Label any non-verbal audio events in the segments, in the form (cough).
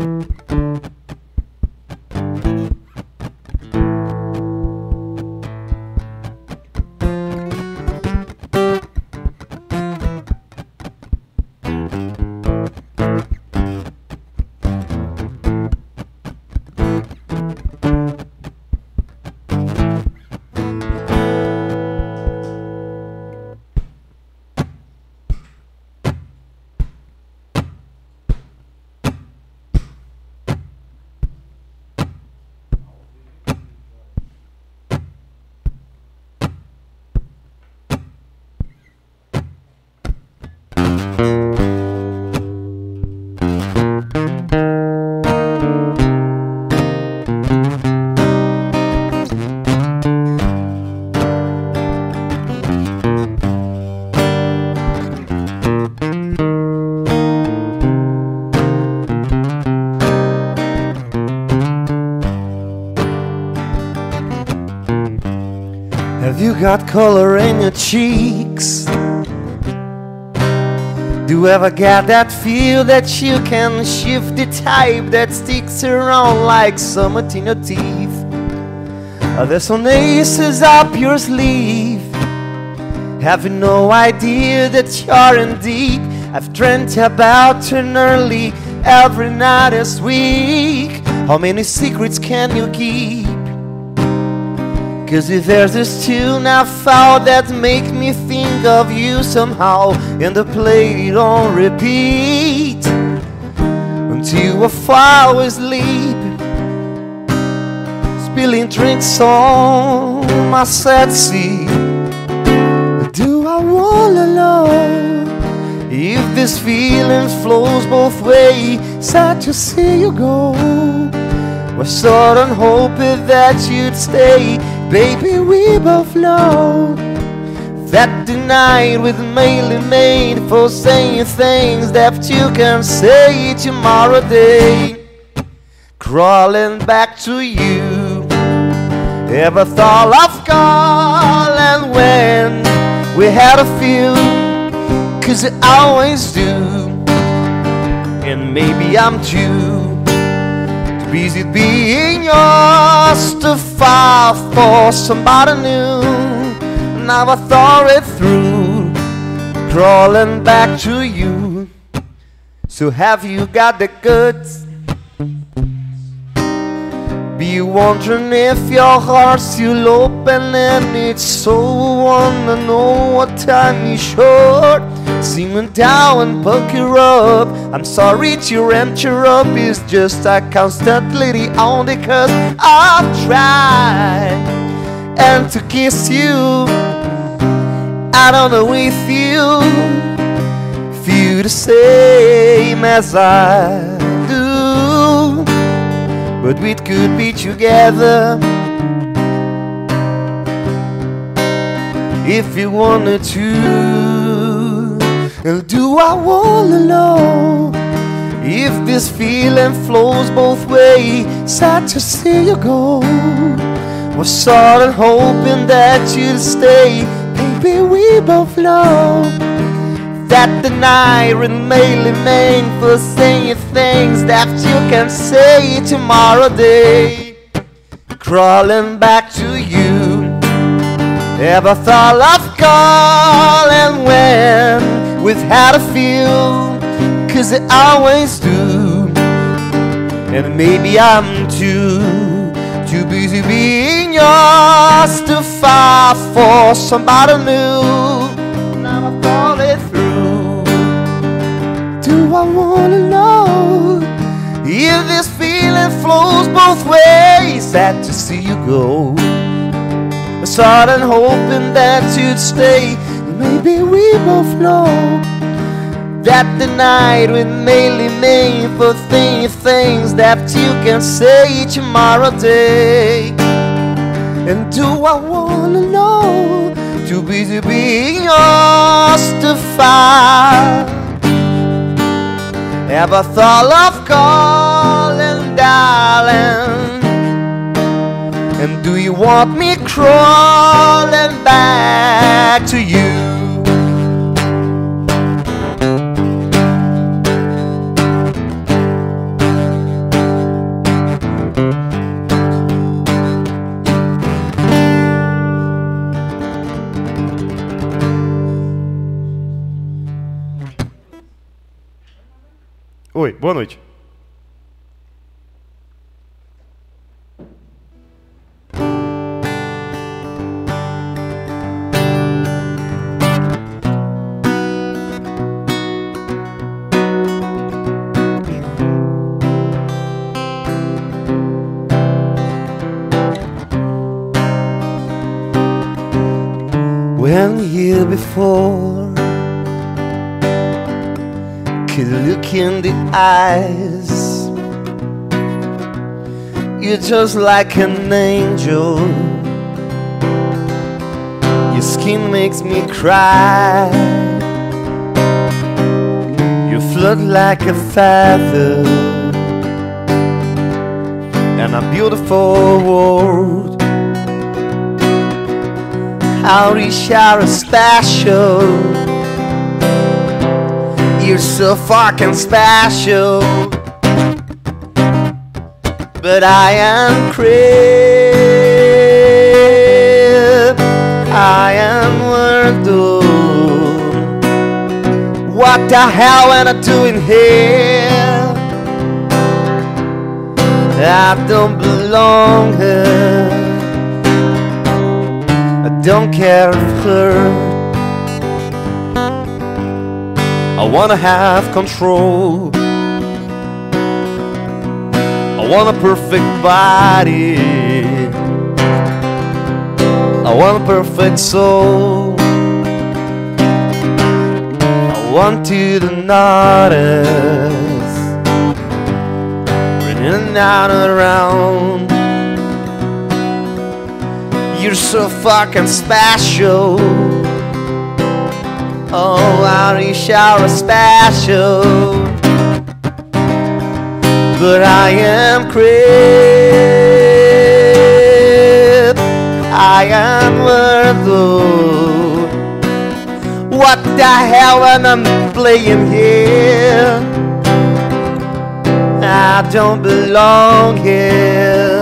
got color in your cheeks? Do you ever get that feel that you can shift the type that sticks around like summer in your teeth? Are there some aces up your sleeve? Have you no idea that you're in deep? I've dreamt about an early every night this week. How many secrets can you keep? Cause if there's this tune I found that make me think of you somehow And I play it on repeat Until I fall asleep Spilling drinks on my sad seat. Do I wanna know If this feeling flows both ways Sad to see you go. Was sort of hoping that you'd stay Baby, we both know that the night with mainly made for saying things that you can say tomorrow day. Crawling back to you. Ever thought of calling when we had a few? Cause I always do. And maybe I'm too busy being yours to fall for somebody new. Now I thought it through, crawling back to you. So have you got the goods? Be wondering if your heart's still open and it's so wanna know what time you short. Simmer down and poke her up. I'm sorry to rent you up. It's just I constantly the only cause I've tried and to kiss you. I don't know if you feel the same as I do, but we could be together if you wanted to. And do I wanna know if this feeling flows both ways? Sad to see you go. Was sort of hoping that you'd stay. Baby, we both know that the night mainly made for saying things that you can say tomorrow day. Crawling back to you. Ever thought of calling when? We've to a few, cause they always do. And maybe I'm too, too busy being yours to fight for somebody new. Now I thought it through. Do I wanna know if this feeling flows both ways? Sad to see you go. I started hoping that you'd stay Maybe we both know that the night was mainly made for things, things that you can say tomorrow day. And do I wanna know? Too busy being find. Ever thought of calling, darling? And do you want me crawling back to you? Oi, boa noite. When here before could look in the eyes. You're just like an angel. Your skin makes me cry. You float like a feather In a beautiful world how we share a special. You're so fucking special. But I am crib. I am world. What the hell am I doing here? I don't belong here. Don't care of her. I wanna have control. I want a perfect body. I want a perfect soul. I want you to notice. Running out and around. You're so fucking special. Oh, I wish I special. But I am crib. I am worth What the hell am I playing here? I don't belong here.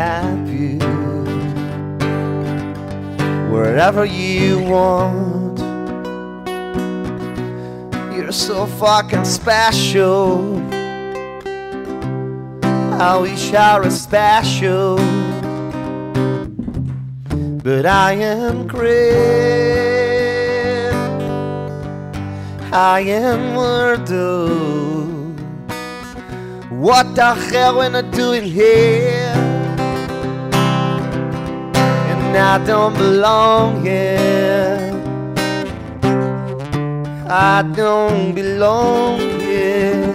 Happy, wherever you want. You're so fucking special. How we share a special. But I am great. I am Murdo. What the hell am I doing here? And I don't belong here. I don't belong here.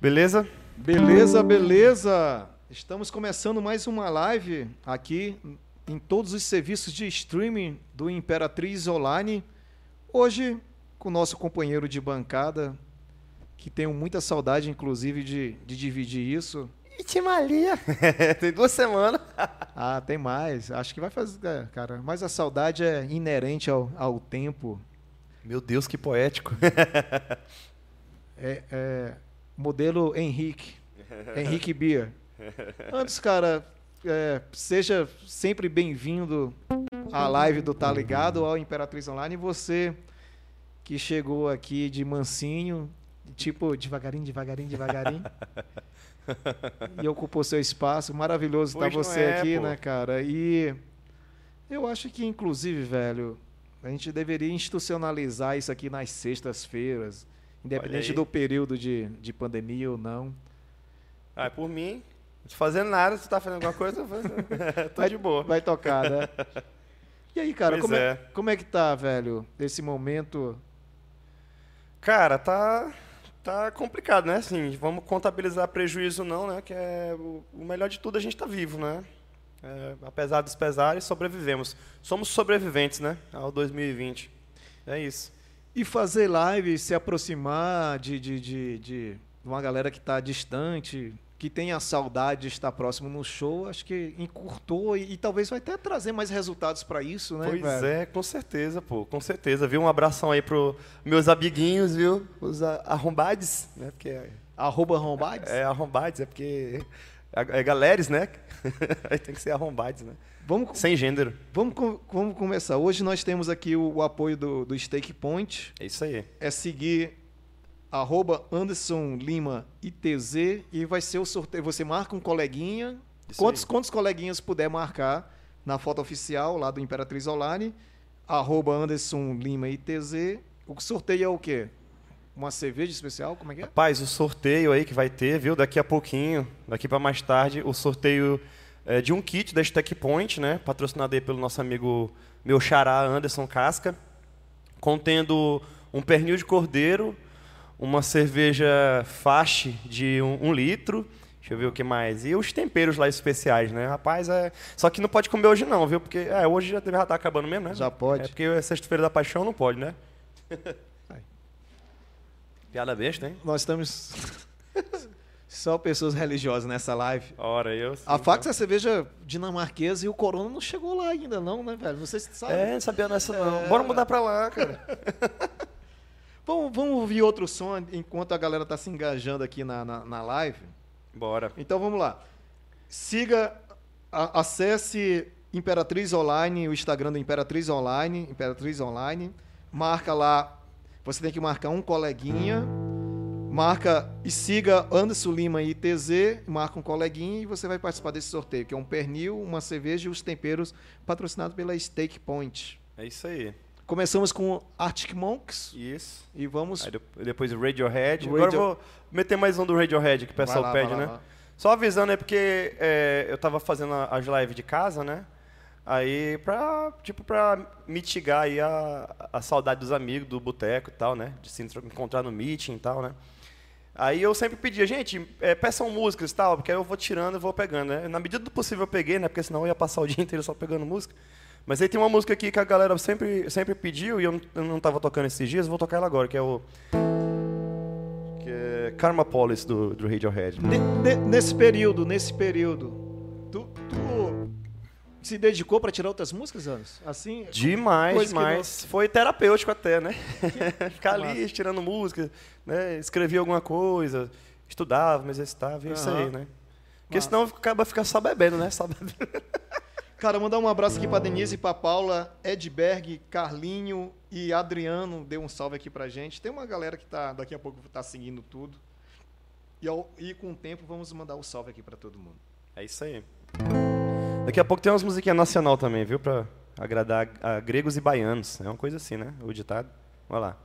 Beleza? Beleza, beleza. Estamos começando mais uma live aqui em todos os serviços de streaming do Imperatriz Online. Hoje com o nosso companheiro de bancada, que tenho muita saudade, inclusive, de, de dividir isso. Itimalia. (laughs) Tem duas semanas. (laughs) Ah, tem mais. Acho que vai fazer, é, cara. Mas a saudade é inerente ao, ao tempo. Meu Deus, que poético. (laughs) É, é, modelo Henrique. Henrique Beer. Antes, cara, é, seja sempre bem-vindo à live do Tá Ligado, ao Imperatriz Online. E você que chegou aqui de mansinho, tipo, devagarinho, devagarinho, devagarinho. e ocupou seu espaço. Maravilhoso estar não você é, aqui, pô. né, cara? E eu acho que, inclusive, velho, a gente deveria institucionalizar isso aqui nas sextas-feiras, independente do período de, de pandemia ou não. Ah, por mim, não fazendo nada, você tá fazendo alguma coisa, eu tô (laughs) de boa. Vai tocar, né? E aí, cara, como é. é. como é que tá, velho, esse momento? Cara, tá, tá complicado, né? Assim, vamos contabilizar prejuízo não, né? Que é o, melhor de tudo a gente tá vivo, né? É, apesar dos pesares, sobrevivemos. Somos sobreviventes, né? Ao 2020. É isso. E fazer live, se aproximar de, de, de, de uma galera que está distante, que tem a saudade de estar próximo no show, acho que encurtou e, e talvez vai até trazer mais resultados para isso, né? Pois velho? é, com certeza, pô, com certeza. Viu? Um abração aí pro meus amiguinhos, viu? Os arrombades, né? Porque é, Arroba Rombades? é arrombades, é porque é, é galeres, né? (laughs) aí tem que ser arrombades, né? Vamos, Sem gênero. vamos, vamos começar. Hoje nós temos aqui o, o apoio do, do Stake Point. É isso aí. É seguir arroba Anderson Lima ITZ e vai ser o sorteio. Você marca um coleguinha. Isso Quantos, aí. quantos coleguinhas puder marcar na foto oficial lá do Imperatriz Online, arroba Anderson Lima ITZ. O sorteio é o quê? Uma cerveja especial? Como é que é? Rapaz, o sorteio aí que vai ter, viu? Daqui a pouquinho, daqui para mais tarde, o sorteio é, de um kit da Stack Point, né? Patrocinado aí pelo nosso amigo, meu xará Anderson Casca, contendo um pernil de cordeiro, uma cerveja fache de um, um litro, deixa eu ver o que mais, e os temperos lá especiais, né? Rapaz, é... Só que não pode comer hoje não, viu? Porque é, hoje já deve estar acabando mesmo, né? Já pode. É porque é sexta-feira da paixão não pode, né? (laughs) Piada besta, hein? Nós estamos (laughs) só pessoas religiosas nessa live. Ora, eu. A Fax é cerveja dinamarquesa e o Corona não chegou lá ainda, não, né, velho? Vocês sabem. É, não sabia nessa não. É. Bora mudar pra lá, cara. (laughs) Vamos, vamos ouvir outro som enquanto a galera tá se engajando aqui na, na, na live. Bora. Então vamos lá. Siga, a- acesse Imperatriz Online, o Instagram do Imperatriz Online, Imperatriz Online. Marca lá, você tem que marcar um coleguinha. Marca e siga Anderson Lima ITZ, marca um coleguinha e você vai participar desse sorteio, que é um pernil, uma cerveja e os temperos patrocinados pela Stake Point. É isso aí. Começamos com Arctic Monks Isso. e vamos. Aí de- depois Radiohead. Radio- Agora eu vou meter mais um do Radiohead que o pessoal lá, pede, lá, né? lá. Só avisando, é porque é, eu tava fazendo a- as lives de casa, né? Aí, pra, tipo, pra mitigar aí a, a saudade dos amigos, do boteco e tal, né? De se encontrar no meeting e tal, né? Aí eu sempre pedia, gente, é, peçam músicas e tal, porque aí eu vou tirando e vou pegando, né? Na medida do possível eu peguei, né? Porque senão eu ia passar o (laughs) dia inteiro só pegando música. Mas aí tem uma música aqui que a galera sempre, sempre pediu e eu não, eu não tava tocando esses dias, vou tocar ela agora, que é o... Que é Karma Police, do, do Radiohead. Ne- ne- nesse período, nesse período, tu, tu se dedicou para tirar outras músicas, Anos? Assim? Demais, que demais. Foi terapêutico até, né? (laughs) Ficar ali tirando música, né? Escrevia alguma coisa, estudava, me exercitava, e isso Aham. aí, né? Porque Massa. senão acaba ficar só bebendo, né? Só bebendo. (laughs) Cara, mandar um abraço aqui para Denise para Paula, Edberg, Carlinho e Adriano, deu um salve aqui pra gente. Tem uma galera que tá daqui a pouco tá seguindo tudo. E, ao- e com o tempo vamos mandar o salve aqui para todo mundo. É isso aí. Daqui a pouco tem umas musiquinhas nacional também, viu? Pra agradar a gregos e baianos. É uma coisa assim, né? O ditado. Vai lá.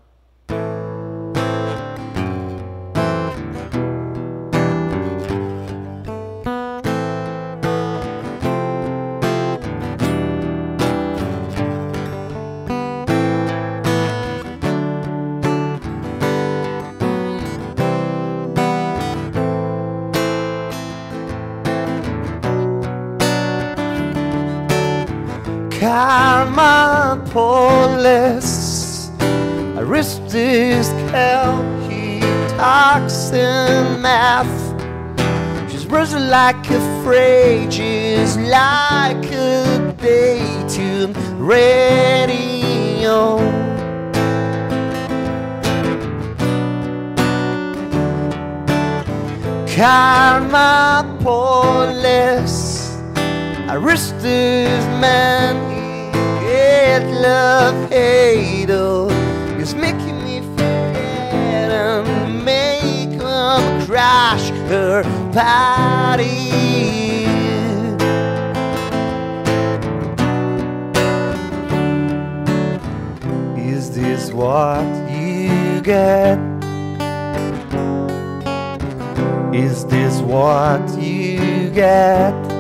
Karma Police Aristus Kel He talks in math. She's buzzing like a freight She's like a dating radio. Karma Police Aristus man Hate love hater is making me forget and make him crash her party. Is this what you get? Is this what you get?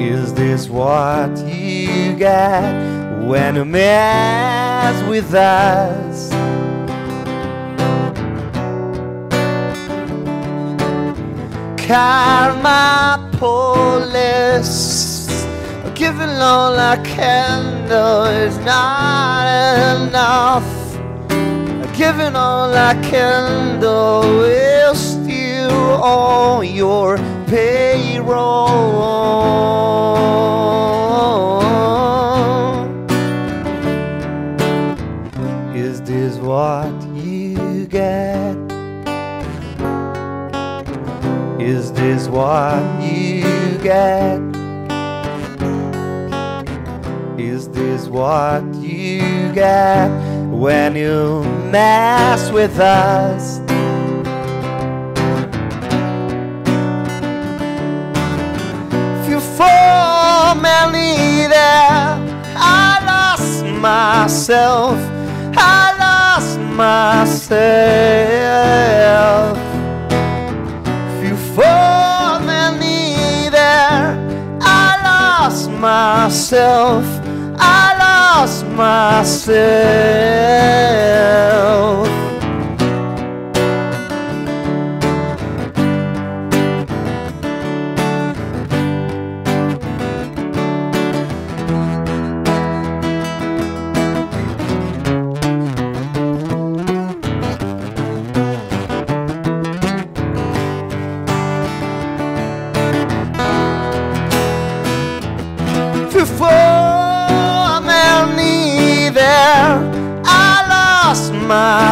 Is this what got when a mess with us. Karma police Giving all I can though is not enough Giving all I can though will steal all your payroll what you get? Is this what you get? Is this what you get when you mess with us? If you fall me there, I lost myself. I myself. If you fall me there, I lost myself. I lost myself.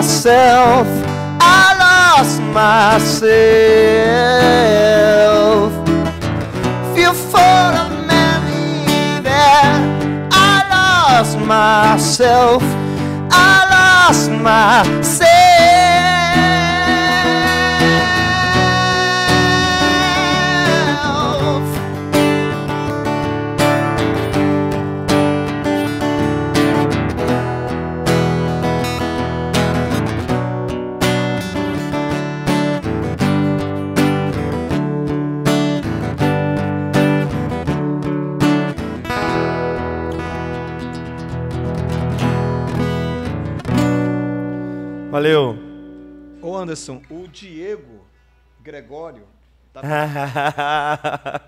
Myself. I lost myself. Before me there. I lost myself. I lost myself. Anderson, o Diego Gregório tá, (laughs)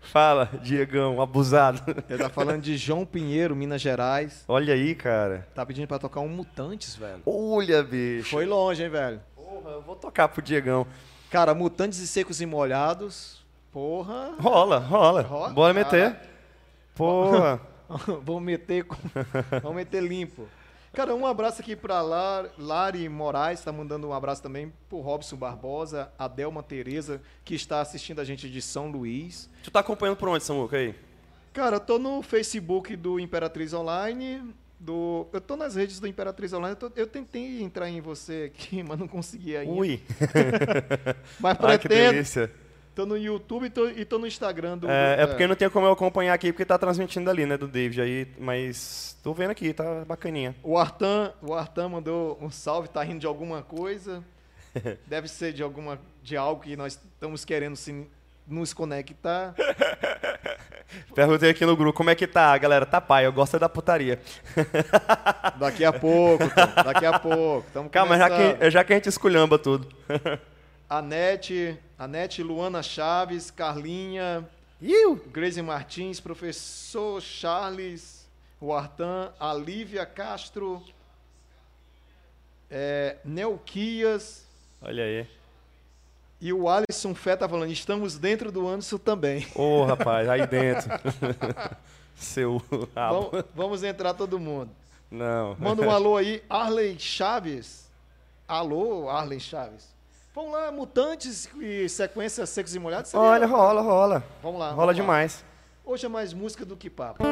Fala, Diegão, abusado. ele tá falando de João Pinheiro, Minas Gerais. Olha aí, cara. Tá pedindo pra tocar um Mutantes, velho. Olha, bicho. Foi longe, hein, velho? Porra, eu vou tocar pro Diegão. Cara, Mutantes e Secos e Molhados. Porra. Rola, rola. Rola? Bora meter. Porra. (laughs) Vamos meter com... Vamos meter limpo. Cara, um abraço aqui pra Lar... Lari Moraes, tá mandando um abraço também pro Robson Barbosa, a Delma Tereza, que está assistindo a gente de São Luís. tu tá acompanhando por onde, Samuca, aí? Cara, eu tô no Facebook do Imperatriz Online, do... eu tô nas redes do Imperatriz Online, eu, tô- eu tentei entrar em você aqui, (laughs) mas não consegui ainda. Ui. (laughs) Mas Ai, que pretendo. delícia. Tô no YouTube e tô, e tô no Instagram do... É, é porque não tem como eu acompanhar aqui, porque tá transmitindo ali, né, do David aí, mas tô vendo aqui, tá bacaninha. O Artan, o Artan mandou um salve, tá rindo de alguma coisa. (laughs) Deve ser de alguma de algo que nós estamos querendo se nos conectar. (laughs) Perguntei aqui no grupo, como é que tá, galera? Tá pai, eu gosto é da putaria. (laughs) Daqui a pouco, Tom, daqui a pouco. Tamo Calma, já que, já que a gente esculhamba tudo. Anete, Anete Luana Chaves, Carlinha, Iu! Grace Martins, professor Charles, o Artan, a Lívia Castro, é, Neuquias Olha aí. e o Alisson Fé tá falando, estamos dentro do Anderson também. Ô, rapaz, aí dentro. (laughs) Seu rabo. Vamos, vamos entrar todo mundo. Não. Manda um (laughs) alô aí, Arley Chaves. Alô, Arley Chaves. Vamos lá, Mutantes e sequência Secos e Molhados. seria- Olha, rola, rola. Vamos lá. Rola vamos lá. demais. Hoje é mais música do que papo.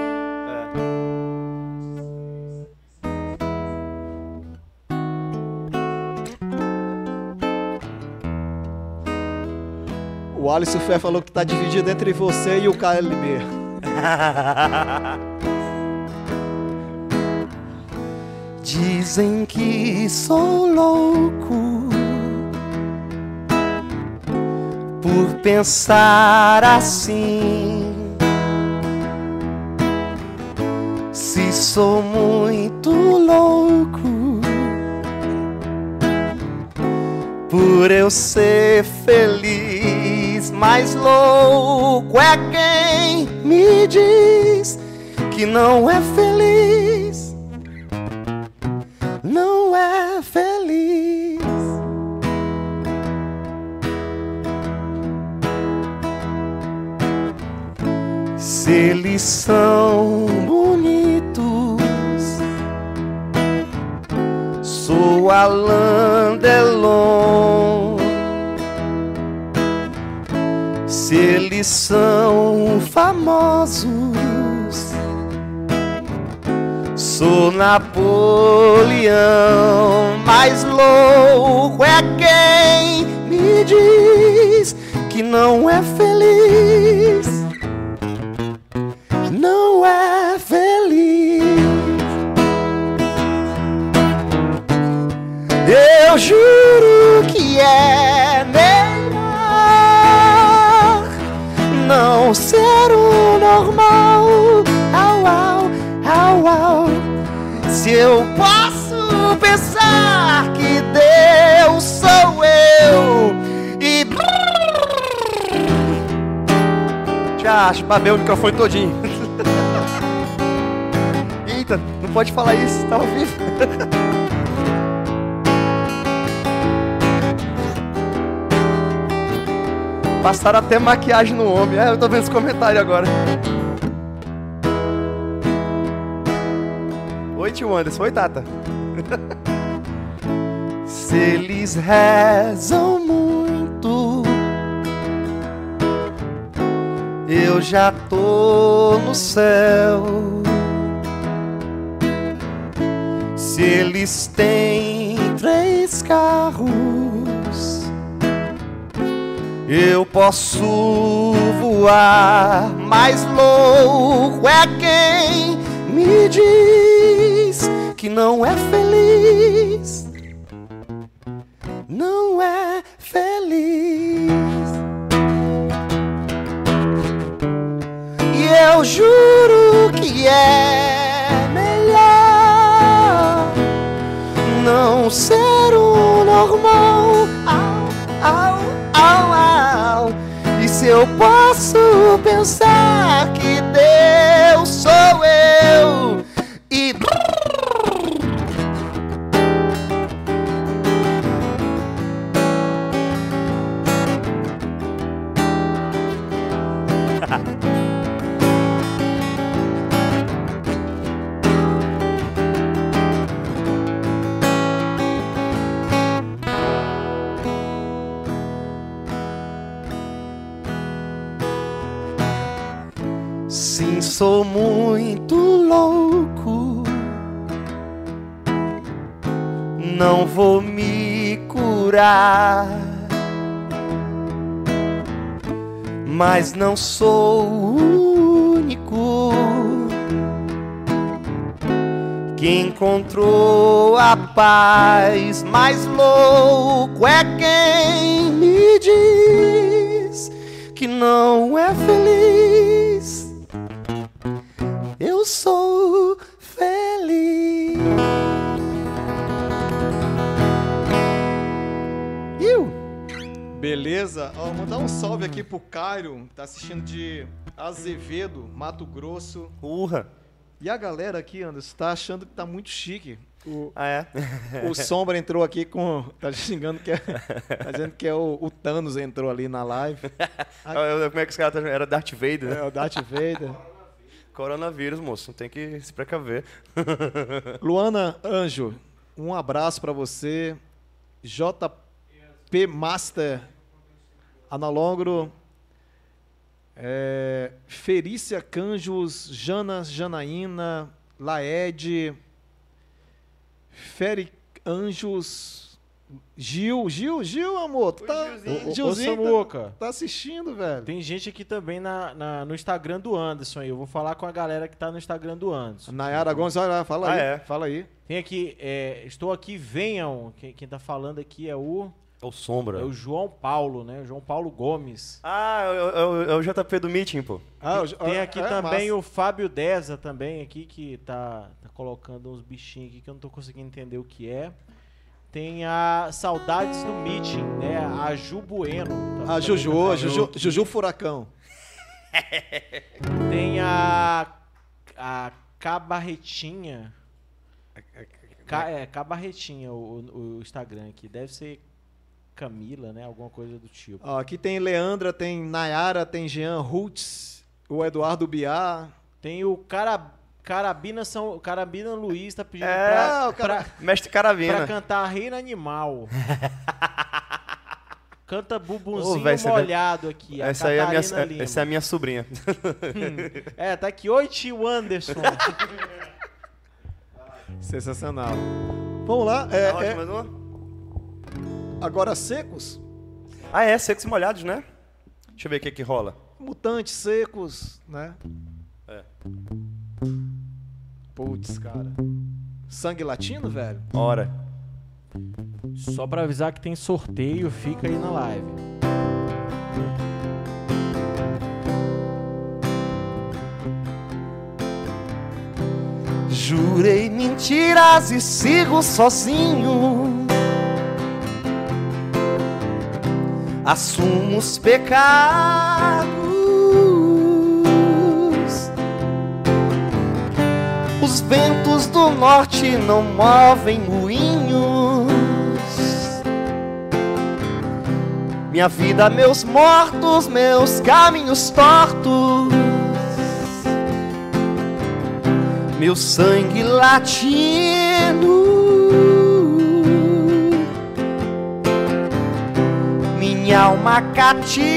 O Alisson Fé falou que tá dividido entre você e o KLB. (laughs) Dizem que sou louco por pensar assim. Se sou muito louco por eu ser feliz mais louco é quem me diz que não é feliz. Não é feliz. Se eles são bonitos, sou Alain Delon. Se eles são famosos, sou Napoleão. Mais louco é quem me diz que não é feliz é feliz. Eu juro que é melhor não ser o normal. Au, au, au, au. Se eu posso pensar que Deus sou eu e (laughs) já babei o microfone todinho. Não pode falar isso, tá ao vivo. (laughs) Passaram até maquiagem no homem. É, eu tô vendo esse comentário agora. Oi, tio Anderson. Oi, Tata. (laughs) Se eles rezam muito, eu já tô no céu. Eles têm três carros, eu posso voar. Mais louco é quem me diz que não é feliz. Não é feliz. E eu juro que é ser o normal. Au, au, au. E se eu posso pensar que Deus sou eu Mas não sou o único que encontrou a paz. Mais louco é quem me diz que não é feliz. Beleza? Ó, mandar um salve aqui pro Cairo, tá assistindo de Azevedo, Mato Grosso. Urra. E a galera aqui, Anderson, tá achando que tá muito chique. O, Ah, é? (laughs) o Sombra entrou aqui com. Tá xingando que é. Tá dizendo que é o, o Thanos entrou ali na live. (laughs) Como é que os caras tá Era Darth Vader, né? É o Darth Vader. Coronavírus, moço. Tem que se precaver. (laughs) Luana Anjo, um abraço pra você. JP Master Analongro. É, Ferícia Canjos, Jana Janaína, Laede, Feri Anjos, Gil, Gil, Gil, amor, tu tá, Gilzinho. Ô, Gilzinho tá- tá, assistindo, velho. tem gente aqui também na, na- no Instagram do Anderson aí. Eu vou falar com a galera que tá no Instagram do Anderson. Nayara Gomes, olha lá, fala Ah, aí, é? fala aí. Tem aqui, é, estou aqui, venham. Quem, quem tá falando aqui é o, Ou sombra. é o João Paulo, né? O João Paulo Gomes. Ah, é o- é o- é o JP do Meeting, pô. Ah, Tem aqui é também massa. o Fábio Deza também aqui, que tá, tá colocando uns bichinhos aqui que eu não tô conseguindo entender o que é. Tem a Saudades do Meeting, né? A Ju Bueno. tá- A Juju, a Juju, Juju Furacão. (laughs) Tem a. A Cabarretinha. Ca, é, Cabarretinha o, o Instagram aqui. Deve ser Camila, né? Alguma coisa do tipo. Ó, aqui tem Leandra, tem Nayara, tem Jean Roots, o Eduardo Biar. Tem o Cara, Carabina São. Carabina Luiz tá pedindo É, pra, o cara- pra, Mestre pra Caravina. cantar Reino Animal. (laughs) Canta bubunzinho Ô, véi, essa é- molhado aqui. a Essa aí é a minha, Lima. essa é a minha sobrinha. É, tá aqui. Oi, tio Anderson. (laughs) Sensacional. Vamos lá. é, Aonde, é, mais uma? Agora secos. Ah, é, secos e molhados, né? Deixa eu ver o que que rola. Mutantes secos, né? É. Putz, cara. Sangue latino, velho? Ora. Só pra avisar que tem sorteio, fica aí na live. Jurei mentiras e sigo sozinho. Assumo os pecados. Os ventos do norte não movem moinhos. Minha vida, meus mortos, meus caminhos tortos meu sangue latino, minha alma cativa,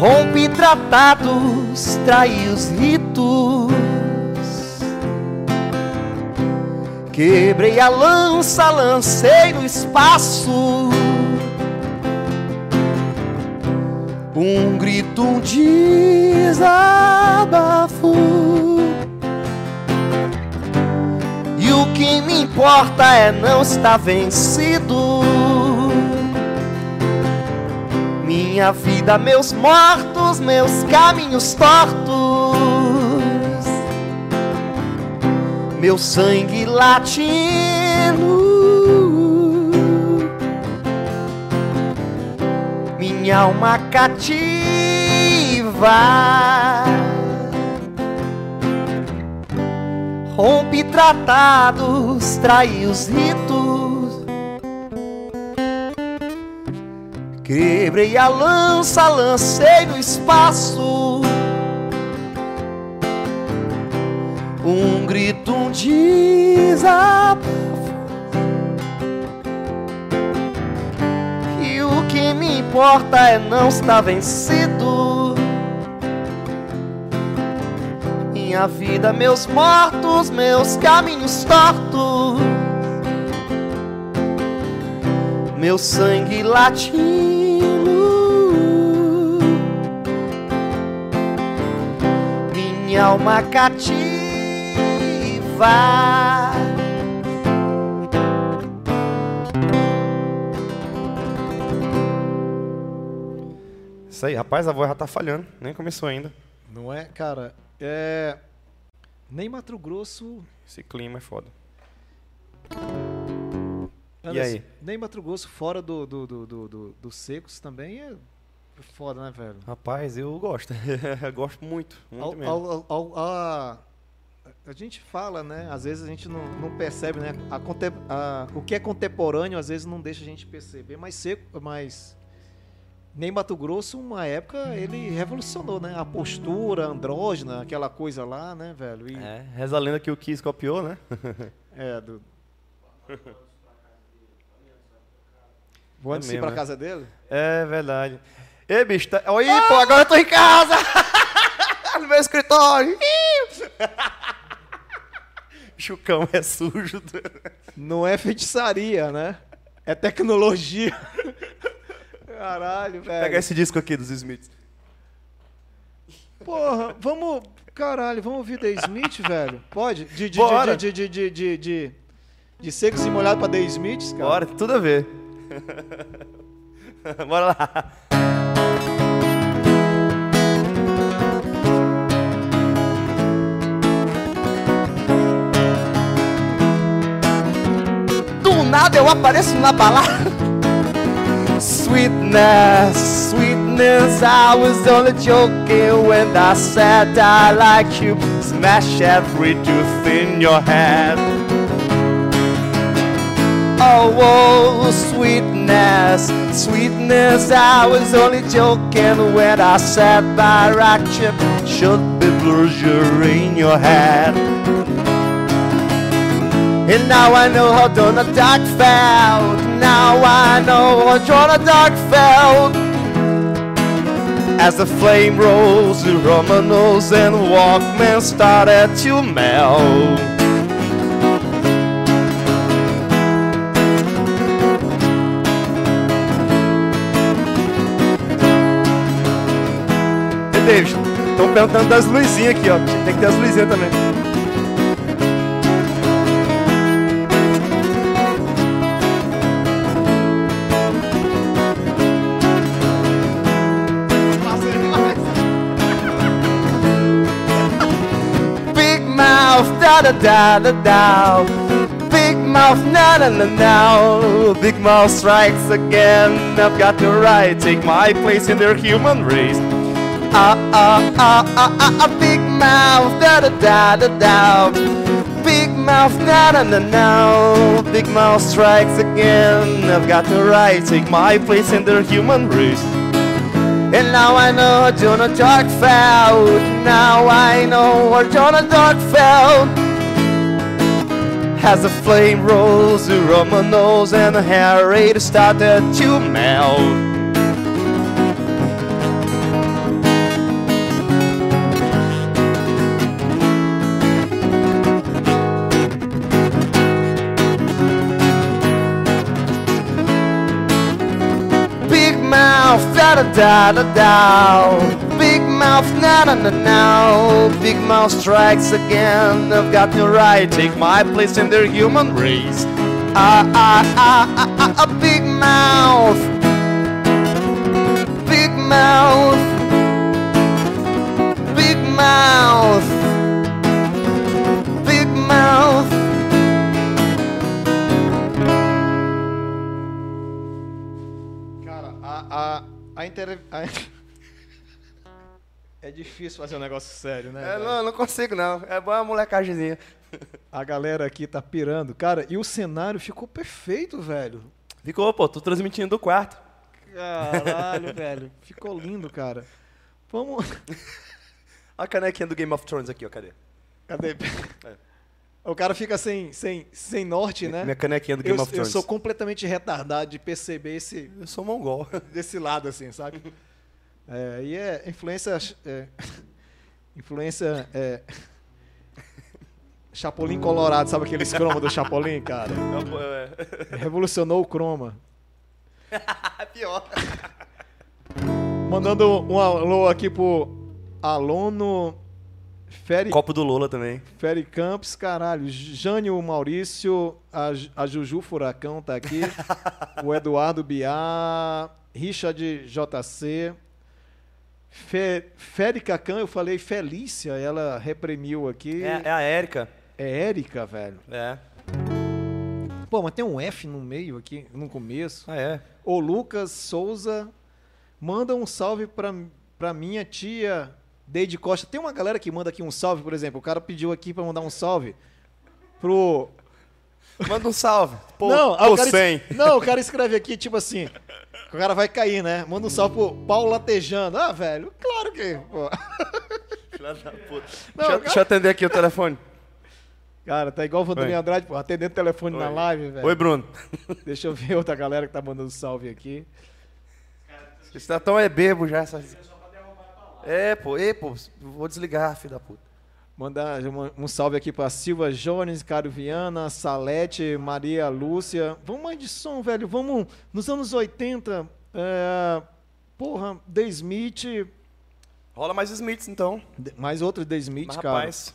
rompe tratados, trai os ritos, quebrei a lança, lancei no espaço. Um grito, um desabafo. Que me importa é não estar vencido. Minha vida, meus mortos, meus caminhos tortos. Meu sangue latino. minha alma cativa. Rompe tratados, trai os ritos. Quebrei a lança, lancei no espaço. Um grito, um desabafo. E o que me importa é não estar vencido. Minha vida, meus mortos, meus caminhos tortos. Meu sangue latino. Minha alma cativa. Isso aí, rapaz, a voz já tá falhando. Nem começou ainda. Não é, cara? É. Nem Mato Grosso. Esse clima é foda. Anderson, aí? Nem Mato Grosso fora do, do, do, do, do- dos secos também é foda, né, velho? Rapaz, eu gosto. (laughs) eu gosto muito. Muito Ao- mesmo. ao- ao- a, a gente fala, né? Às vezes a gente não, não percebe, né? A contem- a- o que é contemporâneo às vezes não deixa a gente perceber. Mas seco, mas nem Mato Grosso, uma época, ele revolucionou, né? A postura andrógena, aquela coisa lá, né, velho? E, É, reza a lenda que o Kiss copiou, né? (laughs) é, do... (laughs) Vou É antes mesmo, pra né? casa dele? É verdade. Ei, bicho, tá... Oi, pô, agora eu tô em casa! (laughs) no meu escritório! Chucão é sujo. Não é feitiçaria, né? É tecnologia. Caralho, velho. Pega esse disco aqui dos Smiths. Porra, vamos. Caralho, vamos ouvir The Smith, velho? Pode? De, de, Bora. de, de, de, de, de, de seco e molhado pra The Smiths, cara? Bora, tudo a ver. (laughs) Bora lá. Do nada eu apareço na balada. Sweetness, sweetness, I was only joking when I said I like you. Smash every tooth in your head. Oh, oh, sweetness, sweetness, I was only joking when I said rock chip should be blue in your head. And now I know how Donna Dark felt. Now I know how Donna Dark felt. As the flame rose through Roman nose and Walkman started to melt. David, estão perguntando das luzinhas aqui, ó. Tem que ter as luzinhas também. Da da da da. Big mouth, na na na na. Big mouth strikes again. I've got the right, take my place in their human race. Ah ah ah ah ah, ah. big mouth, da da da da da. Big mouth, na na na na. Big mouth strikes again. I've got the right, take my place in their human race. And now I know how Jonah Dark felt. Now I know where Jonah Dark felt. As the flame rolls through my nose and the hair rate started to melt. Big mouth, da da da da da. Mouth, na na na na. Big mouth strikes again. I've got no right, take my place in their human race. Ah ah ah ah ah, ah. big mouth. Big mouth. Big mouth. Big mouth. Cara, a. a, a, inter... a- difícil fazer um negócio sério, né? É, não, não consigo não. É boa a molecagemzinha. A galera aqui tá pirando. Cara, e o cenário ficou perfeito, velho. Ficou, pô, tô transmitindo do quarto. Caralho, (laughs) velho. Ficou lindo, cara. Vamos. (laughs) A canequinha do Game of Thrones aqui, ó, cadê? Cadê? (laughs) O cara fica sem, sem, sem norte, né? Minha canequinha do Eu, Game of eu Thrones. sou completamente retardado de perceber esse, Eu sou mongol. desse lado, assim, sabe? É, e é (laughs) influência. É, influência. (laughs) É, Chapolin Colorado, sabe aqueles croma do Chapolin, cara? É, (laughs) Revolucionou o croma. pior. Mandando um alô aqui pro aluno Feri, Copo do Lola também. Feri Campos, caralho. Jânio Maurício, a, a Juju Furacão tá aqui. o Eduardo Biá, Richard JC. Fe, Feri Cacan, eu falei Felícia, ela reprimiu aqui. É, é a Érica. É Érica, velho. É. Pô, mas tem um F no meio aqui, no começo. Ah, é. O Lucas Souza manda um salve pra, pra minha tia Deide Costa. Tem uma galera que manda aqui um salve, por exemplo. O cara pediu aqui pra mandar um salve pro. Manda um salve. Pô, não, pô, aí o cara, 100. es- não, o cara escreve aqui, tipo assim. O cara vai cair, né? Manda um salve pro Paulo Latejando. Ah, velho, claro que. Pô. Filha da puta. Não, deixa, cara- deixa eu atender aqui o telefone. Cara, tá igual o Vanderlei Oi. Andrade, pô, atendendo o telefone na Oi. live, velho. Oi, Bruno. Deixa eu ver outra galera que tá mandando salve aqui. Vocês tá tão é bebo já. Essas... É, pô. Ei, pô. Vou desligar, filho da puta. Mandar um- salve aqui pra Silva Jones, Cário Viana, Salete, Maria Lúcia. Vamos mais de som, velho. Vamos nos anos 80. É, porra, The Smith. Rola mais Smiths, então. Mais outro The Smith, Mas, cara. rapaz.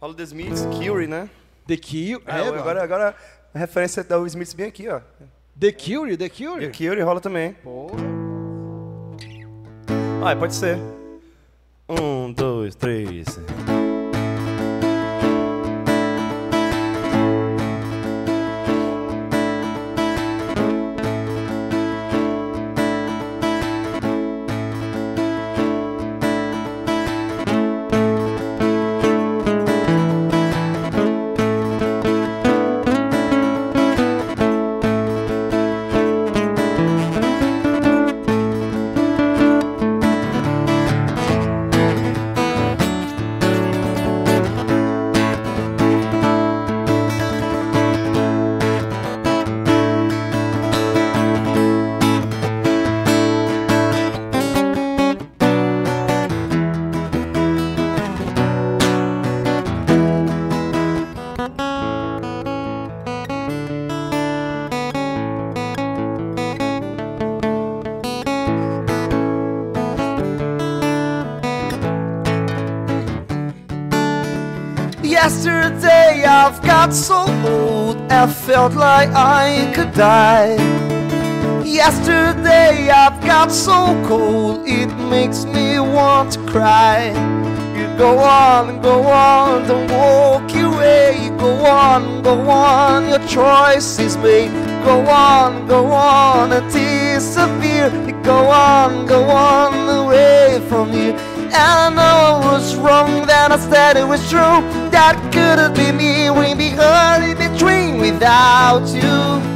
Rola The Smiths, Curie, né? The Cure. É, É, agora, agora a referência da Smiths bem aqui, ó. The Cure, The Cure. a Curie rola também. Porra. Ah, pode ser. Um, dois, três. Got so old, I felt like I could die. Yesterday I've got so cold, it makes me want to cry. You go on, and go on, don't walk away. Go on, go on, your choice is made. Go on, go on, and disappear. You go on, go on, away from you. And I know I was wrong, then I said it was true. That couldn't be me, we be hurt in between without you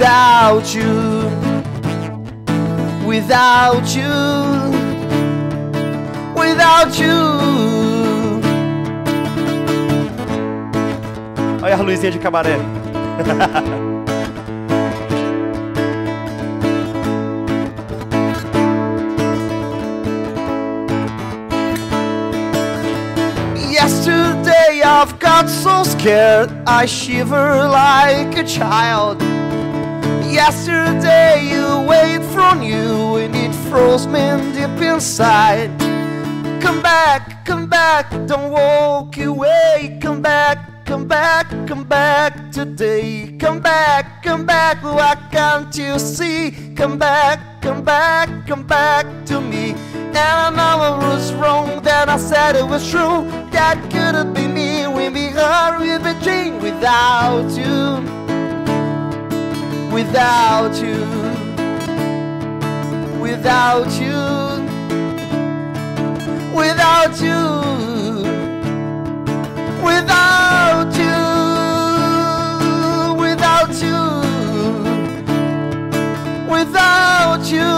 without you, without you, without you. Olha a luzinha de cabaré. (laughs) got so scared I shiver like a child. Yesterday you wait from you and it froze me deep inside. Come back, come back, don't walk away. Come back, come back, come back today. Come back, come back, why can't you see? Come back, come back, come back to me. And I know I was wrong, that I said it was true. That couldn't be me, hard, we be dream without you. Without you, without you, without you, without you, without you, without you,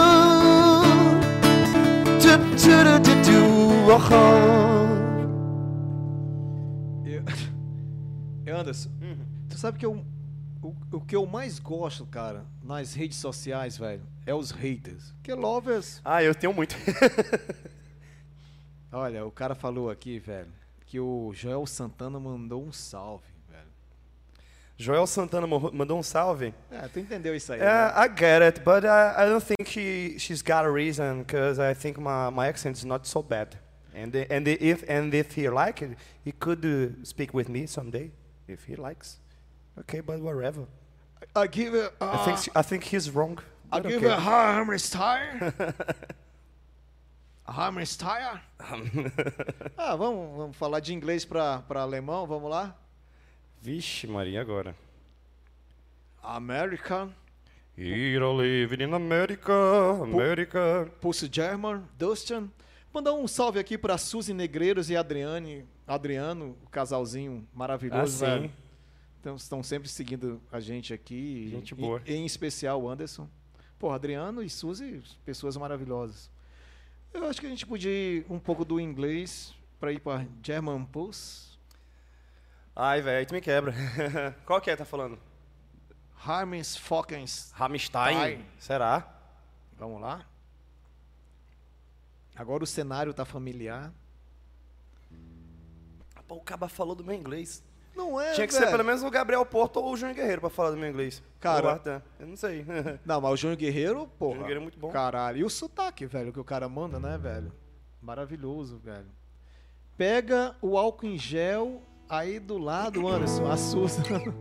do do do do do. Anderson, tu sabe que eu, o, o que eu mais gosto, cara, nas redes sociais, velho, é os haters. Que lovers. Ah, eu tenho muito. (laughs) Olha, o cara falou aqui, velho, que o Joel Santana mandou um salve. Joel Santana mandou um salve. É, tu entendeu isso aí? Yeah, né? I get it, but I, I don't think she she's got a reason because I think my, my accent is not so bad. And and if and if he like it, he could uh, speak with me someday if he likes. Okay, but whatever. I give it. I think she- I think he's wrong. I give okay. it Harmony Style. (laughs) (laughs) ah, vamos, vamos falar de inglês para alemão, vamos lá? Vixe, Maria, agora. American, Here I live in America, America. Pulse German, Dustin. Mandar um salve aqui para Suzy Negreiros e Adriane, Adriano, o casalzinho maravilhoso, Ah, sim. Então, estão sempre seguindo a gente aqui. Gente e- boa. Em especial o Anderson. Pô, Adriano e Suzy, pessoas maravilhosas. Eu acho que a gente podia ir um pouco do inglês para ir para German Pulse. Ai, velho, aí tu me quebra. (laughs) Qual que é, tá falando? Harmens Fockens. Rammstein? Stein. Será? Vamos lá? Agora o cenário tá familiar. Pô, o Caba falou do meu inglês. Não é, Tinha que ser pelo menos o Gabriel Porto ou o João Guerreiro pra falar do meu inglês. Cara- o eu não sei. (laughs) Não, mas o Júnior Guerreiro, porra. Júnior Guerreiro é muito bom. Caralho. E o sotaque, velho, que o cara manda, né, velho? Maravilhoso, velho. Pega o álcool em gel aí do lado, Anderson, assusta. (laughs)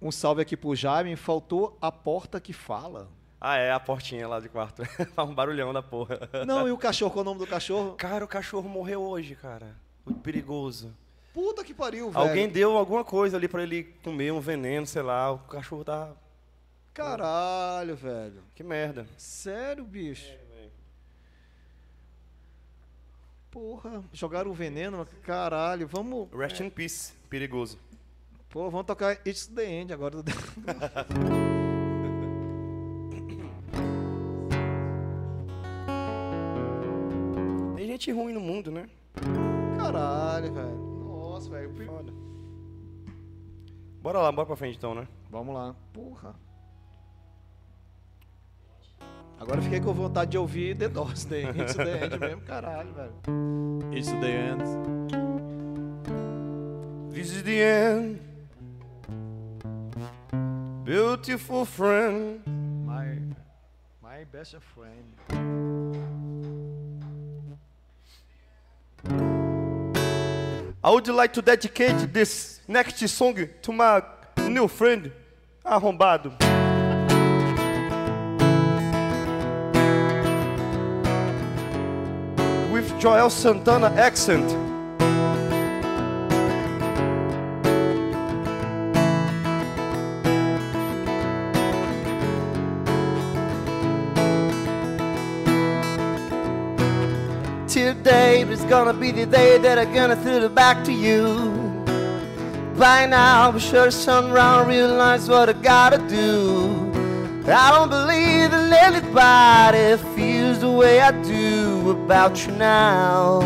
um salve aqui pro Jaime. Faltou a porta que fala. Ah, é, a portinha lá de quarto. (laughs) Faz um barulhão da porra. Não, e o cachorro? Qual é o nome do cachorro? Cara, o cachorro morreu hoje, cara. Muito perigoso. Puta que pariu, velho. Alguém deu alguma coisa ali pra ele comer, um veneno, sei lá. O cachorro tá. Caralho, velho. Que merda. Sério, bicho? Porra, jogaram o veneno, caralho. Vamos. Rest in peace. Perigoso. Pô, vamos tocar It's the End agora. do- (laughs) gente ruim no mundo, né? Caralho, velho. Nossa, velho. Foda. Bora lá, bora pra frente então, né? Vamos lá. Porra. Agora fiquei com vontade de ouvir The Doors, The It's the End mesmo, caralho, velho. It's the End. This is the end. Beautiful friend. My, my best friend. I would like to dedicate this next song to my new friend, Arrombado. With Joel Santana accent. Gonna be the day that I'm gonna throw it back to you. By now, I'm sure somehow realize what I gotta do. I don't believe that anybody feels the way I do about you now.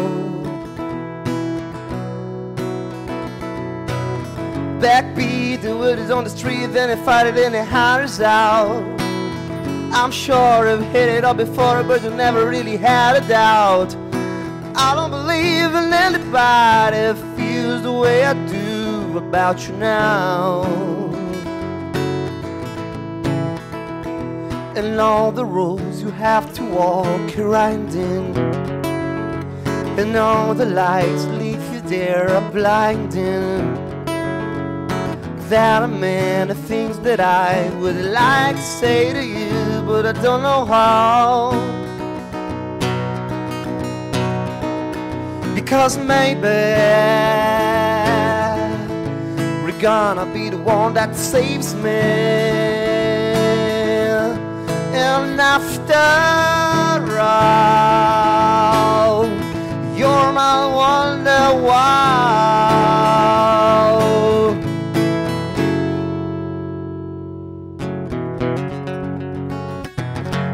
Backbeat, the word is on the street, then they fight it and it hollers out. I'm sure I've hit it up before, but you never really had a doubt. I don't believe in anybody feels the way I do about you now. And all the roads you have to walk, you're winding. And all the lights lead you there are blinding. There are many things that I would like to say to you, but I don't know how. Because maybe we're gonna be the one that saves me. And after all, you're my wonder wow.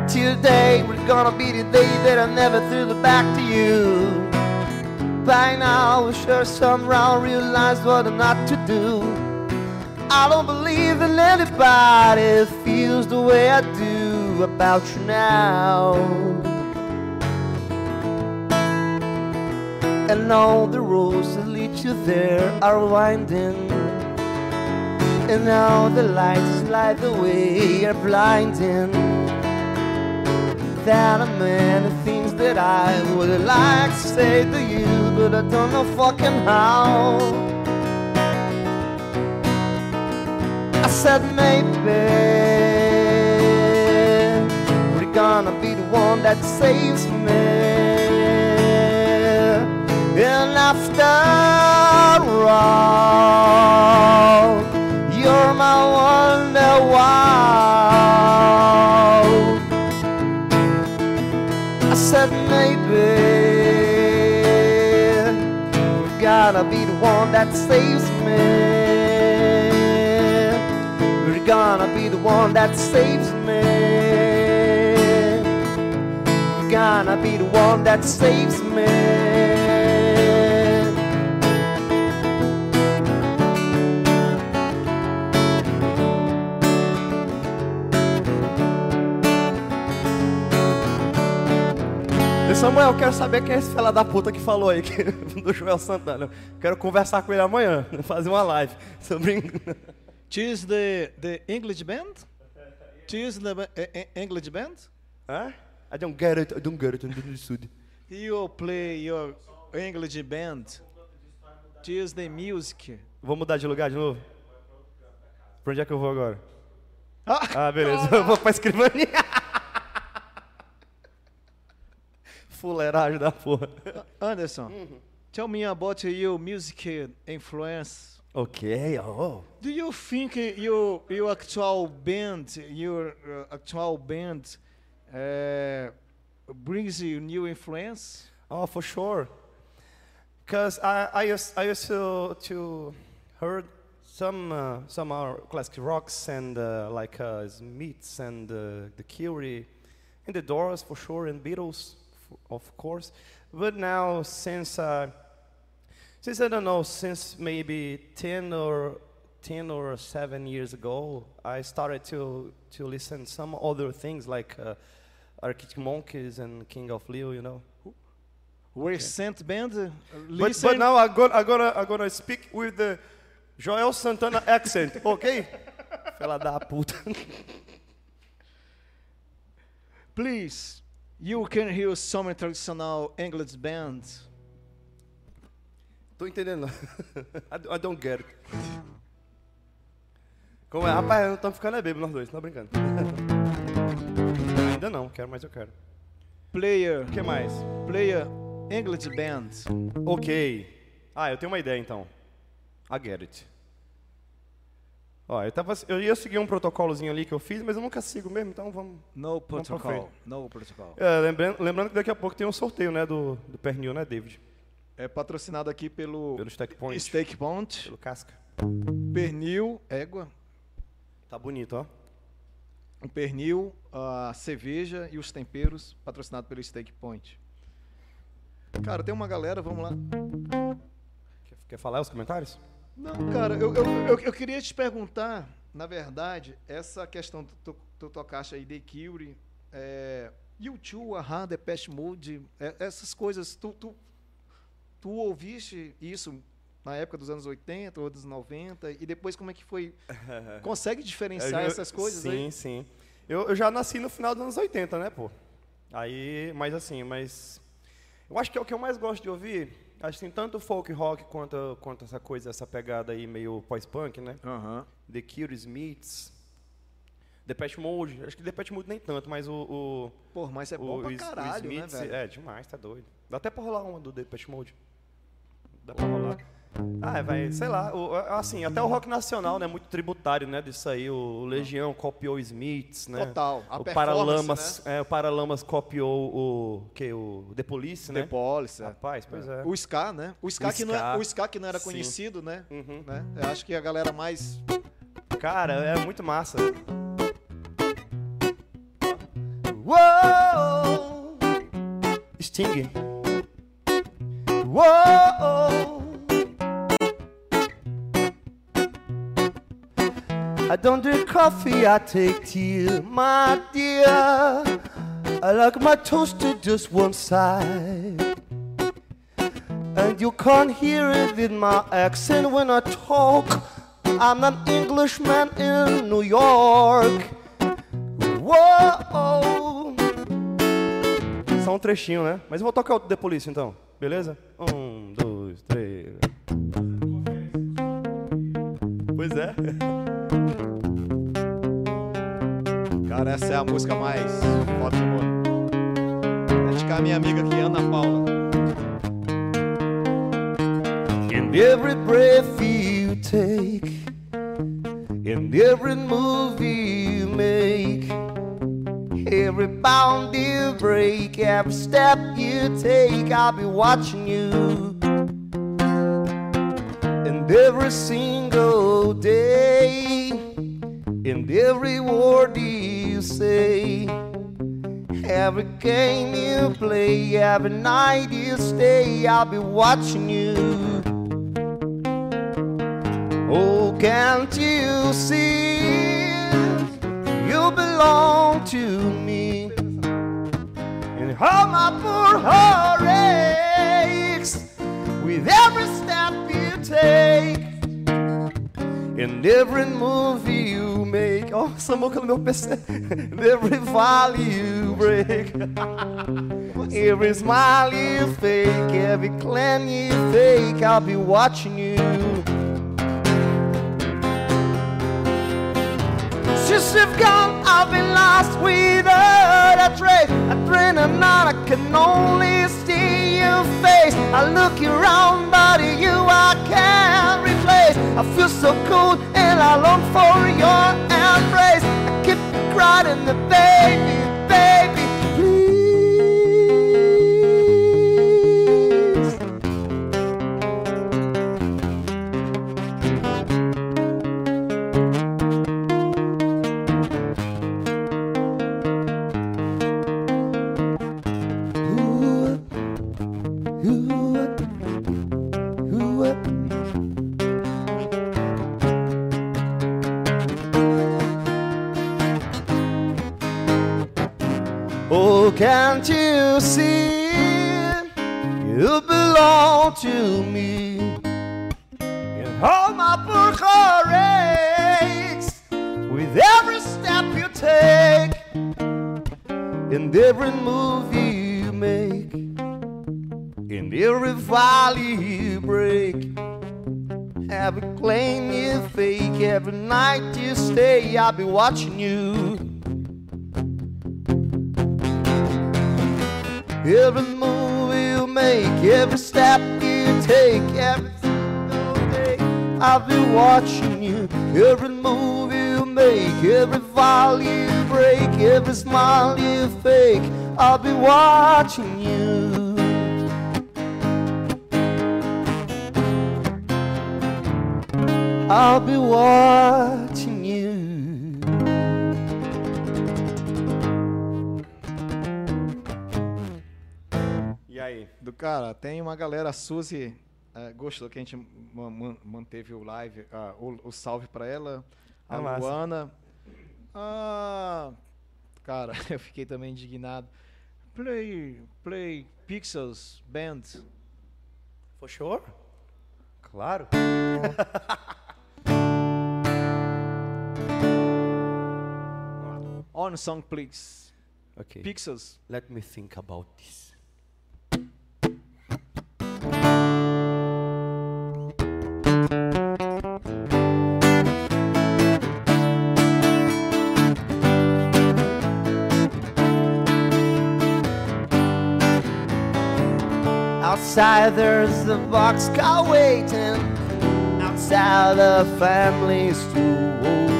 Today we're gonna be the day that I never threw the back to you. By now, I'm sure somehow realize what I'm not to do. I don't believe that anybody feels the way I do about you now. And all the roads that lead you there are winding. And all the lights light the way are blinding. There are many things that I would like to say to you, but I don't know fucking how. I said maybe we're gonna be the one that saves me. And after all, gonna be the one that saves me. You're gonna be the one that saves me. You're gonna be the one that saves me. Samuel, eu quero saber quem é esse fela da puta que falou aí, que, (laughs) do Joel Santana. Quero conversar com ele amanhã, (laughs) fazer uma live (laughs) sobre. Choose the, the English band? Choose the eh, eh, English band? Hã? I don't get it, I don't get it, I don't understand. You play your English band. Choose the music. Vou mudar de lugar de novo? Pra onde é que eu vou agora? Ah, Ah, beleza. Eu vou pra escrivaninha. Fuleiragem da porra. (laughs) Anderson, tell me about your music influence. Ok, oh. Do you think your your actual band, your uh, actual band, uh, brings you new influence? Oh, for sure. Because I, I used I used to to heard some uh, some our classic rocks and uh, like uh, Smiths and uh, the Curie and the Doors for sure and Beatles of course. But now since uh, since I don't know since maybe ten or ten or seven years ago, I started to to listen some other things like uh, Arctic Monkeys and King of Leon, you know. Recent band, uh, But, but now I'm gonna, I'm gonna, I'm gonna speak with the Joel Santana accent, (laughs) ok? Fela da puta. (laughs) Please, you can hear some traditional English bands. Tô entendendo. não. (laughs) I don't- I don't get it. Como é? Rapaz, não estamos ficando é bêbado nós dois, não tá brincando. (laughs) Ainda não, quero, mas eu quero. Player, O que mais? player English Band. Ok. Ah, eu tenho uma ideia então. I get it. Ó, eu, tava, eu ia seguir um protocolozinho ali que eu fiz, mas eu nunca sigo mesmo, então vamos. No protocol. No protocol. É, lembrando, lembrando que daqui a pouco tem um sorteio, né, do, do pernil, né, David? É patrocinado aqui pelo, Pelo Point. Steak Point. Pelo casca. Pernil, égua. Tá bonito, ó. O pernil, a cerveja e os temperos, patrocinado pelo Steak Point. Cara, tem uma galera, vamos lá. Quer, quer falar os comentários? Não, cara, eu, eu, eu, eu queria te perguntar, na verdade, essa questão que tu, tu tocaste aí, The Cure, é, U2, Ahá, Depeche Mode, é, essas coisas, tu, tu, tu ouviste isso na época dos anos 80 ou dos 90, e depois como é que foi? (laughs) Consegue diferenciar Eu- essas coisas sim, aí? Sim, Eu, eu já nasci no final dos anos 80, né, pô? Aí, mas assim, mas... Eu acho que é o que eu mais gosto de ouvir, acho que tem tanto folk rock quanto, quanto essa coisa, essa pegada aí meio pós-punk, né? The Cure, Smiths, Depeche Mode, acho que Depeche Mode nem tanto, mas o... o Pô, mas é o, bom pra o caralho, né, Smiths, velho? É, demais, tá doido. Dá até pra rolar uma do Depeche Mode. Dá pra rolar. Ah, vai, sei lá, o- assim, até o rock nacional, né, muito tributário, né, disso aí, o Legião copiou o Smiths, né? Total, a o Paralamas, é, o Paralamas copiou o que o The Police, né? The Police, é. Rapaz, pois é. O ska, né? O ska, O que, não, é- o ska que não era Sim. conhecido, né? Uhum. né? Eu acho que a galera mais Cara, é muito massa. Whoa, Sting. whoa. I don't drink coffee, I take tea, my dear. I like my toast to just one side. And you can't hear it in my accent when I talk. I'm an Englishman in New York. Whoa. Só um trechinho, né? Mas eu vou tocar o The Police então, beleza? Um, dois, três. Pois é. (laughs) Cara, essa é a música mais foda do mundo. Minha amiga aqui, Ana Paula. In every breath you take, in every move you make, every bound you break, every step you take, I'll be watching you. And every single day, in every word you say, Every game you play, every night you stay, I'll be watching you. Oh, can't you see? You belong to me. And how my poor heart aches with every step you take. And every move you make, oh, essa boca no meu PC. And every valley you break, (laughs) every smile you fake, every clan you fake, I'll be watching you. Since you've gone, I've been lost without a trace. I train and night, I can only see your face. I look around, but you I can't replace. I feel so cold and I long for your embrace. I keep crying, the baby, baby, I'll be watching you. Every move you make, every step you take, every single day, I'll be watching you. Every move you make, every vow you break, every smile you fake, I'll be watching you. I'll be watching Do cara, tem uma galera, a Suzy eh, gostou que a gente ma- ma- manteve o live, ah, o, o salve pra ela. A Ah, massa. Luana. Ah, cara, (laughs) eu fiquei também indignado. Play, play Pixels Band. For sure? Claro. (laughs) On song, please. Ok. Pixels. Let me think about this. Outside there's the boxcar waiting. Outside the family's stool.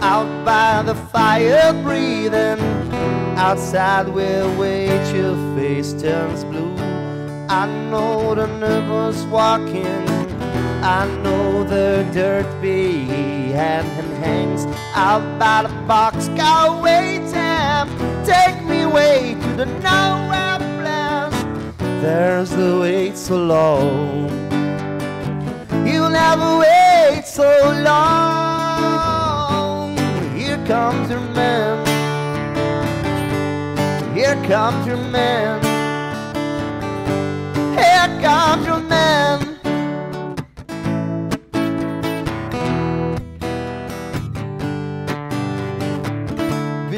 Out by the fire breathing. Outside where wait your face turns blue. I know the nervous walking. I know the dirt behind him hangs out by the boxcar waiting. Take me away to the nowhere. There's the wait so long. You'll never wait so long. Here comes your man. Here comes your man. Here comes your man.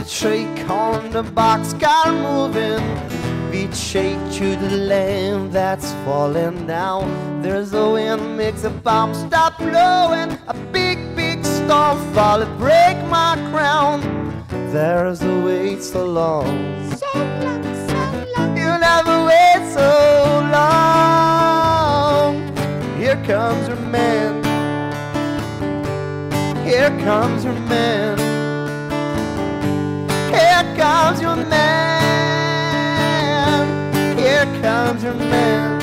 Shake on the boxcar moving. Beat shake to the land that's falling down. There's a wind makes a bomb stop blowing. A big, big storm fall it break my crown. There's a wait so long. So long, so long. You never wait so long. Here comes your man. Here comes your man. Here comes your man. Here comes your man.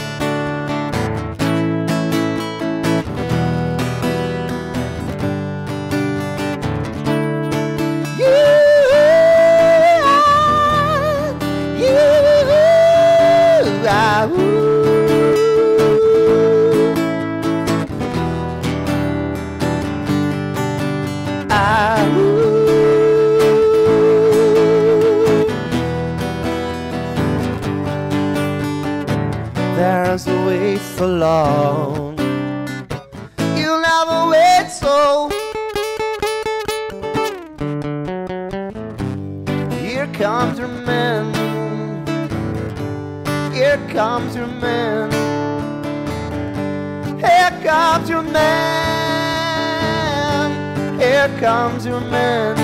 So long. You'll never wait so. Here comes your man. Here comes your man. Here comes your man. Here comes your man.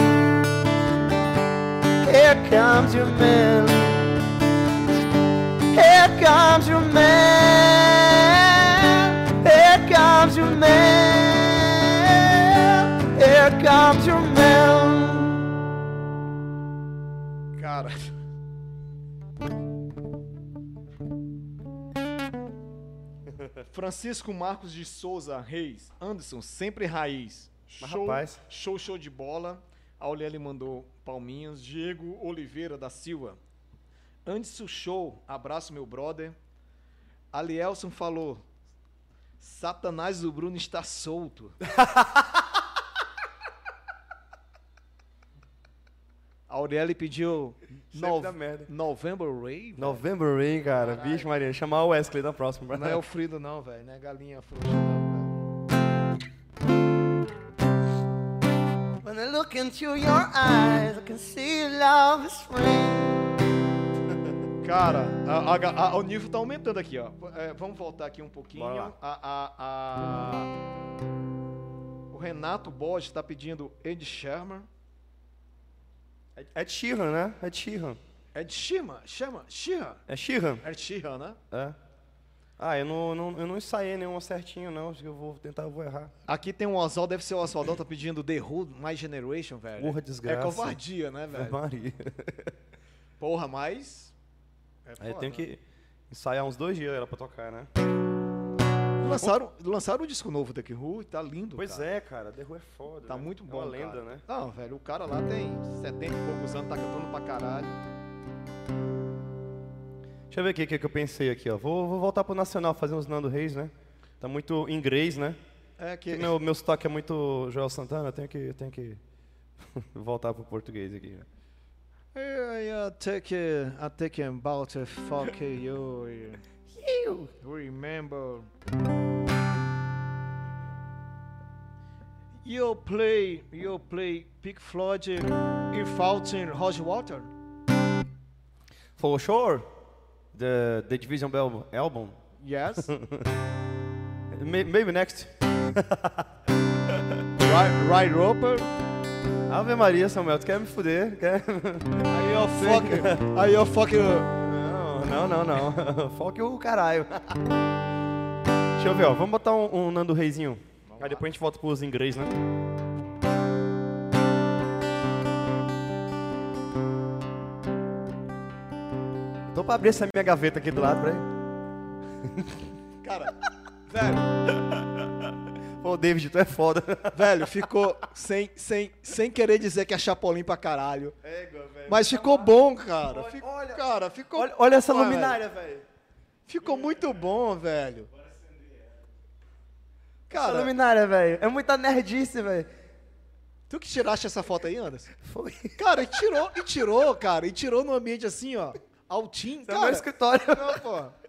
Here comes your man. Here comes your man. Here comes your man. Here comes your man. Cara. Francisco Marcos de Souza Reis, Anderson, sempre raiz. Show, rapaz. show, show de bola. A Aureli mandou palminhas. Diego Oliveira da Silva. Anderson, show. Abraço, meu brother. Alielson falou: Satanás do Bruno está solto. (laughs) A Aureli pediu merda. November Rave. November Rain, cara. Bicho, Maria. Chamar o Wesley na próxima. Não é o Frido, não, velho. Não é galinha frouxa, não, When I look into your eyes, I can see love is free. Cara, a- a- a- o nível tá aumentando aqui, ó. É, vamos voltar aqui um pouquinho. O Renato Borges tá pedindo Ed Sherman. É Ed Sheeran, né? Ed Sheeran. Ed Sheeran, Sheeran, Sheeran. É Sheeran? Ed Sheeran, né? É. Ah, eu não, não, eu não ensaiei nenhum certinho, não. Acho que eu vou tentar, eu vou errar. Aqui tem um Oswald, deve ser o Oswaldão, tá pedindo The Who, My Generation, velho. Porra, desgraça. É covardia, né, velho? Maria. Porra, mas... É Aí eu tenho que ensaiar uns dois dias ela pra tocar, né? Lançaram, lançaram um disco novo da The Who e tá lindo, Pois cara. é, cara. The Who é foda. Tá né? muito É bom, uma lenda, cara. né? Não, velho, o cara lá tem 70 e poucos anos, tá cantando pra caralho. Deixa eu ver aqui o que, que eu pensei aqui, ó. Vou, vou voltar pro Nacional, fazer uns Nando Reis, né? Tá muito inglês, né? É que... Meu, meu sotaque é muito Joel Santana, eu tenho que, eu tenho que (laughs) voltar pro português aqui. né? I, I take I take about a fuck you. You remember? You play you play Pink Floyd in Fountain Roger Water? For sure, the, the Division Bell album. Yes. (laughs) May- Maybe next. (laughs) right, right Roper. Ave Maria, Samuel, tu quer me fuder? Quer... Are you fucking? Are you fucking? Não, não, não, não. (laughs) Foque o caralho. Deixa eu ver, ó. Vamos botar um, um Nando Reizinho. Aí depois a gente volta pros inglês, né? Tô pra abrir essa minha gaveta aqui do lado, peraí. Cara, (laughs) velho, Pô, David, tu é foda. (laughs) velho, ficou sem, sem, sem querer dizer que é Chapolin pra caralho. Égua, velho. Mas ficou bom, cara. Olha, olha. cara, ficou. Olha, olha essa Olha, luminária, velho. Ficou muito bom, velho. Essa Cara, luminária, velho. É muita nerdice, velho. tu que tiraste essa foto aí, Anderson? Foi. Cara, e tirou, e tirou, cara, e tirou no ambiente assim, ó, altinho, Isso é meu cara. escritório. Não, pô.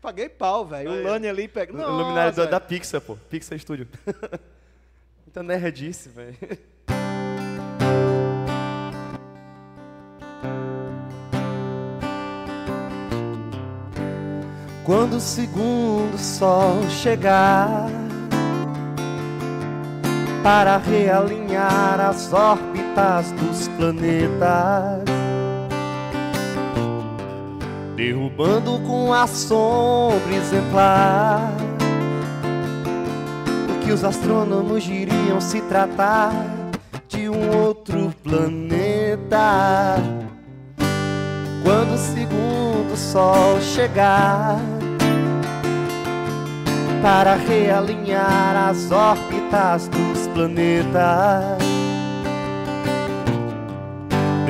Paguei pau, velho. O Lani ali pega. O luminário da, Nossa, da Pixar, pô. Pixar Studio. (laughs) Muita nerdice, velho. Quando o segundo sol chegar para realinhar as órbitas dos planetas, derrubando com a sombra exemplar o que os astrônomos diriam se tratar de um outro planeta. Quando o segundo sol chegar para realinhar as órbitas dos planetas,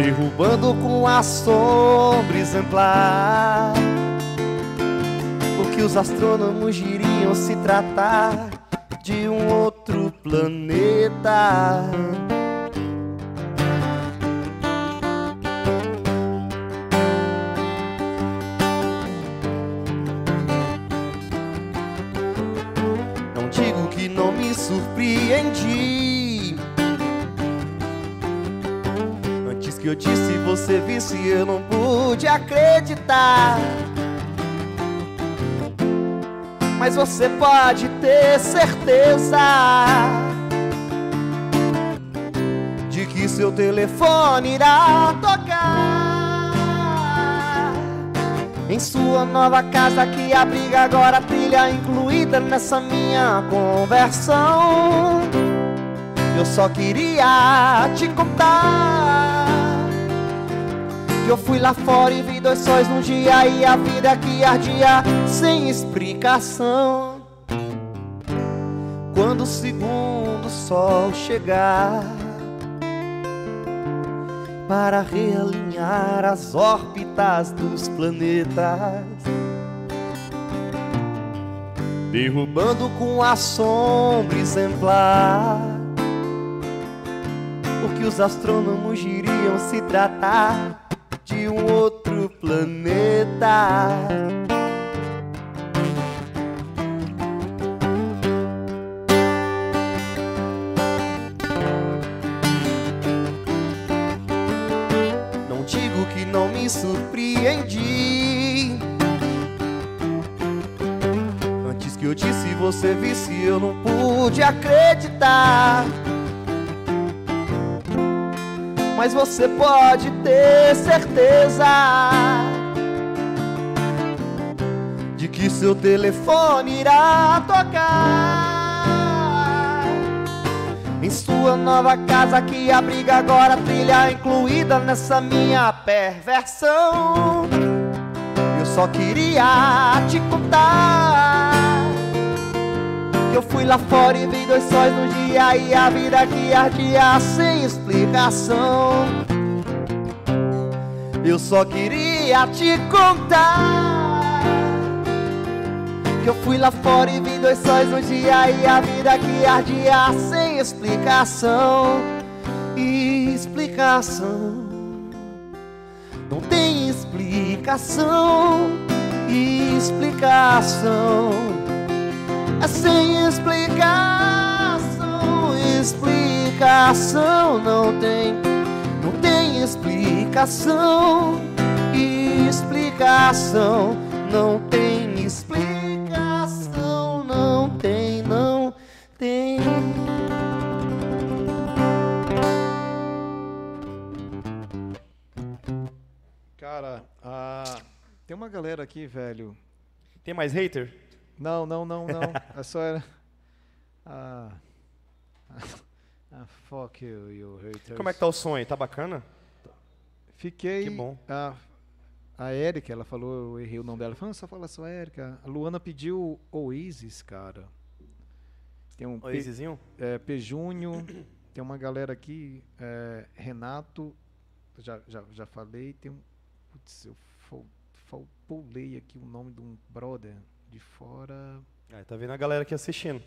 derrubando com a sombra exemplar o que os astrônomos diriam se tratar de um outro planeta. Não digo que não me surpreendi. Que eu disse você visse, eu não pude acreditar. Mas você pode ter certeza de que seu telefone irá tocar em sua nova casa que abriga agora a trilha incluída nessa minha conversão. Eu só queria te contar eu fui lá fora e vi dois sóis num dia e a vida que ardia sem explicação. Quando o segundo sol chegar para realinhar as órbitas dos planetas, derrubando com a sombra exemplar o que os astrônomos diriam se tratar de um outro planeta. Não digo que não me surpreendi. Antes que eu disse você visse, eu não pude acreditar. Mas você pode ter certeza de que seu telefone irá tocar em sua nova casa que abriga agora trilha incluída nessa minha perversão. Eu só queria te contar eu fui lá fora e vi dois sóis no dia e a vida que ardia sem explicação. Eu só queria te contar que eu fui lá fora e vi dois sóis no dia e a vida que ardia sem explicação. Explicação. Não tem explicação. Explicação. É sem explicação. Explicação não tem. Não tem explicação. Explicação não tem explicação. Não tem, não tem. Cara, ah, tem uma galera aqui, velho. Tem mais hater? Não, não, não, não. É só era. (laughs) Ah, ah, fuck you, you haters. Como é que tá o som aí? Tá bacana? Fiquei. Que bom. A, a Erika, ela falou, eu errei o nome dela. Falou, "Ah, só fala só Erika. A Luana pediu Oasis, cara. Tem um Oi, Zizinho? é, Pejunho, tem uma galera aqui, é, Renato, já, já, já falei, tem um. Putz, eu fal, aqui o nome de um brother de fora. Ah, tá vendo a galera aqui assistindo.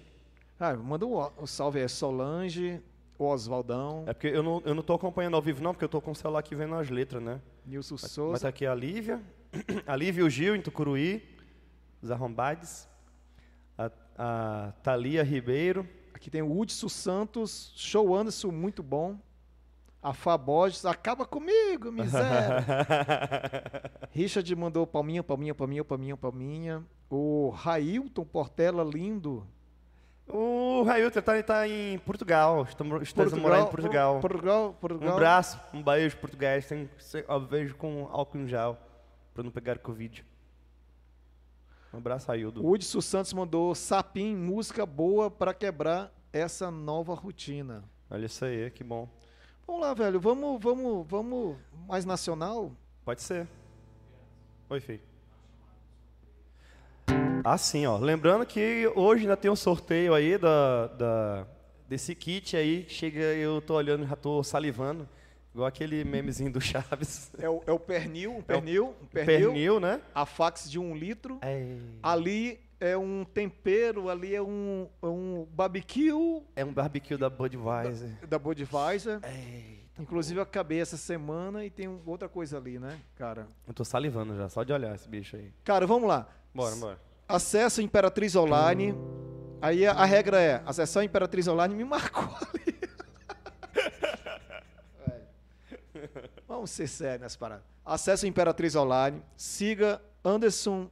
Ah, manda o, o salve é Solange, o Oswaldão, É porque eu não, eu não tô acompanhando ao vivo, não, porque eu tô com o celular aqui vendo as letras, né? Nilson Mas tá Souza. aqui a Lívia, (clears throat) a Lívia e o Gil em Tucuruí, os arrombades, a, a Thalia Ribeiro, Aqui tem o Hudson Santos, show Anderson, muito bom. A Faborges, acaba comigo, miséria. (laughs) Richard mandou palminha, palminha, palminha, palminha, palminha. O Railton Portela, lindo. o Railton tá, tá em Portugal, estamos, estamos morando em Portugal. Portugal, Portugal. Um abraço, um beijo português, tem, eu vejo com álcool em gel, pra não pegar Covid. Um abraço, Aildo. O Hudson Santos mandou Sapim, música boa pra quebrar essa nova rotina. Olha isso aí, que bom. Vamos lá, velho, vamos, vamos, vamos mais nacional? Pode ser. Oi, filho. Ah, sim, ó. Lembrando que hoje ainda tem um sorteio aí da, da- desse kit aí. Chega, eu tô olhando, já tô salivando. Igual aquele memezinho do (laughs) Chaves. É o, é o pernil, um pernil, um pernil, Pernil, né? a fax de um litro. É, Ali é um tempero, ali é um, é um barbecue é um barbecue da Budweiser. da Budweiser. Eita, Inclusive eu acabei essa semana e tem um- outra coisa ali, né, cara? eu tô salivando já, só de olhar esse bicho aí. Cara, vamos lá. Bora, bora. Acesso Imperatriz Online. Aí a, a regra é, acessar Imperatriz Online me marcou (laughs) ali. Vamos ser sérios nessa parada. Acesso Imperatriz Online. Siga Anderson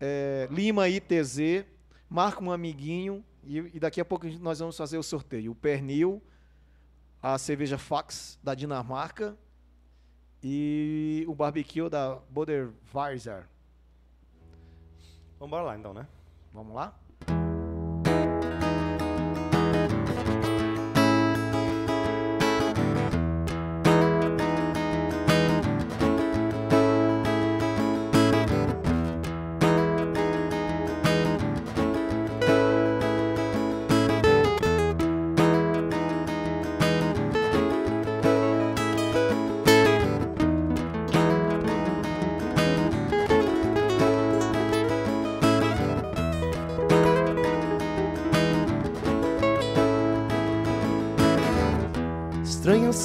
é, Lima ITZ. Marca um amiguinho. E, e daqui a pouco a nós vamos fazer o sorteio. O pernil, a cerveja Fox da Dinamarca e o barbecue da Budweiser. Vamos lá então, né? Vamos lá?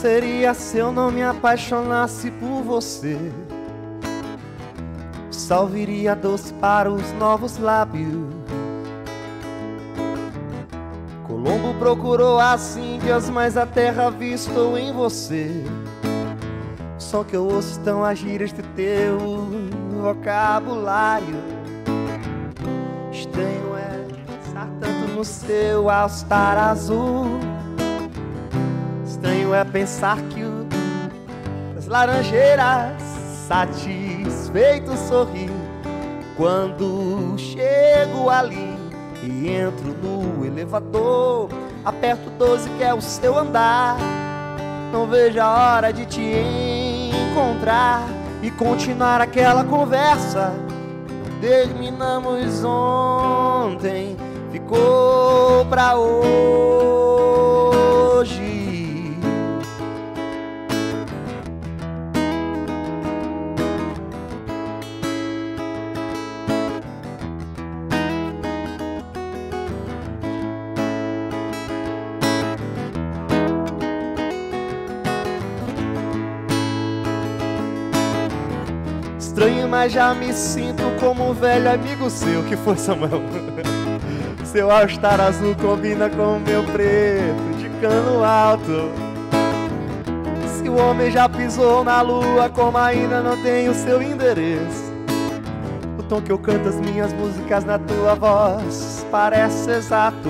Seria se eu não me apaixonasse por você. Sal viria doce para os novos lábios. Colombo procurou as Índias, mas a terra avistou em você. som que eu ouço estão as gírias do teu vocabulário. Estranho é pensar tanto no seu all-star azul. É pensar que o, as laranjeiras satisfeito sorri quando chego ali e entro no elevador. Aperto 12 que é o seu andar. Não vejo a hora de te encontrar e continuar aquela conversa. Terminamos ontem, ficou pra hoje. Estranho, mas já me sinto como um velho amigo seu. Que foi, Samuel? (laughs) Seu all-star azul combina com o meu preto de cano alto. Se o homem já pisou na lua, como ainda não tem o seu endereço. O tom que eu canto as minhas músicas na tua voz parece exato.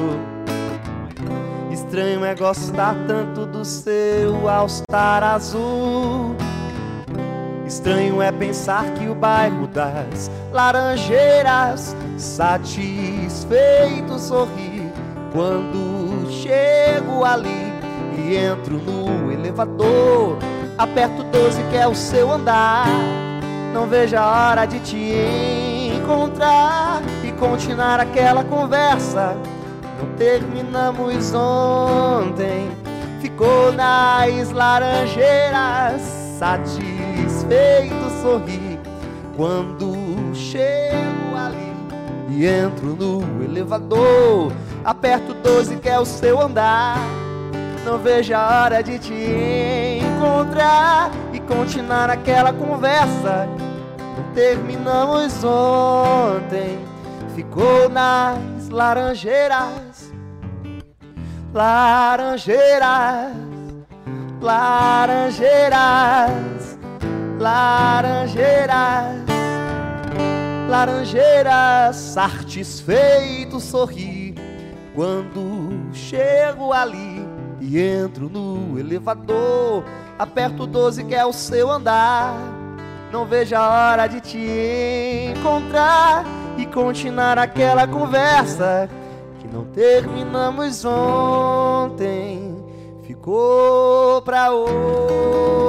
Estranho é gostar tanto do seu all-star azul. Estranho é pensar que o bairro das Laranjeiras satisfeito sorri quando chego ali e entro no elevador. Aperto 12 que é o seu andar. Não vejo a hora de te encontrar e continuar aquela conversa. Não terminamos ontem, ficou nas Laranjeiras satisfeito sorri quando chego ali e entro no elevador. Aperto 12 que é o seu andar. Não vejo a hora de te encontrar e continuar aquela conversa. Terminamos ontem, ficou nas laranjeiras. Laranjeiras, laranjeiras, laranjeiras, laranjeiras, satisfeito sorri quando chego ali e entro no elevador. Aperto 12 que é o seu andar. Não vejo a hora de te encontrar e continuar aquela conversa que não terminamos ontem. Ficou pra hoje.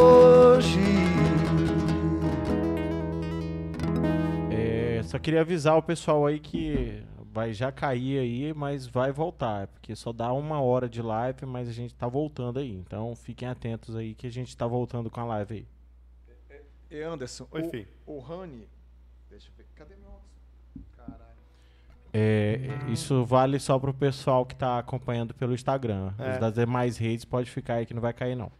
Queria avisar o pessoal aí que vai já cair aí, mas vai voltar. Porque só dá uma hora de live, mas a gente tá voltando aí. Então fiquem atentos aí que a gente tá voltando com a live aí. E Anderson, Oi, o, filho. o Rani. Deixa eu ver. Cadê meu óculos? Caralho. É, isso vale só pro pessoal que tá acompanhando pelo Instagram. É. Os das demais redes pode ficar aí que não vai cair não.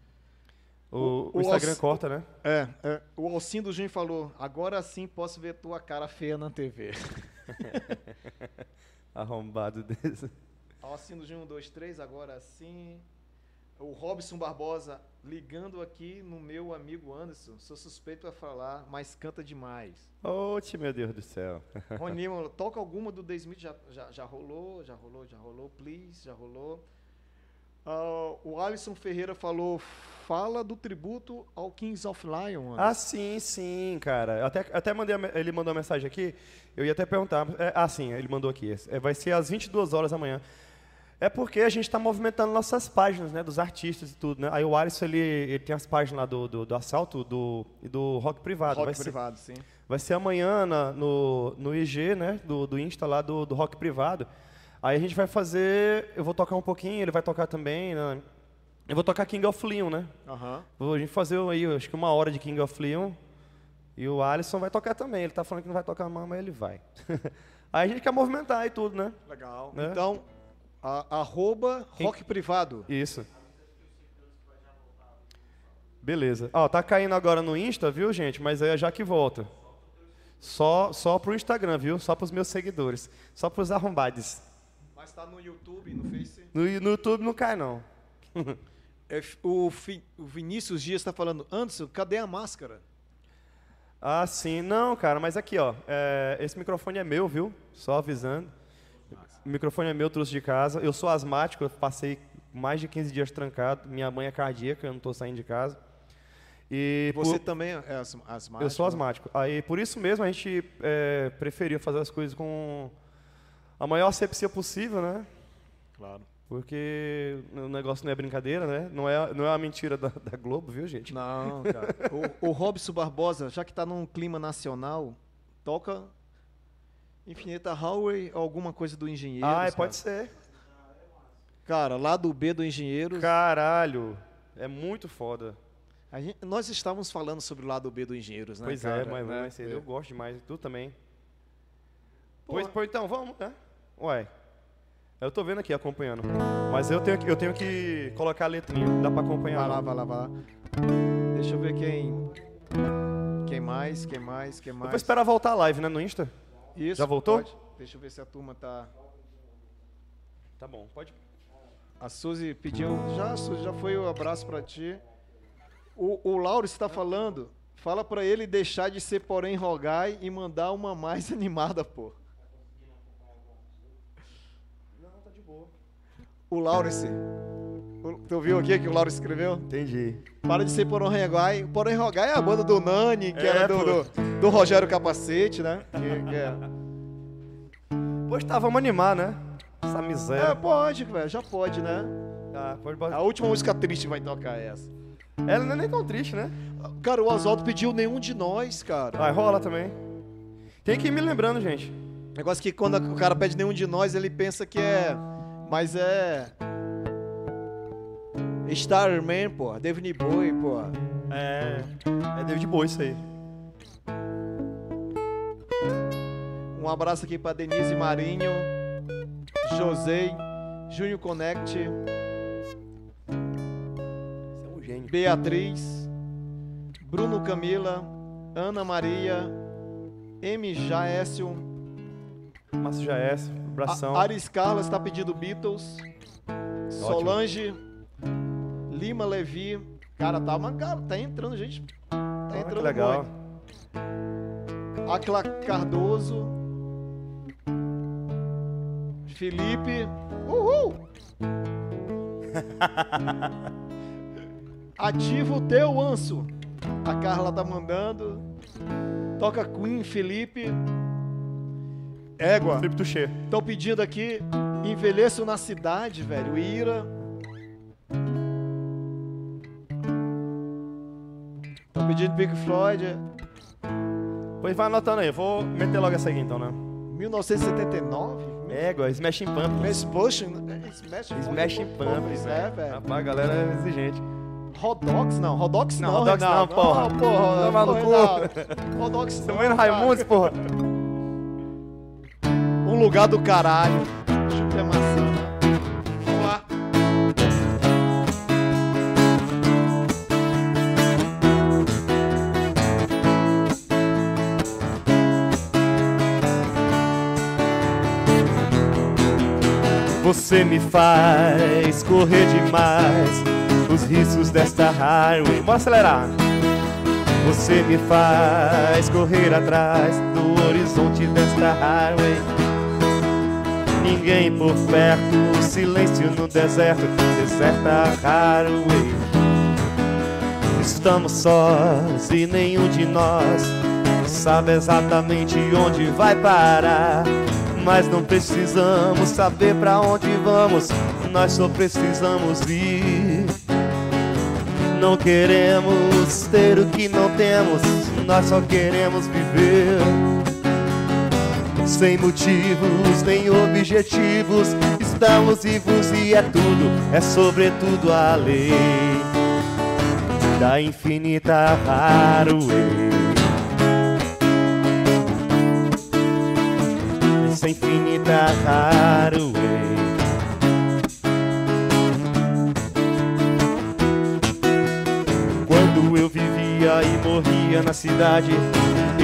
O, O- o Instagram Alci- corta, né? É, é, o Alcindo Jim falou: agora sim posso ver tua cara feia na TV. (laughs) Arrombado desse. Alcindo Jim 1, 2, 3, agora sim. O Robson Barbosa ligando aqui no meu amigo Anderson. Sou suspeito pra falar, mas canta demais. Oxe, meu Deus do céu. Roninho, (laughs) toca alguma do The Smith, já, já, já rolou, já rolou, já rolou, please, já rolou. Ah, o Alisson Ferreira falou, fala do tributo ao Kings of Lion. Ah, sim, sim, cara. Eu até, até mandei, ele mandou uma mensagem aqui, eu ia até perguntar. é, ah, sim, ele mandou aqui. É, vai ser às 22 horas da manhã. É porque a gente está movimentando nossas páginas, né, dos artistas e tudo, né? Aí o Alisson, ele, ele tem as páginas lá do, do, do Assalto do, e do Rock Privado. Rock vai, ser, privado, sim. vai ser amanhã na- no, no IG, né, do, do Insta lá do, do Rock Privado. Aí a gente vai fazer, eu vou tocar um pouquinho, ele vai tocar também, né? Eu vou tocar King of Leon, né? Vou a gente fazer aí, acho que uma hora de King of Leon. E o Alisson vai tocar também. Ele tá falando que não vai tocar mais, mas ele vai. (laughs) aí a gente quer movimentar e tudo, né? Legal. Né? Então, a- arroba Quem- rock privado. Isso. Beleza. Ó, tá caindo agora no Insta, viu, gente? Mas aí é já que volta. Só, só pro Instagram, viu? Só pros meus seguidores. Só pros arrombados. Mas tá no YouTube, no Face. No, no YouTube não cai, não. (laughs) É, o, Vinícius Dias está falando, Anderson, cadê a máscara? Ah, sim. Não, cara, mas aqui, ó. é, esse microfone é meu, viu? Só avisando. O microfone é meu, trouxe de casa. Eu sou asmático, eu passei mais de 15 dias trancado. Minha mãe é cardíaca, eu não tô saindo de casa. E Você por- também é as- asmático? Eu sou né? asmático. Aí, por isso mesmo, a gente é, preferia fazer as coisas com a maior asepsia possível, né? Claro. Porque o negócio não é brincadeira, né? Não é, não é uma mentira da, da Globo, viu, gente? Não, cara. o, o Robson Barbosa, já que tá num clima nacional, toca Infinita Highway ou alguma coisa do Engenheiros. ah, é, pode ser. Cara, lá do B do Engenheiros. Caralho. É muito foda. a gente- nós estávamos falando sobre o lado B do Engenheiros, né? pois cara? é, mas, Né? mas eu gosto demais. Tu também. Pô, Pois, pois então, vamos, né? Ué. Eu tô vendo aqui, acompanhando. Mas eu tenho que, eu tenho que colocar a letrinha. Dá pra acompanhar. Vai lá, não. vai lá, vai lá. Deixa eu ver quem. Quem mais, quem mais, quem Eu vou mais. esperar voltar a live, né? No Insta? Isso, Já voltou? pode. Deixa eu ver se a turma tá. Tá bom, pode. A Suzy pediu. Já, Suzy, já foi o abraço pra ti. O, o Lauro está falando. Fala pra ele deixar de ser porém rogai e mandar uma mais (laughs) animada, pô. Não, tá de boa. O Laurence. O- Tu viu aqui que o Lauro escreveu? Entendi. Para de ser. Porém rogai é a banda do Nani, que É, era do, do, do Rogério Capacete, né? Que- que é. Pois tá, vamos animar, né? Essa É, miséria. pode, velho, já pode, né? Ah, pode A botar. última música triste vai tocar essa. Ela não é nem tão triste, né? Cara, o Oswaldo pediu nenhum de nós, cara. Vai, rola também. Tem que ir me lembrando, gente. Negócio que quando o cara pede nenhum de nós, ele pensa que é. Mas é. Starman, pô. David Bowie, pô. É. É David Bowie isso aí. Um abraço aqui pra Denise Marinho, José, Júnior Connect, Você é um gênio. Beatriz, Bruno Camila, Ana Maria, M. Jaécio, Márcio Jaes, abração. A- Aris Carla está pedindo Beatles. Solange. Lima Levi. Cara, tá, uma, cara, tá entrando, gente. Tá Ah, que entrando legal. muito. Acla Cardoso. Felipe. Uhul! (laughs) Ativo teu anso. A Carla tá mandando. Toca Queen, Felipe. Égua. Felipe Tuchê. Estão pedindo aqui, envelheço na cidade, velho. Ira. Estão pedindo Pink Floyd. Pois vai anotando aí. Eu vou meter logo essa aqui então, né? 1979? Égua, Smashing Pumpkins. Pumpkins. é, Smash Smashing Pumpkins, né, velho? Rapaz, a galera é exigente. Rodox não, Rodox não. Não, Rodox não, porra. Ah, porra, no porra, não. Também no cara. Raimundos, porra. Um lugar do caralho. Chupa maçã. Vamos lá. Você me faz correr demais os riscos desta highway. Bora acelerar. Você me faz correr atrás do horizonte desta highway. Ninguém por perto, silêncio no deserto, deserta highway. Estamos sós e nenhum de nós sabe exatamente onde vai parar. Mas não precisamos saber pra onde vamos, nós só precisamos ir. Não queremos ter o que não temos, nós só queremos viver. Sem motivos nem objetivos, estamos vivos e é tudo, é sobretudo a lei da infinita highway. Essa infinita highway. Quando eu vivia e morria na cidade,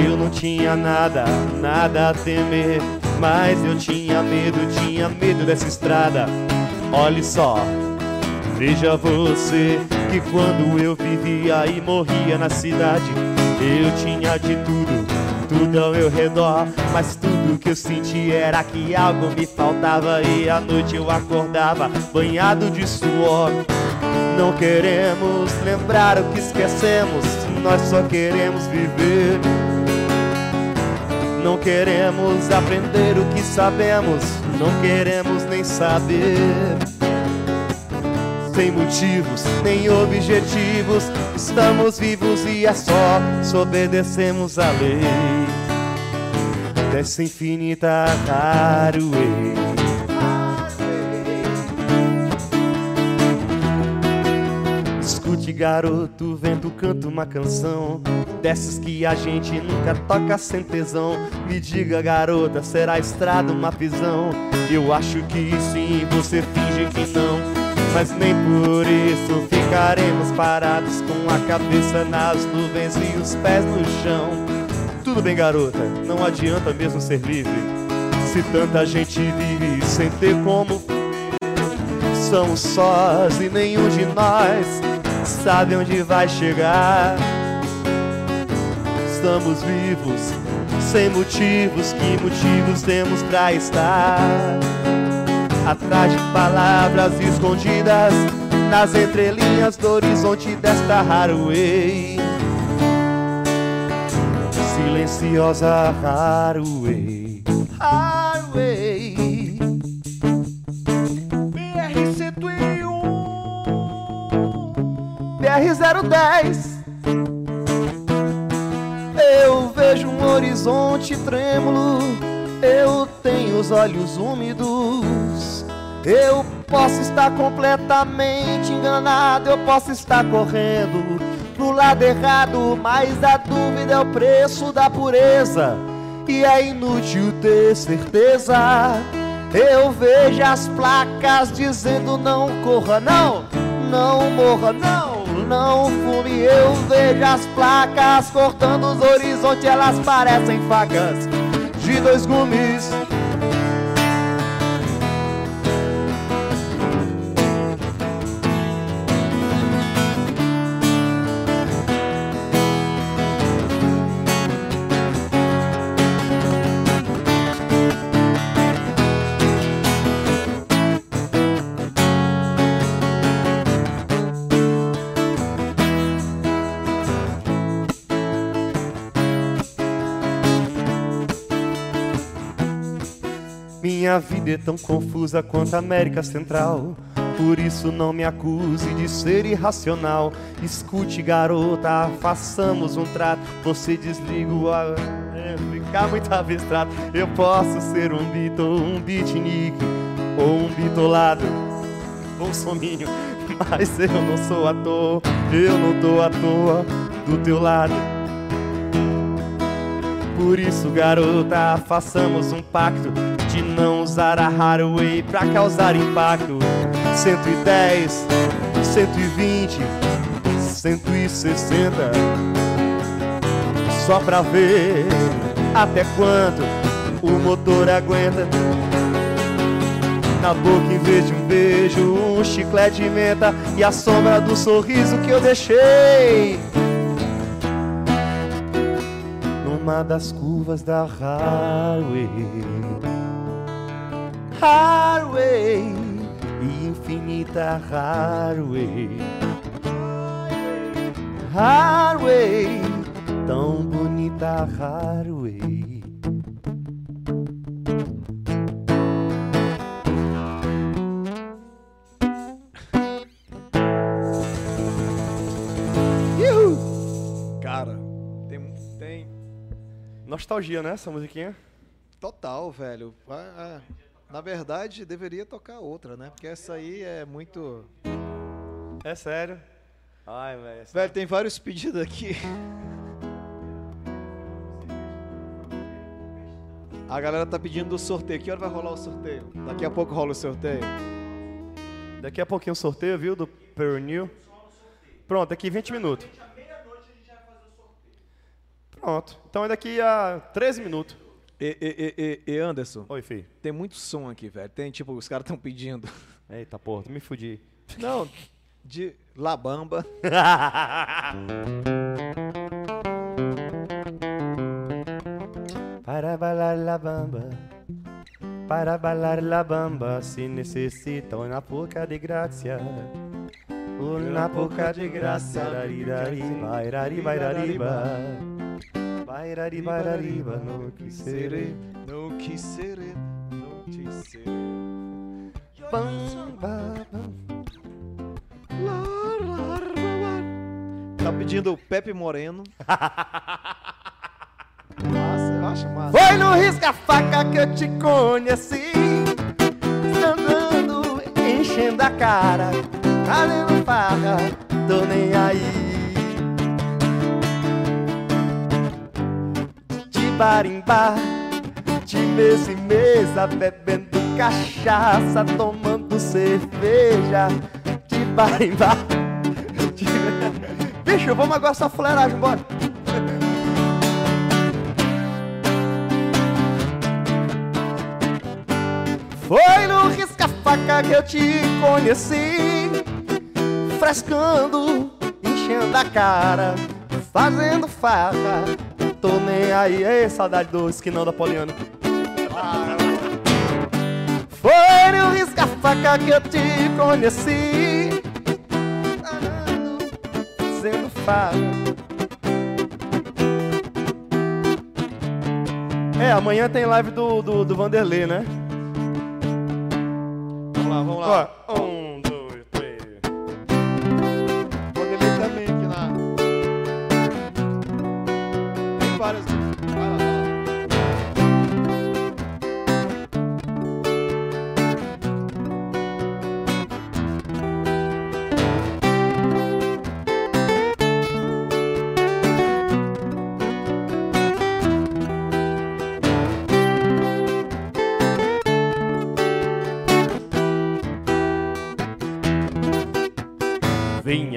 eu não tinha nada, nada a temer. Mas eu tinha medo, tinha medo dessa estrada. Olhe só, Veja você que quando eu vivia e morria na cidade, eu tinha de tudo, tudo ao meu redor. Mas tudo que eu senti era que algo me faltava e à noite eu acordava banhado de suor. Não queremos lembrar o que esquecemos, nós só queremos viver. Não queremos aprender o que sabemos, não queremos nem saber. Sem motivos, nem objetivos, estamos vivos e é só se obedecemos a lei dessa infinita highway. Escute, garoto, vendo canto uma canção. Dessas que a gente nunca toca sem tesão. Me diga, garota, será a estrada uma prisão? Eu acho que sim, você finge que não. Mas nem por isso ficaremos parados Com a cabeça nas nuvens e os pés no chão. Tudo bem, garota, não adianta mesmo ser livre. Se tanta gente vive sem ter como somos sós e nenhum de nós sabe onde vai chegar. Estamos vivos, sem motivos, que motivos temos pra estar? Atrás de palavras escondidas nas entrelinhas do horizonte desta highway. Silenciosa highway, highway. BR-010 Eu vejo um horizonte trêmulo Eu tenho os olhos úmidos. Eu posso estar completamente enganado Eu posso estar correndo pro lado errado Mas a dúvida é o preço da pureza E é inútil ter certeza. Eu vejo as placas dizendo não corra, não, não morra, não, não fume. Eu vejo as placas cortando os horizontes, elas parecem facas de dois gumes. Minha vida é tão confusa quanto a América Central. Por isso não me acuse de ser irracional. Escute, garota, façamos um trato. Você desliga o ar, é, ficar muito abstrato. Eu posso ser um Beatle, um beatnik ou um bitolado, um sominho. Mas eu não sou à toa, eu não tô à toa do teu lado. Por isso, garota, façamos um pacto de não usar a Haraway pra causar impacto. 110, 120, 160. Só pra ver até quanto o motor aguenta. Na boca, em vez de um beijo, um chiclete de menta e a sombra do sorriso que eu deixei numa das curvas da highway. Highway, infinita highway. Highway, tão bonita highway. Cara, tem, tem Nostalgia, né, essa musiquinha? total, velho. Ah, ah, Na verdade, deveria tocar outra, né? Porque essa aí é muito. É sério. Ai, velho. essa- Velho, tem vários pedidos aqui. A galera tá pedindo do sorteio. Que hora vai rolar o sorteio? Daqui a pouco rola o sorteio. Daqui a pouquinho o sorteio, viu, do Pernil. Pronto, daqui 20 minutos. Pronto. Então é daqui a 13 minutos. E, e, e, e Anderson, Oi, filho. tem muito som aqui, velho. Tem tipo, os caras estão pedindo. (laughs) Eita porra, tu me fudi. Não, de Labamba. Para bailar la bamba, (laughs) para bailar la bamba, se necessita uma pouca de graça. Uma pouca de graça, rarirari, bairari, bairariba. Bairari, bairariba, no que serei. Não quis ser, não te ser. Bamba, Tá pedindo o Pepe Moreno. (laughs) Massa, eu acho massa. Foi no risca-faca que eu te conheci Andando, enchendo a cara Fazendo farra, tô nem aí Bar De mesa em mesa Bebendo cachaça Tomando cerveja De bar (laughs) de... (laughs) Bicho, vamos agora essa fuleiragem, bora. Foi no risca-faca que eu te conheci Frescando, enchendo a cara Fazendo farra Tô nem aí, ei, saudade do esquinão da Poliana Foi no risca-faca que eu te conheci Fazendo farra É, amanhã tem live do, do, do Vanderlei, né? Vamos lá, vamos lá. Ó, um,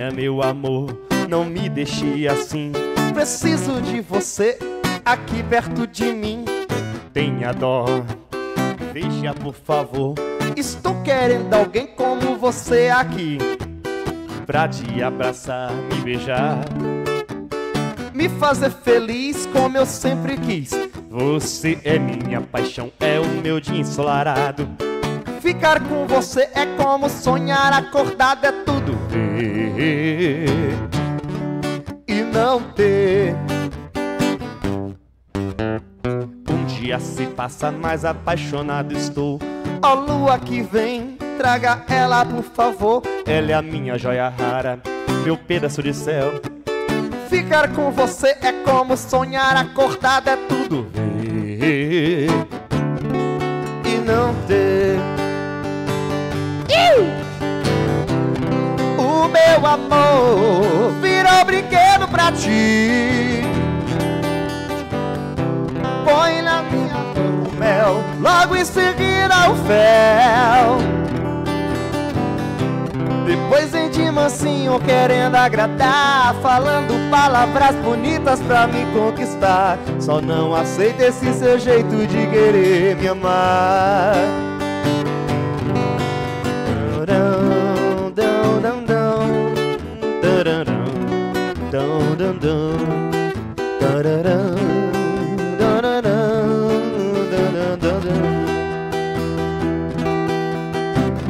Venha, meu amor, não me deixe assim. Preciso de você aqui perto de mim. Tenha dó, veja por favor. Estou querendo alguém como você aqui. Pra te abraçar, me beijar. Me fazer feliz como eu sempre quis. Você é minha paixão, é o meu dia ensolarado. Ficar com você é como sonhar acordado, é tudo e não ter. Um dia se passa, mais apaixonado estou. Ó lua que vem, traga ela por favor. Ela é a minha joia rara, meu pedaço de céu. Ficar com você é como sonhar acordado, é tudo ver e não ter. Meu amor virou brinquedo pra ti. Põe na minha boca o mel, logo em seguida o fel. Depois vem de mansinho querendo agradar, falando palavras bonitas pra me conquistar. Só não aceito esse seu jeito de querer me amar.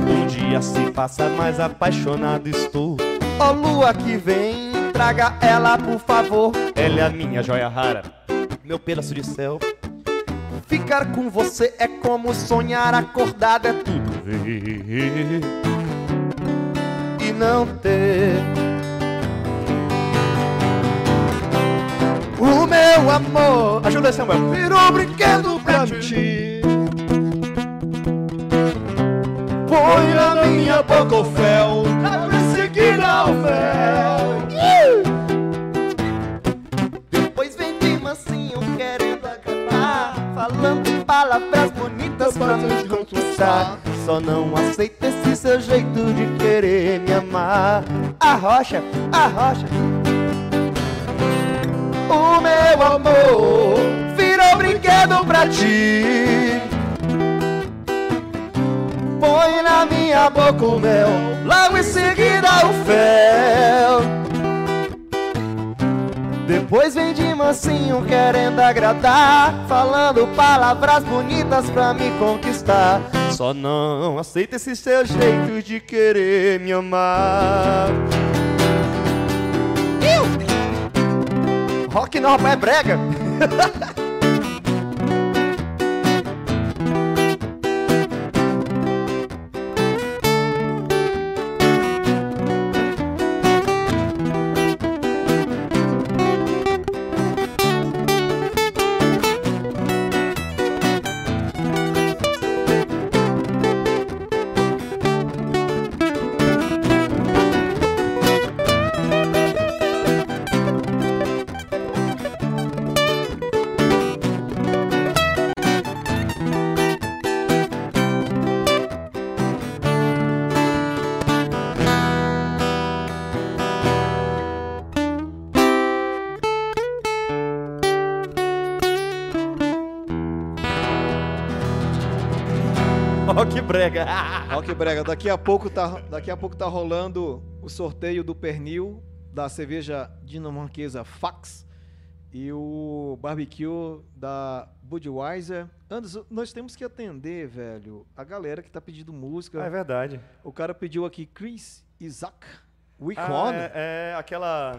Um dia se passa, mais apaixonado estou. Ó lua que vem, traga ela por favor. Ela é a minha joia rara, meu pedaço de céu. Ficar com você é como sonhar acordado, é tudo ver e não ter. O meu amor, ajuda Samuel, virou brinquedo pra ti. Põe na minha boca o fel, pra perseguir ao fel. Depois vem de mansinho querendo agradar, falando palavras bonitas pra me conquistar. Só não aceito esse seu jeito de querer me amar. A rocha, a rocha. O meu amor virou brinquedo pra ti. Põe na minha boca com mel, logo em seguida o fel. Depois vem de mansinho querendo agradar, falando palavras bonitas pra me conquistar. Só não aceita esse seu jeito de querer me amar. Rock não é brega. (laughs) brega. (laughs) Rock Brega, daqui a pouco tá, daqui a pouco tá rolando o sorteio do pernil da cerveja dinamarquesa Fax e o barbecue da Budweiser. Anderson, nós temos que atender, velho, a galera que tá pedindo música. Ah, é verdade. O cara pediu aqui Chris Isaac. Week Ah, One. é, é aquela.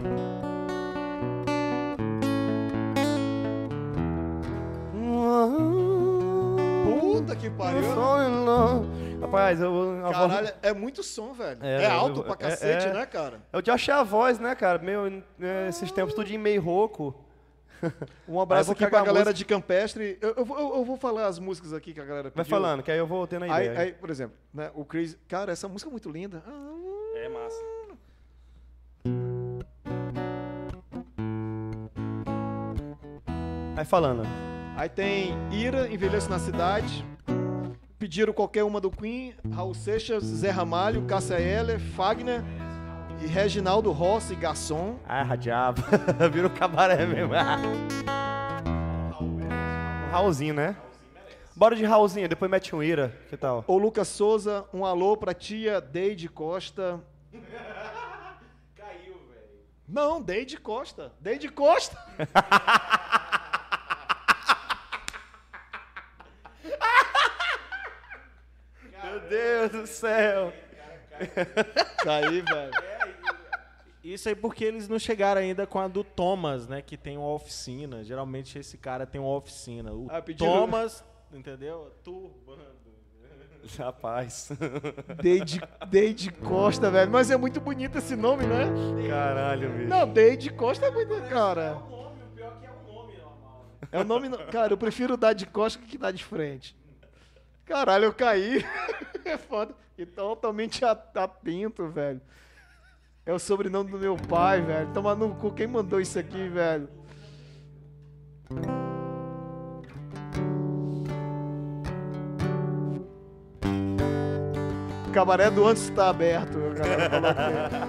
Puta que pariu. Rapaz, eu. a voz- Caralho, é muito som, velho. É, É, alto eu- pra é- cacete, é. né, cara? Eu já achei a voz, né, cara? Meu, é, esses tempos tudo em meio rouco. (laughs) Um abraço Aí aqui pra a galera música. de Campestre. Eu, eu vou- eu- eu vou falar as músicas aqui que a galera pediu. Vai falando, que aí eu vou tendo a Aí, ideia. aí, por exemplo, né, o Chris... Cara, essa música é muito linda. Ah, É massa. Vai falando. Aí tem Ira, Envelheço na Cidade. Pediram qualquer uma do Queen. Raul Seixas, Zé Ramalho, Cássia Eller, Fagner e Reginaldo Rossi, Garçom. Ah, radiava. (laughs) Vira o cabaré mesmo. Um Raulzinho, né? Bora de Raulzinho, depois mete um Ira. Que tal? O Lucas Souza, um alô pra tia Deide Costa. (laughs) Caiu, velho. Não, Deide Costa. Deide Costa. (laughs) Meu Deus do céu. Caí, velho. Isso aí porque eles não chegaram ainda com a do Thomas, né? Que tem uma oficina. Geralmente esse cara tem uma oficina. O Ah, pediram- Thomas, entendeu? Turbando. Rapaz. Deide, Deide Costa, velho. Mas é muito bonito esse nome, né? Caralho, bicho. Não, Deide Costa é muito. Cara. O nome, o pior que é o nome normal. É o nome. no- Cara, eu prefiro dar de costa que dar de frente. Caralho, eu caí. (laughs) É foda. E totalmente at- atento, velho. É o sobrenome do meu pai, velho. Toma no cu. Quem mandou isso aqui, velho? O cabaré do antes está aberto. galera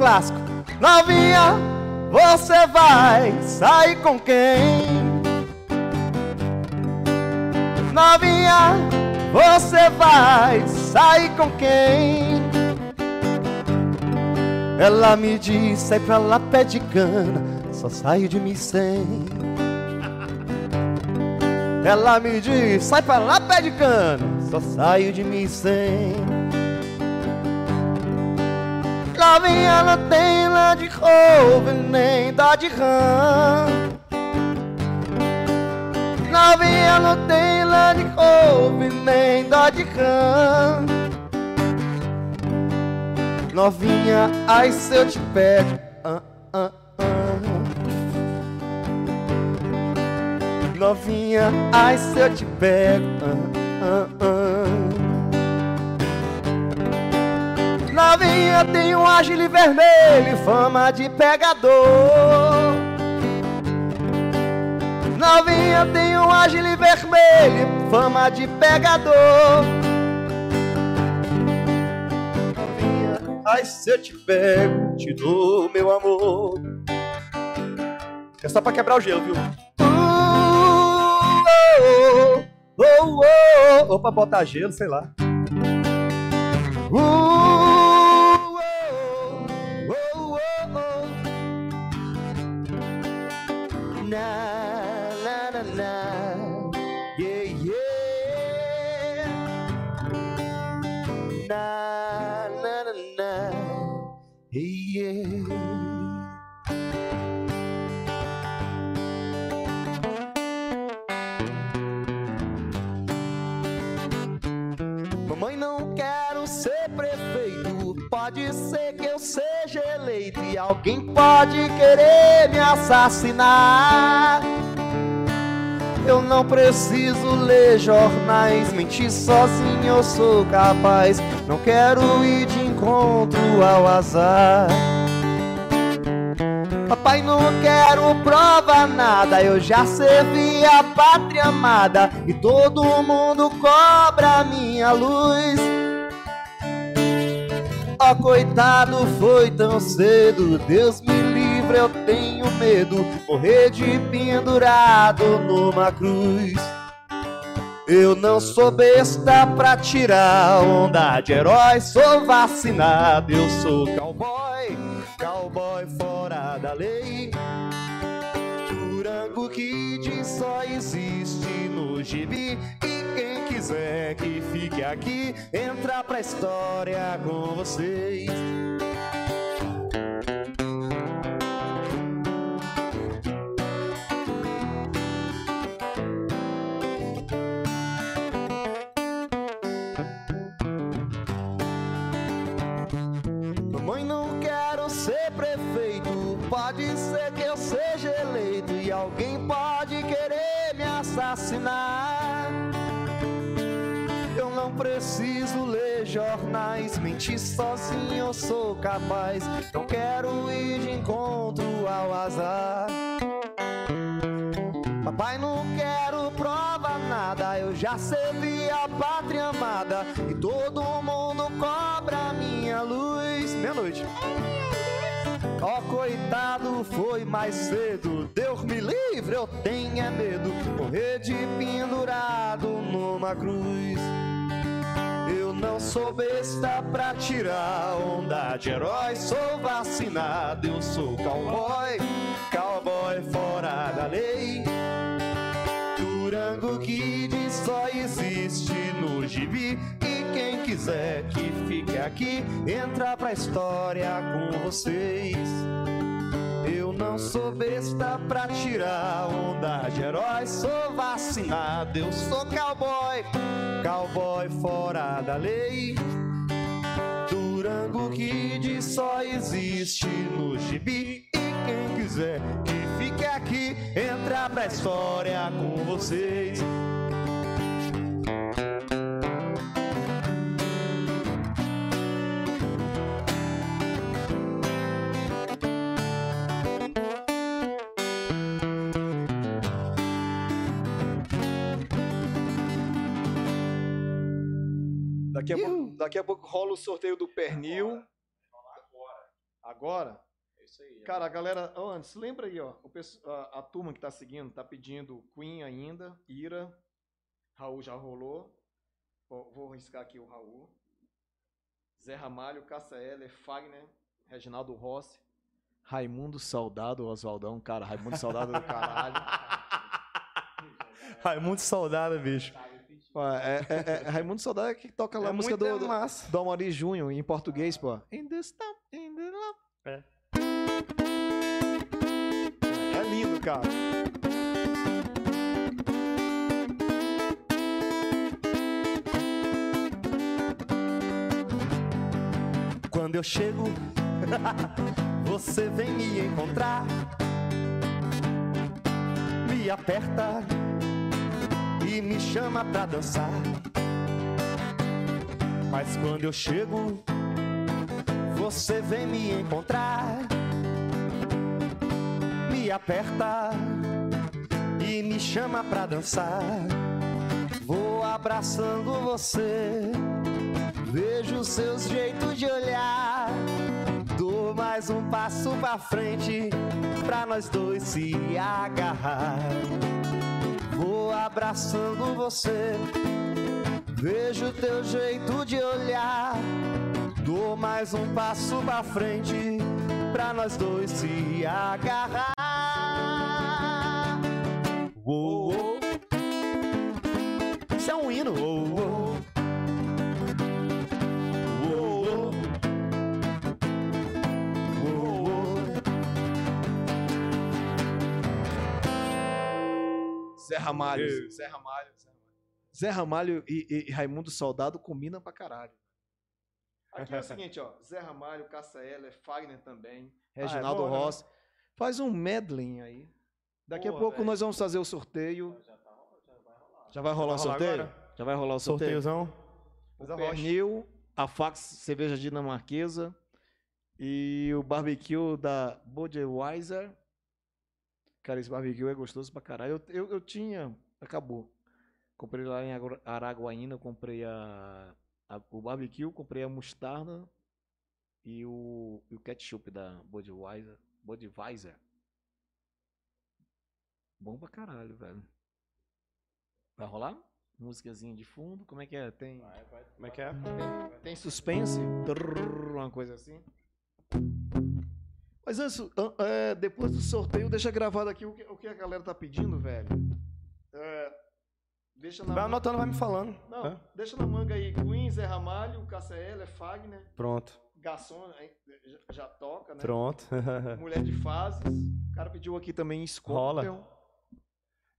clássico. Novinha, você vai sair com quem? Novinha, você vai sair com quem? Ela me diz, sai pra lá, pé de cana, só saio de mim sem. Ela me diz, sai pra lá, pé de cana, só saio de mim sem. Novinha não tem lá de roubo nem dó de rã. Novinha não tem lá de roubo nem dó de rã. Novinha, ai se eu te pego. Ah, ah, ah. Novinha, ai se eu te pego. Ah, ah, ah. Novinha tem um ágil vermelho e fama de pegador. Novinha tem um ágil vermelho e fama de pegador. Novinha, ai se eu te pego, te dou meu amor. É só pra quebrar o gelo, viu? Uh, oh, oh, oh, oh, ou pra botar gelo, sei lá. Uh, Mamãe, não quero ser prefeito. Pode ser que eu seja eleito e alguém pode querer me assassinar. Eu não preciso ler jornais, mentir sozinho eu sou capaz. Não quero ir de encontro ao azar. Papai, não quero prova nada, eu já servi a pátria amada e todo mundo cobra minha luz. Ó, coitado, foi tão cedo, Deus me livre, eu tenho medo, morrer de pendurado numa cruz. Eu não sou besta pra tirar onda de herói, sou vacinado, eu sou cowboy, cowboy fora da lei. Durango Kid só existe no gibi e quem quiser que fique aqui, entra pra história com vocês. Me assassinar. Eu não preciso ler jornais, mentir sozinho eu sou capaz. Não quero ir de encontro ao azar. Papai, não quero prova nada, eu já servi a pátria amada e todo mundo cobra minha luz. Meia-noite. Ó, coitado, foi mais cedo. Deus me livre, eu tenho é medo. Morrer de pendurado numa cruz. Eu não sou besta pra tirar onda de herói. Sou vacinado, eu sou cowboy. Cowboy fora da lei. Durango Kid só existe no gibi. E quem quiser que fique aqui, entra pra história com vocês. Eu não sou besta pra tirar onda de herói, sou vacinado, eu sou cowboy, cowboy fora da lei. Durango Kid só existe no gibi. E quem quiser que fique aqui, entra pra história com vocês. Daqui a, pouco, daqui a pouco rola o sorteio do pernil. Agora? É isso aí. Cara, a galera, antes, lembra aí, ó, o a, a turma que tá seguindo tá pedindo Queen ainda, Ira, Raul já rolou. Vou riscar aqui o Raul. Zé Ramalho, Cássia Heller, Fagner, Reginaldo Rossi, Raimundo Saudado, Oswaldão, cara, Raimundo Saudado do caralho. (laughs) Raimundo Saudade, bicho. Ó, é, é- é- Raimundo Saudado é que toca lá É a música muito do, do, do Amaury Júnior, em português, pô. In the stop, in the love. É. É lindo, cara. Quando eu chego, (laughs) você vem me encontrar, me aperta e me chama pra dançar. Mas quando eu chego, você vem me encontrar, me aperta e me chama pra dançar. Vou abraçando você, vejo seus jeitos de olhar. Dou mais um passo pra frente pra nós dois se agarrar. Vou abraçando você, vejo teu jeito de olhar. Dou mais um passo pra frente pra nós dois se agarrar. Uou, uou. Isso é um hino. Uou, uou. Zé Ramalho. Zé Ramalho. Zé Ramalho, Zé Ramalho e, e- e Raimundo Soldado combinam pra caralho. Aqui é o (laughs) seguinte, ó. Zé Ramalho, Heller, Fagner também, Reginaldo bom, né? Rossi. Faz um medley aí. Daqui a pouco velho. nós vamos fazer o sorteio. Já vai rolar o Vai rolar sorteio? agora? Já vai rolar o sorteio? Sorteiozão. O pernil, a fax cerveja dinamarquesa e o barbecue da Budweiser. Cara, esse barbecue é gostoso pra caralho. Eu, eu, eu tinha, acabou. Comprei lá em Araguaína, comprei a, a- o barbecue, comprei a mostarda e o, e o ketchup da Budweiser. Budweiser. Bom pra caralho, velho. Vai rolar? Músicazinha de fundo, como é que é? Tem... Como é que é? Tem suspense? Trrr, uma coisa assim. Mas antes, an- é, depois do sorteio, deixa gravado aqui o que, o que a galera tá pedindo, velho. É, deixa na Vai manga. anotando, vai me falando. Não, Hã? deixa na manga aí. Queen, Zé Ramalho, Cassaela, Fagner, Pronto. Garçom já, já toca, né? Pronto. (laughs) Mulher de fases. O cara pediu aqui também Scorpion. Rola.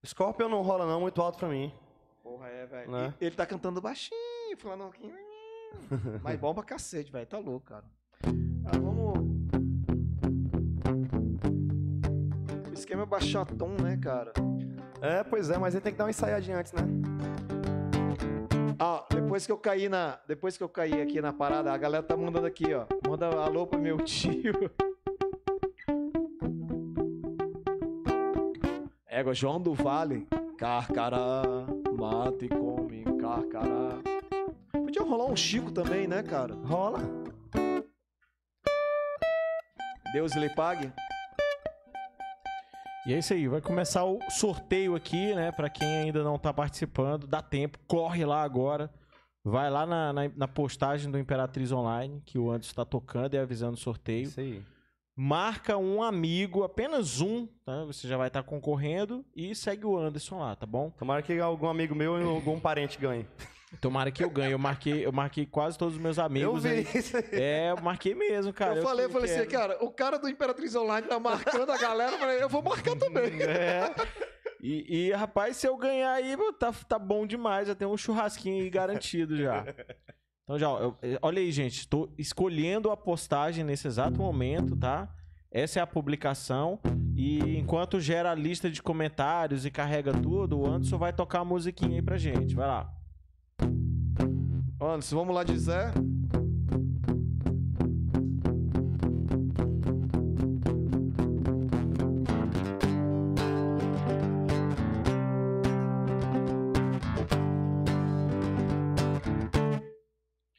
Scorpion não rola não, muito alto pra mim. Porra, é, velho. Né? Ele tá cantando baixinho, falando. (laughs) Mas bom pra cacete, velho. Tá louco, cara. Ah, vamos. Esquema é baixar tom, né, cara? É, pois é, mas ele tem que dar uma ensaiadinha antes, né? Ah, depois que eu caí na. Depois que eu caí aqui na parada, a galera tá mandando aqui, ó. Manda alô pro meu tio. (laughs) Égua, João do Vale. Carcará, mate e come, carcará. Podia rolar um Chico também, né, cara? Rola. Deus lhe pague. E é isso aí, vai começar o sorteio aqui, né? Pra quem ainda não tá participando, dá tempo, corre lá agora. Vai lá na, na, na postagem do Imperatriz Online, que o Anderson tá tocando e avisando o sorteio. Isso aí. Marca um amigo, apenas um, tá? Você já vai estar concorrendo e segue o Anderson lá, tá bom? Tomara que algum amigo meu ou algum parente ganhe. (laughs) Tomara que eu ganhe. Eu marquei, eu marquei quase todos os meus Eu amigos. vi aí. isso aí. É, eu marquei mesmo, cara. eu falei, eu falei assim, quero. cara, o cara do Imperatriz Online tá marcando a galera, eu falei, eu vou marcar também. (laughs) É. E, e, rapaz, se eu ganhar aí, tá, tá bom demais. Já tem um churrasquinho aí garantido já. Então já, eu- olha aí, gente. Tô escolhendo a postagem nesse exato momento, tá? Essa é a publicação. E enquanto gera a lista de comentários e carrega tudo, o Anderson vai tocar a musiquinha aí pra gente. Vai lá. Anderson, vamos lá de Zé.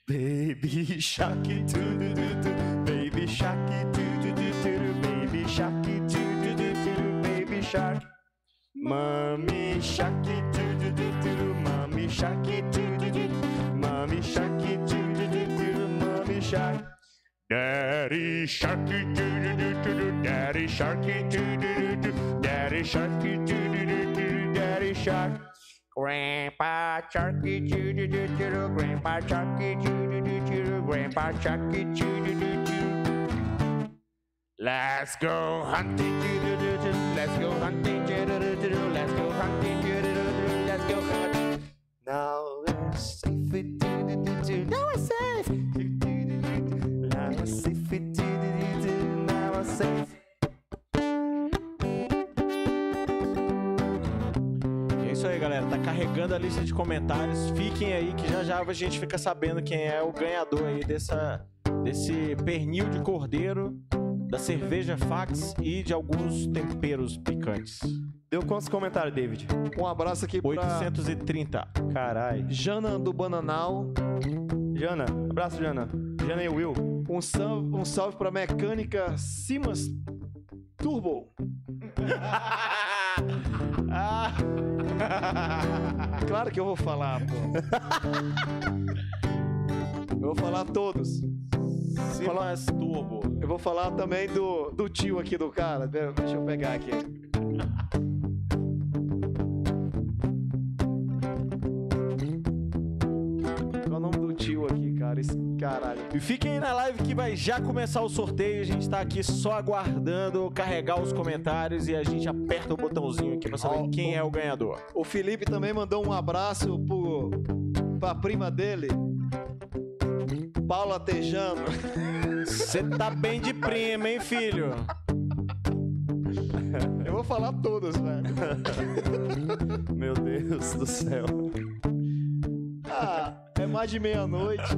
Baby shark do do do do baby shark do do do do baby shark do do do do baby shark Daddy shark do do do do daddy shark do do do do daddy shark do do do do daddy shark. Grandpa Sharky choo doo doo doo Grandpa Sharky choo doo doo doo Grandpa Sharky choo doo doo doo Let's go hunting choo doo doo doo Let's go hunting choo doo doo doo Let's go hunting choo doo doo doo Let's go hunting. Now Carregando a lista de comentários. Fiquem aí que já já a gente fica sabendo quem é o ganhador aí dessa, desse pernil de cordeiro, da cerveja fax e de alguns temperos picantes. Deu quantos comentários, David? Um abraço aqui pra 830. Carai. Jana do Bananal. Jana, abraço, Jana. Jana e Will. Um salve, um salve pra mecânica Simas Turbo. (laughs) (laughs) Ah! (laughs) Claro que eu vou falar, pô. Eu vou falar todos. Simas Turbo. Eu vou falar também do, do tio aqui do cara. Deixa eu pegar aqui. Caralho. E fiquem aí na live que vai já começar o sorteio. A gente tá aqui só aguardando carregar os comentários e a gente aperta o botãozinho aqui pra saber Ó, quem é o ganhador. O Felipe também mandou um abraço pro, pra prima dele, Paula Tejano. Você tá bem de prima, hein, filho? Eu vou falar todos, velho. (laughs) Meu Deus do céu. Ah, (laughs) é mais de meia-noite. (laughs)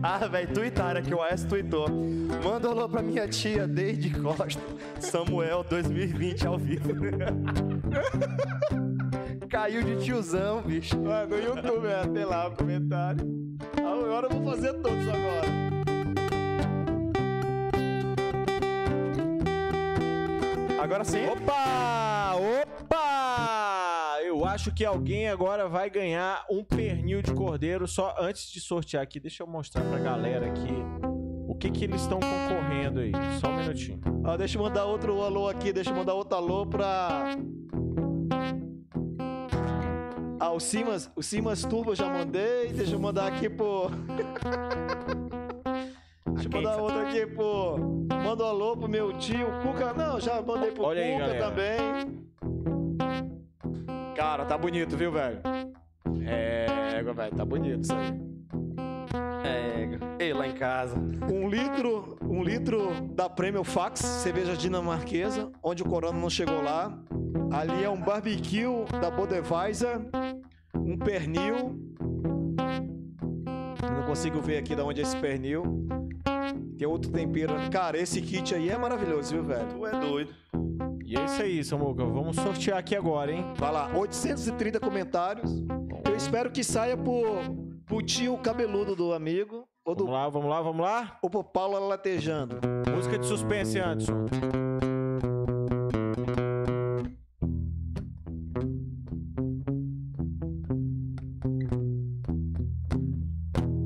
Ah, velho, tuitaram aqui, o AS tweetou. Manda alô pra minha tia Deide Costa, Samuel 2020 ao vivo. (laughs) Caiu de tiozão, bicho. Ah, no YouTube, é, tem lá o comentário. Ah, Agora eu vou fazer todos agora. Agora sim. Opa! Opa! Eu acho que alguém agora vai ganhar um pernil de cordeiro. Só antes de sortear aqui, deixa eu mostrar pra galera aqui o que que eles estão concorrendo aí. Só um minutinho. Ah, deixa eu mandar outro alô aqui, deixa eu mandar outro alô pra. Ah, o Simas, o Simas Turbo eu já mandei. Deixa eu mandar aqui pro. (laughs) Deixa eu mandar outro aqui pro. Manda um alô pro meu tio, Cuca. Não, já mandei pro Olha aí, Cuca galera. também. Cara, tá bonito, viu, velho? É, velho, tá bonito isso aí. É, ei, lá em casa. Um litro, um litro da Premium Fax, cerveja dinamarquesa, onde o Corona não chegou lá. Ali é um barbecue da Budweiser, um pernil. Eu não consigo ver aqui de onde é esse pernil. Tem outro tempero. Cara, esse kit aí é maravilhoso, viu, velho? Tu é doido. E é isso aí, Samuca. Vamos sortear aqui agora, hein? Vai lá, 830 comentários. Eu espero que saia pro, pro tio cabeludo do amigo, ou, do, Vamos lá, vamos lá, vamos lá. ou pro Paulo latejando. Música de suspense, Anderson.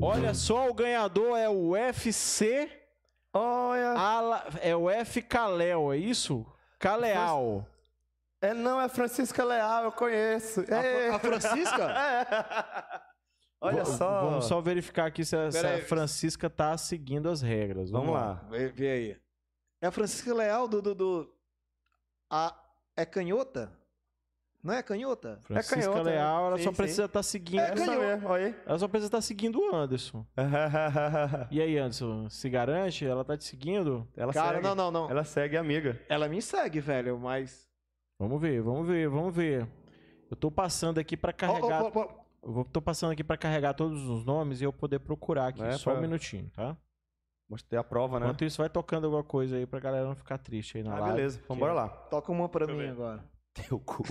Olha só, o ganhador é o FC Olha. Ala, é o F Kalel, é isso? Kaleal. É, não, é Francisca Leal, eu conheço. É. A Francisca? (laughs) Olha V- só. Vamos só verificar aqui se a, se a. Francisca tá seguindo as regras. Vamos lá. Vê, vê aí. É a Francisca Leal do. do, do- a, é canhota? Não é canhota? Francisca canhota, é. Leal, ela Sim, só sim. precisa estar seguindo. É essa mesmo, olha aí. Ela só precisa estar seguindo o Anderson. (laughs) E aí, Anderson, se garante? Ela tá te seguindo? Ela Cara, segue. não, não, não. Ela... Ela segue amiga. me segue, velho, mas. Vamos ver, vamos ver, vamos ver. Eu tô passando aqui pra carregar. Ó, ó, ó. Eu vou, tô passando aqui pra carregar todos os nomes e eu poder procurar aqui. É, só um pra- minutinho, tá? Mostrei a prova, né? Enquanto isso, vai tocando alguma coisa aí pra galera não ficar triste aí na Ah, live. beleza. Vambora lá. Toca uma pra mim agora. Teu cu.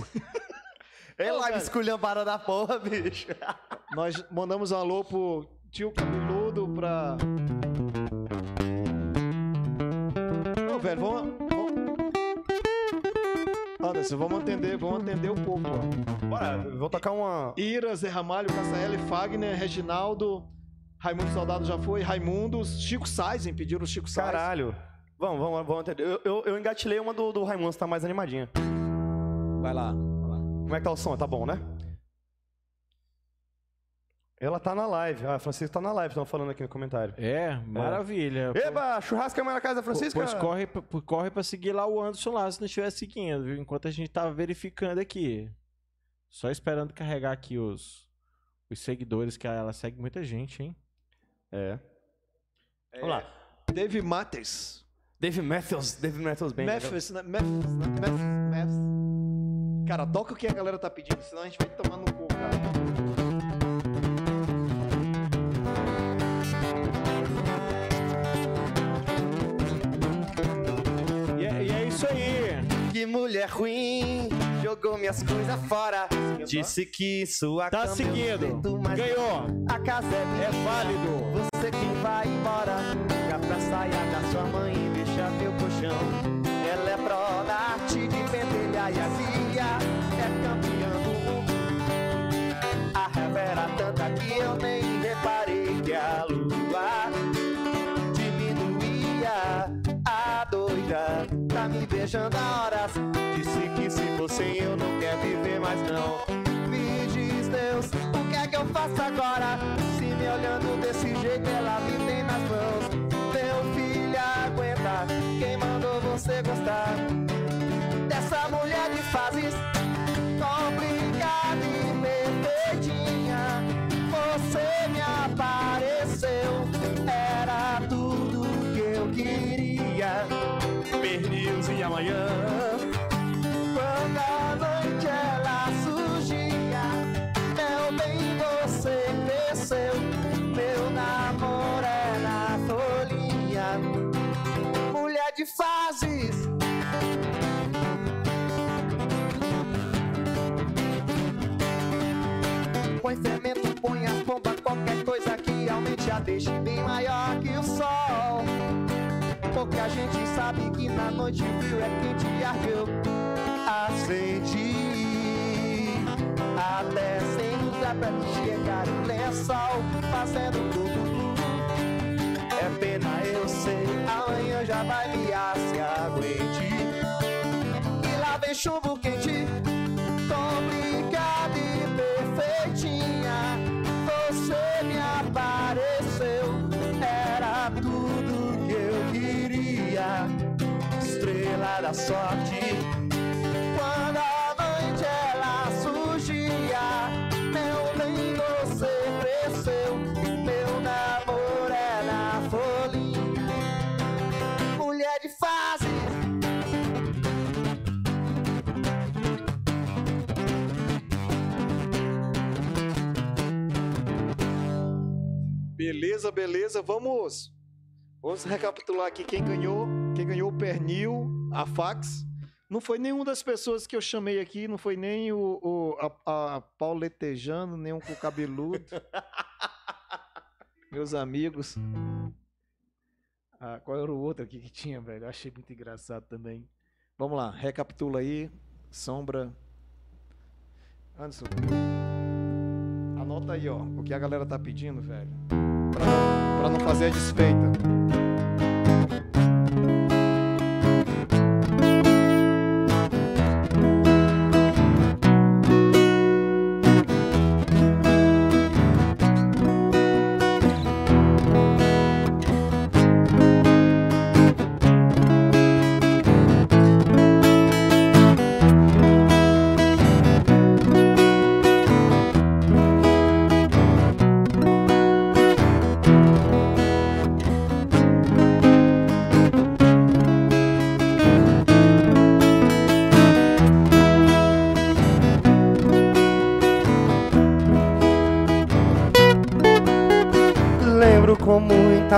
Ei, Ô, live velho. esculhambada da porra, bicho. (laughs) Nós mandamos um alô pro tio cabeludo pra. Ô, velho, vamos. vamos... Anderson, vamos atender, vamos atender um pouco, ó. Bora, vou tocar uma. Ira, Zé Ramalho, Cassaele, Fagner, Reginaldo, Raimundo Soldado já foi, Raimundos, Chico Sainz, pediram o Chico Sainz. Caralho. Vamos, vamos, vamos entender. Eu, eu, eu engatilhei uma do, do Raimundo, tá mais animadinha. Vai lá. Como é que tá o som? Tá bom, né? Ela tá na live. Ah, a Francisca tá na live, estão falando aqui no comentário. É, maravilha. Eba, churrasco é mais na casa da Francisca? Pois corre, pra- corre pra seguir lá o Anderson lá, se não estiver seguindo, viu? Enquanto a gente tá verificando aqui. Só esperando carregar aqui os, os seguidores, que ela segue muita gente, hein? É. Vamos lá. Dave Matters. Dave Matthews. Dave Matthews bem. Memphis, né? Memphis, né? Memphis, Memphis. Cara, toca o que a galera tá pedindo, senão a gente vai tomar no cu, cara. É, é que mulher ruim jogou minhas coisas fora. Disse que sua tá seguindo. Ganhou. A casa é, é válido. Você que vai embora. Fica pra saia da sua mãe e deixa meu colchão. Ela é pró da arte de pendelhar e assim. Tanta que eu nem reparei que a lua diminuía. A doida tá me beijando a horas. Disse que se fosse eu não quer viver mais não. Me diz Deus, o que é que eu faço agora? Se me olhando desse jeito ela me tem nas mãos. Meu filho aguenta, quem mandou você gostar? Dessa mulher de fases Pernil's e amanhã. Quando a noite ela surgia, meu bem, você cresceu. Meu namoro é na folhinha. Mulher de fases. Põe fermento, põe as bombas, qualquer coisa que aumente a deixe bem maior que o sol. Pouca gente sabe que na noite frio é quente e ardeu. Acendi até sem usar pra chegar o lençol, fazendo tudo. É pena, eu sei, amanhã já vai me se aguente. E lá vem chumbo quente, complicada Estrela da sorte. Quando a noite ela surgia, meu bem, você cresceu. Meu namoro é na. Mulher de fase. Beleza, beleza. Vamos, vamos recapitular aqui quem ganhou. Quem ganhou o pernil, a fax. Não foi nenhuma das pessoas que eu chamei aqui, não foi nem o, o a, a nem o com cabeludo. Meus amigos. Ah, qual era o outro aqui que tinha, velho? Eu achei muito engraçado também. Vamos lá, recapitula aí. Sombra. Anderson. Anota aí, ó, o que a galera tá pedindo, velho. Pra pra não fazer a desfeita.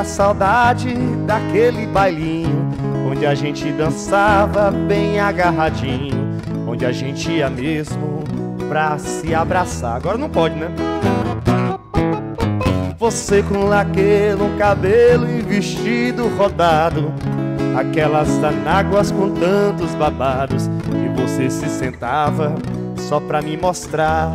Saudade daquele bailinho onde a gente dançava bem agarradinho, onde a gente ia mesmo pra se abraçar. Agora não pode, né? Você com laque no cabelo e vestido rodado, aquelas anáguas com tantos babados, e você se sentava só pra me mostrar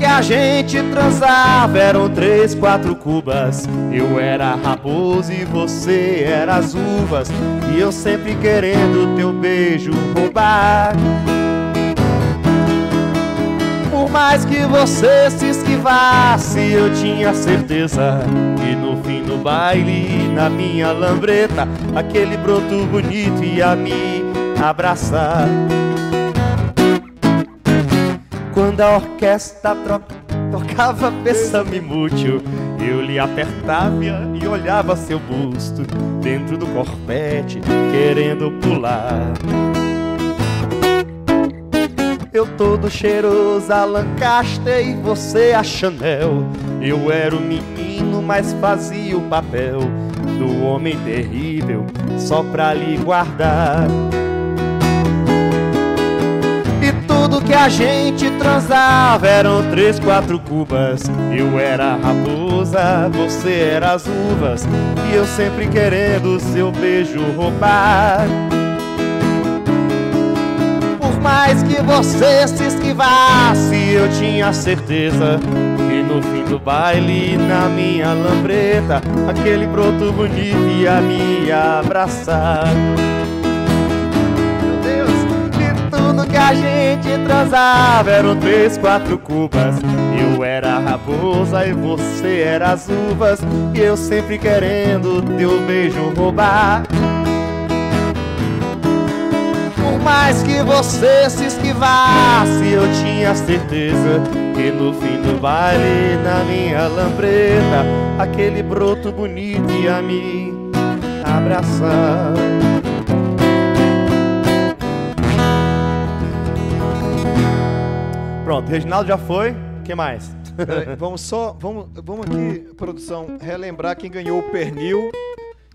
que a gente transava eram três, quatro cubas. Eu era raposo e você era as uvas. E eu sempre querendo teu beijo roubar. Por mais que você se esquivasse, eu tinha certeza que no fim do baile, na minha lambreta, aquele broto bonito ia me abraçar. Quando a orquestra tocava Pensa-me Mútil, eu lhe apertava e olhava seu busto dentro do corpete, querendo pular. Eu todo cheiroso a Lancaster e você a Chanel. Eu era o menino, mas fazia o papel do homem terrível só pra lhe guardar. Tudo que a gente transava eram três, quatro cubas. Eu era a raposa, você era as uvas, e eu sempre querendo seu beijo roubar. Por mais que você se esquivasse, eu tinha certeza que no fim do baile, na minha lambreta, aquele broto bonito ia me abraçar. Tudo que a gente transava eram três, quatro cubas. Eu era a raposa e você era as uvas, e eu sempre querendo teu beijo roubar. Por mais que você se esquivasse, eu tinha certeza que no fim do baile, na minha lambreta, aquele broto bonito ia me abraçar. Pronto, Reginaldo já foi. Quem mais? Peraí, vamos só, vamos, vamos aqui, produção, relembrar quem ganhou o pernil.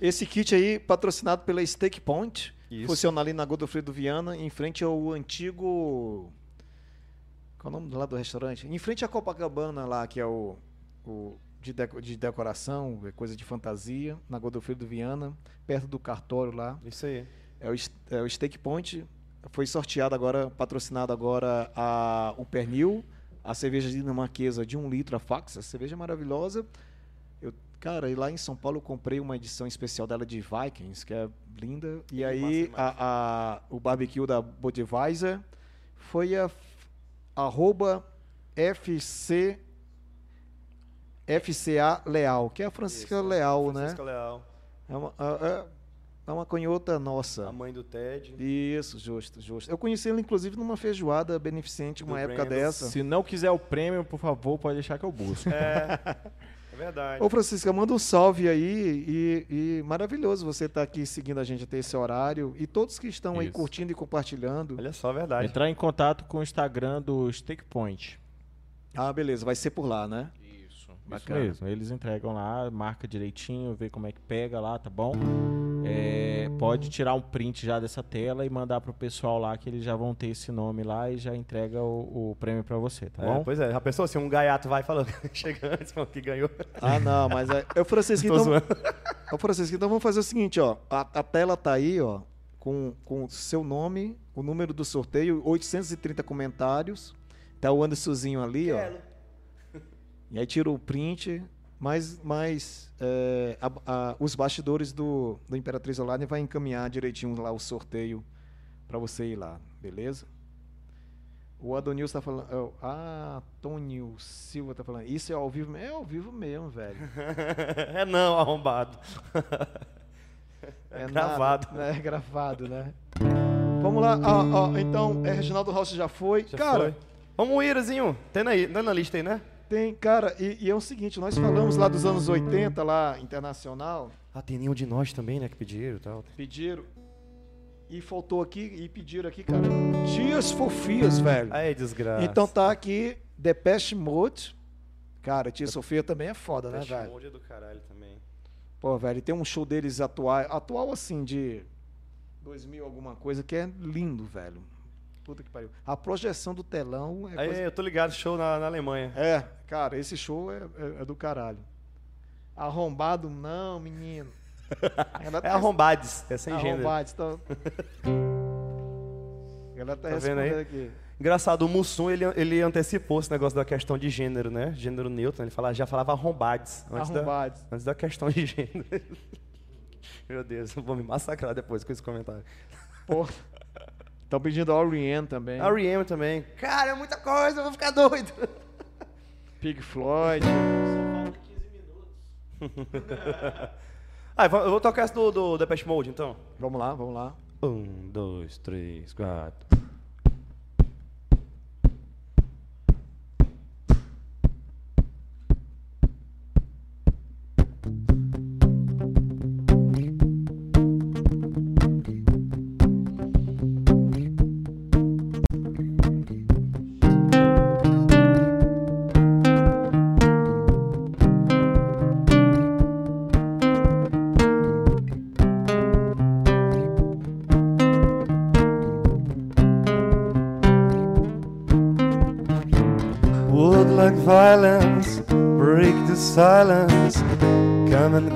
Esse kit aí, patrocinado pela Steak Point. Isso. Funciona ali na Godofredo Viana, em frente ao antigo. Qual é o nome lá do restaurante? Em frente à Copacabana lá, que é o. o de, deco- de decoração, é coisa de fantasia, na Godofredo Viana, perto do cartório lá. Isso aí. É o, é o Steak Point. Foi sorteado agora, patrocinado agora a, o pernil, a cerveja dinamarquesa de um litro, a Fax, a cerveja é maravilhosa. Eu, cara, e lá em São Paulo eu comprei uma edição especial dela de Vikings, que é linda. E É, aí a, a- o barbecue da Budweiser foi a arroba FC FCA Leal, que é a Francisca Isso, Leal, Francisca né? Leal, É uma, é, é uma canhota nossa. a mãe do Ted. Isso, justo, justo. Eu conheci ele, inclusive, numa feijoada beneficente, uma Do época Brandos. dessa. Se não quiser o prêmio, por favor, pode deixar que eu busco. É, (laughs) é verdade. Ô, Francisca, manda um salve aí e, e maravilhoso você estar aqui seguindo a gente até esse horário e todos que estão aí Isso. curtindo e compartilhando. Olha só, é verdade. Entrar em contato com o Instagram do Steak Point. Ah, beleza, vai ser por lá, né? Isso. Isso Bacana. mesmo. Eles entregam lá, marca direitinho, vê como é que pega lá, tá bom? É, pode tirar um print já dessa tela e mandar pro pessoal lá que eles já vão ter esse nome lá e já entrega o, o prêmio pra você, tá É, bom? pois é, já pensou se um gaiato vai falando, (laughs) chega antes, falando que ganhou. Ah, não, mas é. Ô, Francisco, então. zoando. Ô, Francisco, então vamos fazer o seguinte, ó. A, a tela tá aí, ó, com com o seu nome, o número do sorteio, 830 comentários. Tá o Andersonzinho ali, ó. E aí tira o print, mas, mas é, a- a- os bastidores do, do Imperatriz Online vai encaminhar direitinho lá o sorteio para você ir lá, beleza? O Adonil está falando. oh, Ah, Antônio Silva está falando. Isso é ao vivo mesmo? É ao vivo mesmo, velho. (laughs) é não, arrombado. É, nada, gravado. É gravado, né? Vamos lá. ó, ó, então, é, Reginaldo Rossi já foi. Já cara, foi. Vamos, Irazinho. Tem na, tem na lista aí, né? Tem. Cara, e, e é o seguinte: nós falamos lá dos anos 80, lá, internacional. Ah, tem nenhum de nós também, né? Que pediram e tal. Pediram. E faltou aqui, e pediram aqui, cara. Dias fofias, velho. Aí, desgraça. Então tá aqui, Depeche Mode. Cara, Tia Sofia também é foda, né, Depeche velho? Mode é do caralho também. Pô, velho, tem um show deles atual, atual assim, de 2000 alguma coisa, que é lindo, velho. Puta que pariu. A projeção do telão é Aí, coisa... eu tô ligado, show na, na Alemanha. É, cara, esse show é, é- é do caralho. Arrombado, não, menino. (laughs) Ela É tá- arrombades, é sem gênero. Arrombado, então... Ela tá, Tá vendo aí? aqui. Engraçado, o Mussum, ele, ele antecipou esse negócio da questão de gênero, né? Gênero neutro, ele fala, já falava arrombades. Antes da, Arrombado. antes da questão de gênero. (laughs) Meu Deus, eu vou me massacrar depois com esse comentário. Pô. (laughs) Estão pedindo a Oriane também. A R.E.M. também. Cara, é muita coisa, eu vou ficar doido. (laughs) Pig Floyd. (laughs) Ah, eu vou tocar essa do, do Depeche Mode, então. Vamos lá, vamos lá. Um, dois, três, quatro.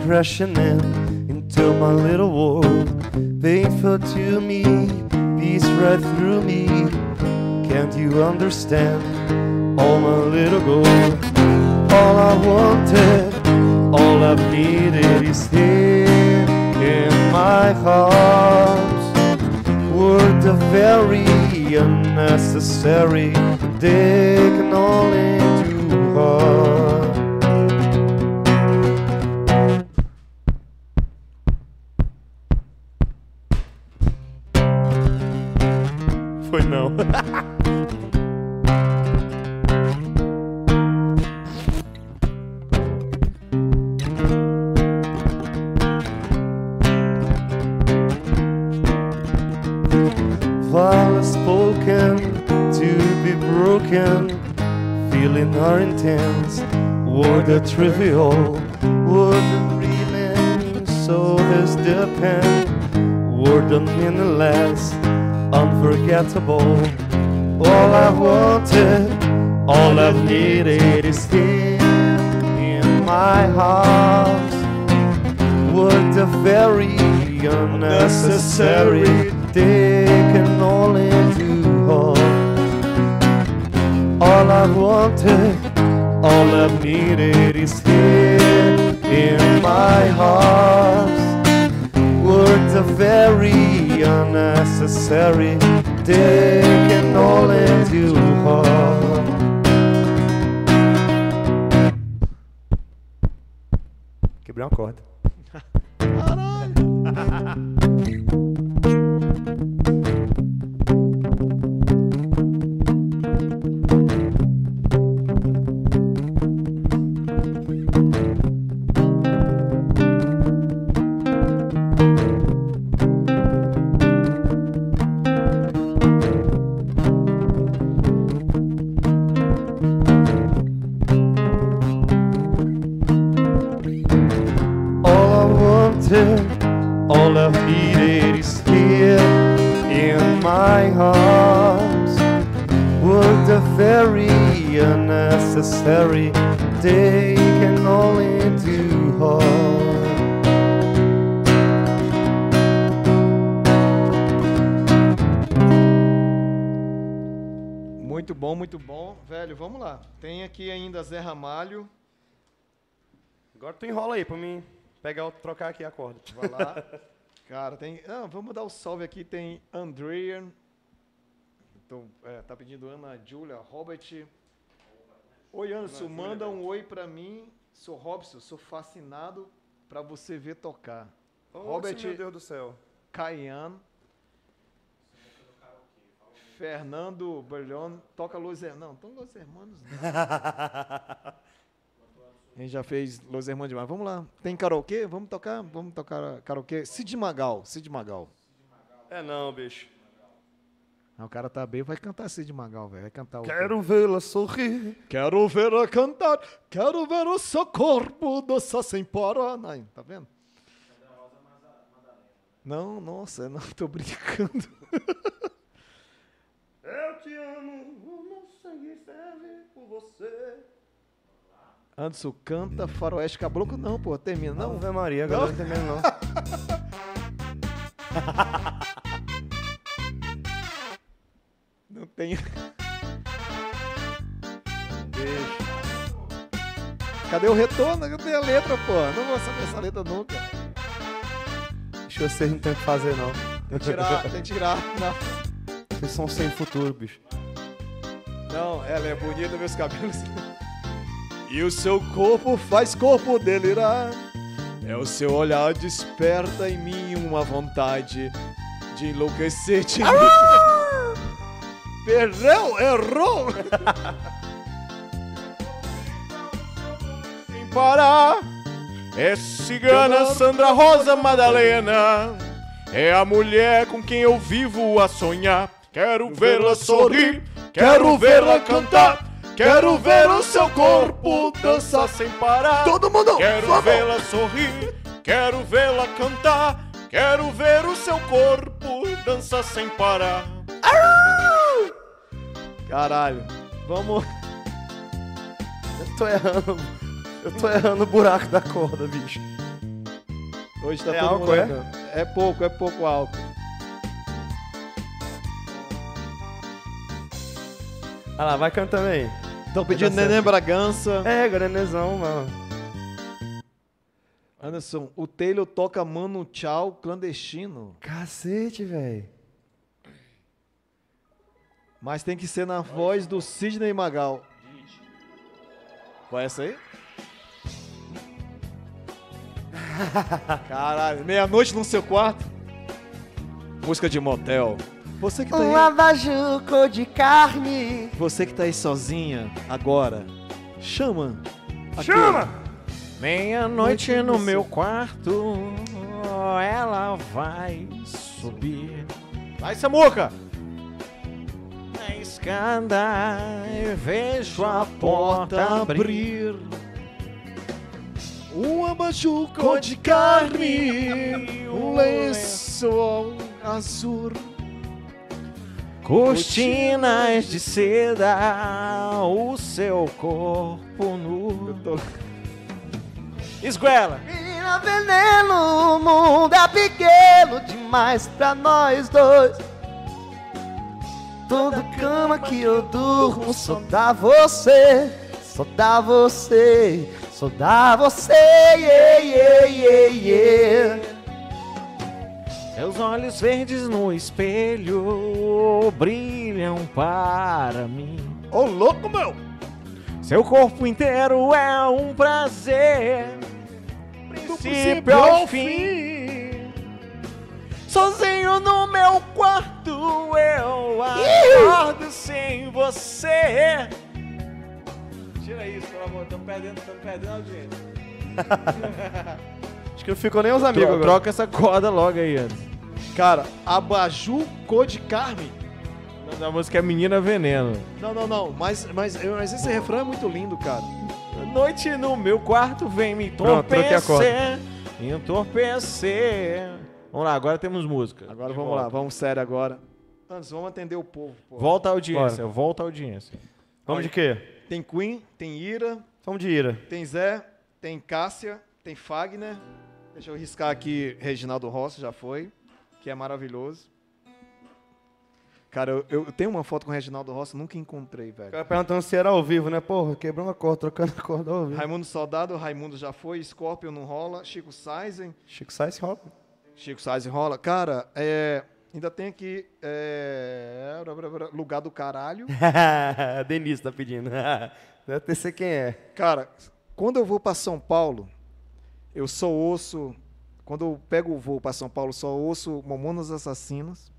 Crashing in into my little world. Painful to me, peace right through me. Can't you understand? Pegar, trocar aqui a corda. Vai lá. (laughs) Cara, tem. Ah, vamos dar o salve aqui. Tem Andrea. Então, é, tá pedindo Ana Júlia, Robert. Oi, Anderson, manda um oi pra mim. Sou Robson, sou fascinado pra você ver tocar. Robert meu Deus do céu. Caian. Fernando Berlion, toca Los Hermanos. Não, então Los Hermanos não. (laughs) A gente já fez Los Hermanos demais. Vamos lá. Tem karaokê? Vamos tocar? Vamos tocar karaokê. Cid Magal, Cid Magal. É não, bicho. Ah, o cara tá bem, vai cantar Cid Magal, velho. Vai cantar o. Quero vê-la sorrir. Quero ver-a cantar, quero ver o seu corpo dançar sem parar. Não, tá vendo? Não, nossa, eu não tô brincando. Eu te amo, o meu sangue serve por você. Anderson canta Faroeste Caboclo. Não, pô, termina. Não, Ave Maria, agora não mesmo não. não (laughs) tem. Bicho. Cadê o retorno? Cadê a letra, pô? Não vou saber essa letra nunca. Deixa vocês não tem o que fazer não. Tem que tirar, tem que tirar. Não, Vocês são sem futuro, bicho. não ela é bonita, meus cabelos. E o seu corpo faz corpo delirar. É o seu olhar desperta em mim uma vontade de enlouquecer de (laughs) Perdão, errou! Sem parar. É cigana Sandra Rosa Madalena. É a mulher com quem eu vivo a sonhar. Quero vê-la sorrir, quero vê-la cantar. Quero ver o seu corpo dançar sem parar. Todo mundo! Quero vê-la sorrir, quero vê-la cantar. Quero ver o seu corpo dançar sem parar. Caralho, vamos. Eu tô errando. Eu tô errando o buraco da corda, bicho. Hoje tá É todo álcool, mundo é? errando. É pouco, é pouco álcool. Ah lá, vai cantando aí. Estão pedindo. Neném Bragança. É, Granezão, mano. Anderson, o Taylor toca Mano Tchau clandestino. Cacete, velho. Mas tem que ser na voz do Sidney Magal. Qual é essa aí? (laughs) Caralho, meia-noite no seu quarto. Música de motel. Você que tá Um aí, abajur cor de carne. você que tá aí sozinha agora, chama. Chama! Meia-noite Noite no no meu quarto, ela vai subir. Vai, Samuca! Na escada eu vejo a porta abrir. Um abajur cor de carne, um lençol azul. Cortinas de seda, o seu corpo nu. Esguela! Menina veneno, o mundo é pequeno demais pra nós dois. Toda cama que eu durmo só dá você, só dá você, só dá você. Yeah, yeah, yeah, yeah. Seus olhos verdes no espelho brilham para mim. Ô, louco, meu! Seu corpo inteiro é um prazer, princípio princípio ao fim. Sozinho no meu quarto eu acordo sem você. Tira isso, pelo amor, estamos perdendo, estamos perdendo a audiência. (laughs) Acho que não ficou nem os amigos Tro- agora. troca essa corda logo aí, antes. Cara, abajur cor de nome da música é Menina Veneno. Não, não, não. Mas, mas, mas esse refrão é muito lindo, cara. Noite no meu quarto vem me a entorpecer. Entorpecer. Vamos lá, agora temos música. Agora vamos volta. lá, vamos sério agora. Antes, vamos atender o povo. pô. Volta a audiência, volta a audiência. Vamos de quê? Tem Queen, tem Ira, Vamos de ira. tem Zé, tem Cássia, tem Fagner. Deixa eu riscar aqui Reginaldo Rossi, já foi, que é maravilhoso. Cara, eu, eu tenho uma foto com o Reginaldo Rossi, nunca encontrei, O velho. cara perguntando se era ao vivo, né? Porra, quebrou uma corda, trocando a corda ao vivo. Raimundo Soldado, Raimundo já foi, Scorpion não rola, Chico Sainzen, Chico Sainz rola. Chico Sainzen rola. Cara, é, ainda tem aqui é, Lugar do Caralho. (laughs) Denise tá pedindo. (laughs) Deve ter ser quem é. Cara, quando eu vou para São Paulo, eu só ouço. Quando eu pego o voo para São Paulo, só ouço Mamonas Assassinos.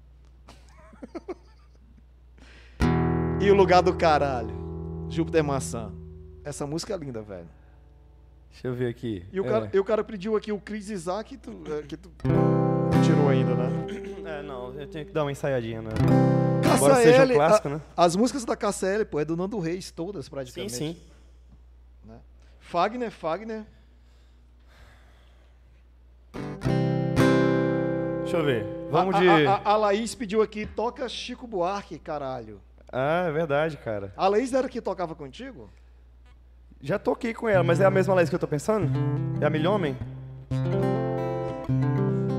(laughs) e o lugar do caralho, Júpiter Maçã. Essa música é linda, velho. Deixa eu ver aqui. E o, É. cara, e o cara pediu aqui o Chris Isaac, tu, é, que tu tirou ainda, né? É, não, eu tenho que dar uma ensaiadinha, né? Embora seja um clássico, a- né? As músicas da KCL, pô, é do Nando Reis, todas Sim, praticamente. sim. né? Fagner, Fagner. Deixa eu ver. Vamos a, de. A, a, a Laís pediu aqui, toca Chico Buarque, caralho. Ah, é verdade, cara. A Laís era que tocava contigo? Já toquei com ela, mas é a mesma Laís que eu tô pensando? É a Milhomem?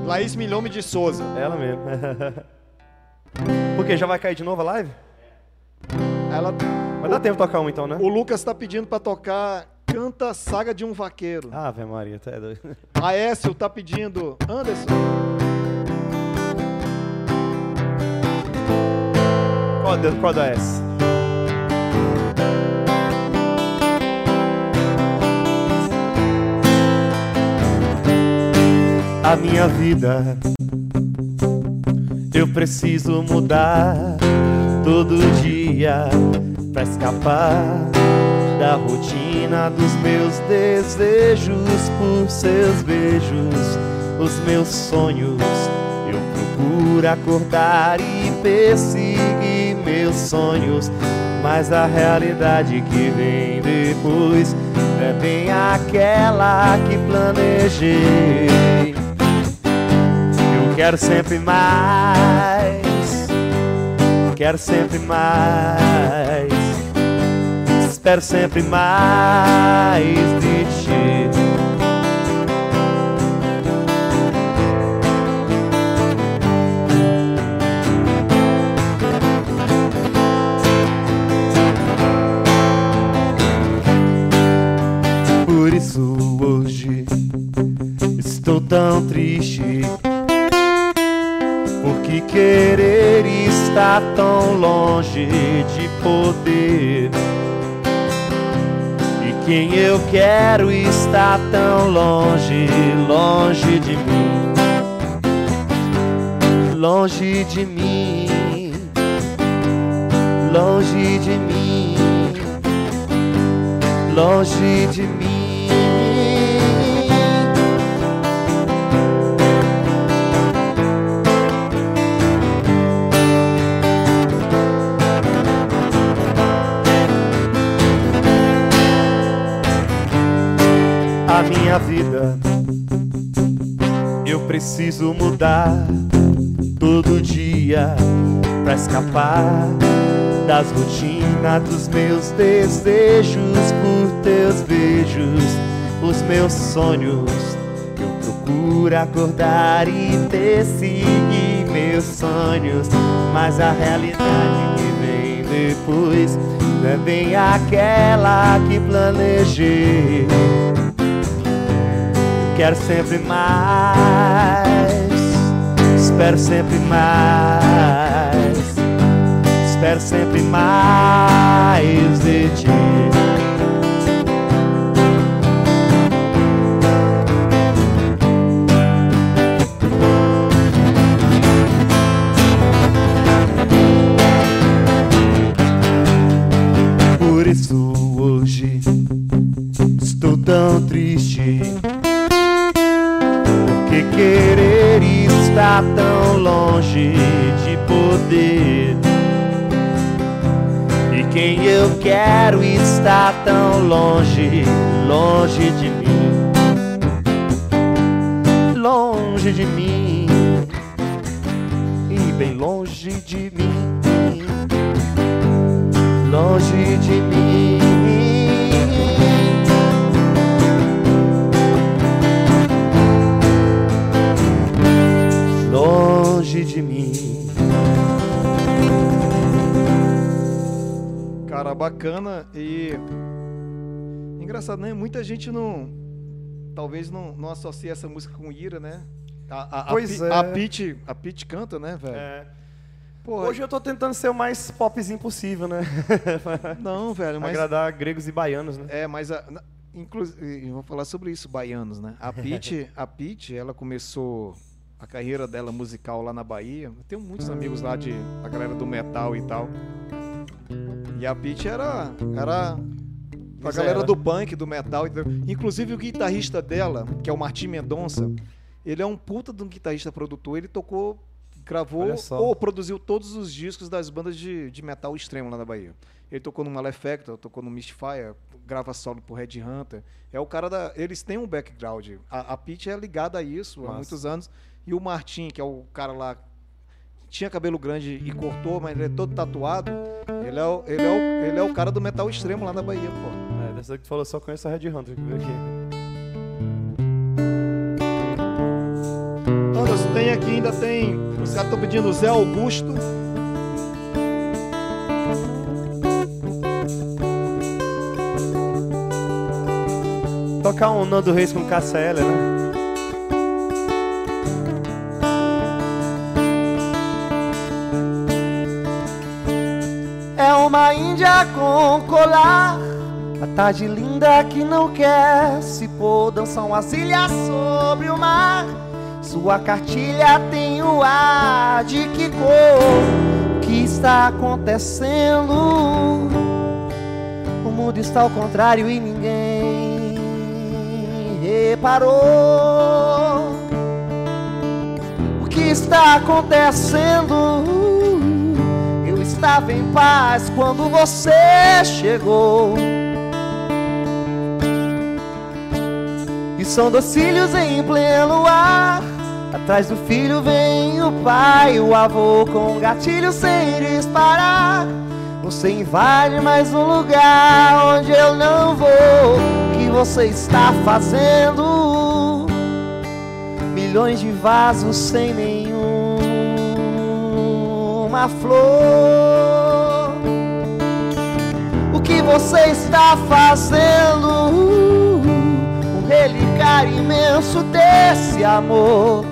Laís Milhome de Souza. Ela mesmo. (laughs) Por quê? Já vai cair de novo a live? Ela, Mas dá tempo de tocar um então, né? o Lucas tá pedindo pra tocar Canta Saga de um Vaqueiro. Ave Maria, tá doido. (laughs) A Écio tá pedindo Anderson. Qual, de- qual da S? A minha vida eu preciso mudar todo dia pra escapar da rotina dos meus desejos por seus beijos, os meus sonhos. Eu procuro acordar e perseguir meus sonhos, mas a realidade que vem depois é bem aquela que planejei. Eu quero sempre mais, quero sempre mais. Espero sempre mais de ti. Por isso hoje estou tão triste. Porque querer está tão longe de poder. Quem eu quero está tão longe, longe de mim. Longe de mim. Longe de mim. Longe de mim. Minha vida. Eu preciso mudar todo dia pra escapar das rotinas dos meus desejos por teus beijos, os meus sonhos. Eu procuro acordar e perseguir meus sonhos, mas a realidade que vem depois não é bem aquela que planejei quero sempre mais, espero sempre mais, espero sempre mais de ti. Por isso hoje estou tão triste querer está tão longe de poder. E quem eu quero está tão longe, longe de mim. Longe de mim. E bem longe de mim. Longe de mim. Bacana e. Engraçado, né? Muita gente não. Talvez não, não associe essa música com Ira, né? A, a, Pois a, é. a Pete, a Pete canta, né, velho? É. Hoje eu tô tentando ser o mais popzinho possível, né? (laughs) não, velho, mas. Agradar gregos e baianos, né? É, mas a, na- inclusive, eu vou falar sobre isso, baianos, né? A Pete, (laughs) a Pete, ela começou a carreira dela musical lá na Bahia. Eu tenho muitos amigos lá de a galera do metal e tal. E a Pete era era a galera era. do punk, do metal, inclusive o guitarrista dela, que é o Martim Mendonça, ele é um puta de um guitarrista produtor, ele tocou gravou ou produziu todos os discos das bandas de, de metal extremo lá na Bahia. Ele tocou no Malefactor, tocou no Mystifier, grava solo pro Red Hunter. É o cara da. Eles têm um background. A, a Pitty é ligada a isso há Massa. muitos anos. E o Martin, que é o cara lá. Tinha cabelo grande e cortou, mas ele é todo tatuado. Ele é, o, ele, é o, ele é o cara do metal extremo lá na Bahia, pô. É, dessa que tu falou, só conheço a Red Hunter que veio aqui. Anderson, tem aqui, ainda tem. Os caras estão pedindo Zé Augusto. Tocar um Nando Reis com Cassia né? Uma índia com colar A tarde linda que não quer se pôr Dançam as ilhas sobre o mar Sua cartilha tem o ar de que cor O que está acontecendo? O mundo está ao contrário e ninguém reparou. O que está acontecendo? Estava em paz quando você chegou. E são dois filhos em pleno ar. Atrás do filho vem o pai, o avô com um gatilho sem disparar. Você invade mais um lugar onde eu não vou. O que você está fazendo? Milhões de vasos sem nenhuma flor. O que você está fazendo? Um relicário imenso desse amor.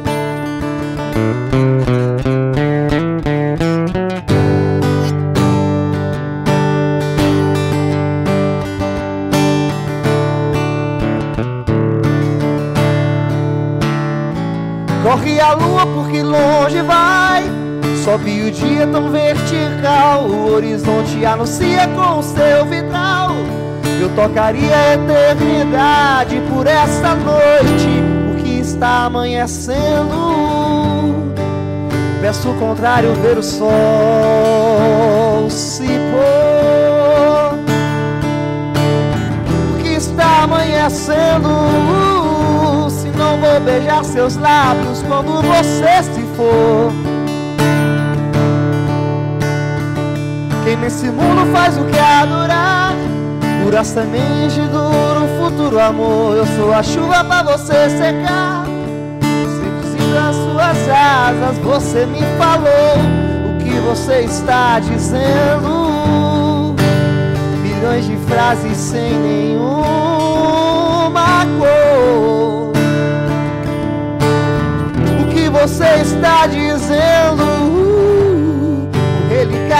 Corre a lua porque longe vai. Sobe o dia tão vertical. O horizonte anuncia com o seu vitral. Eu tocaria a eternidade por esta noite, porque está amanhecendo. Peço o contrário, ver o sol se pôr. Porque está amanhecendo. Se não vou beijar seus lábios quando você se for. Quem nesse mundo faz o que adorar Pura semente duro, futuro amor. Eu sou a chuva pra você secar. Seduzindo as suas asas Você me falou O que você está dizendo. Milhões de frases sem nenhuma cor. O que você está dizendo? um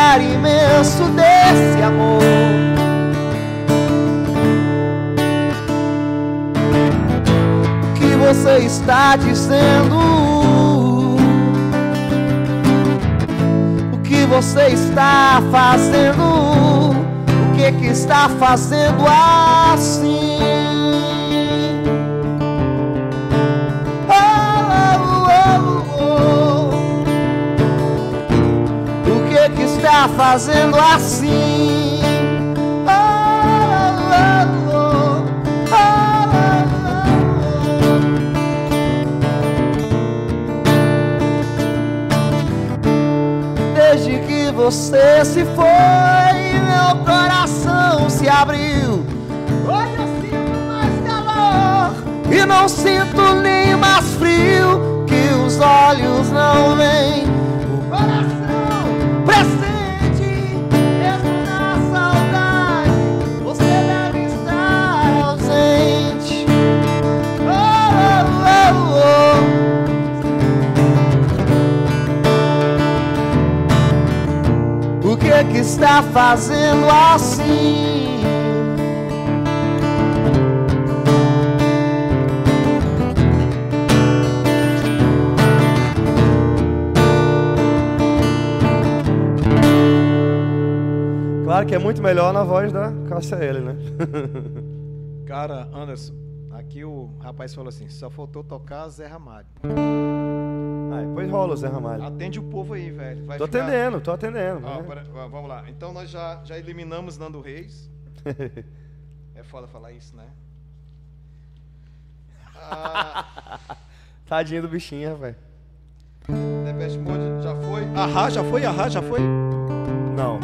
relicário imenso desse amor. O que você está dizendo? O que você está fazendo? O que que está fazendo assim? Está fazendo assim? Desde que você se foi, meu coração se abriu. Hoje eu sinto mais calor e não sinto nem mais frio que os olhos não veem. Está fazendo assim? Claro que é muito melhor na voz da Cássia L, né? (laughs) Cara, Anderson, aqui o rapaz falou assim: só faltou tocar Zé Ramalho. Ah, depois rola o Zé Ramalho. Atende o povo aí, velho. Vai Tô ficar- atendendo, tô atendendo. Né? pera- ó, vamos lá. Então nós já, já eliminamos Nando Reis. (laughs) é foda falar isso, né? Ah, (laughs) Tadinho do bichinho, rapaz. Depeche Mode já foi. Ahá, já foi? Ahá, já foi? Não.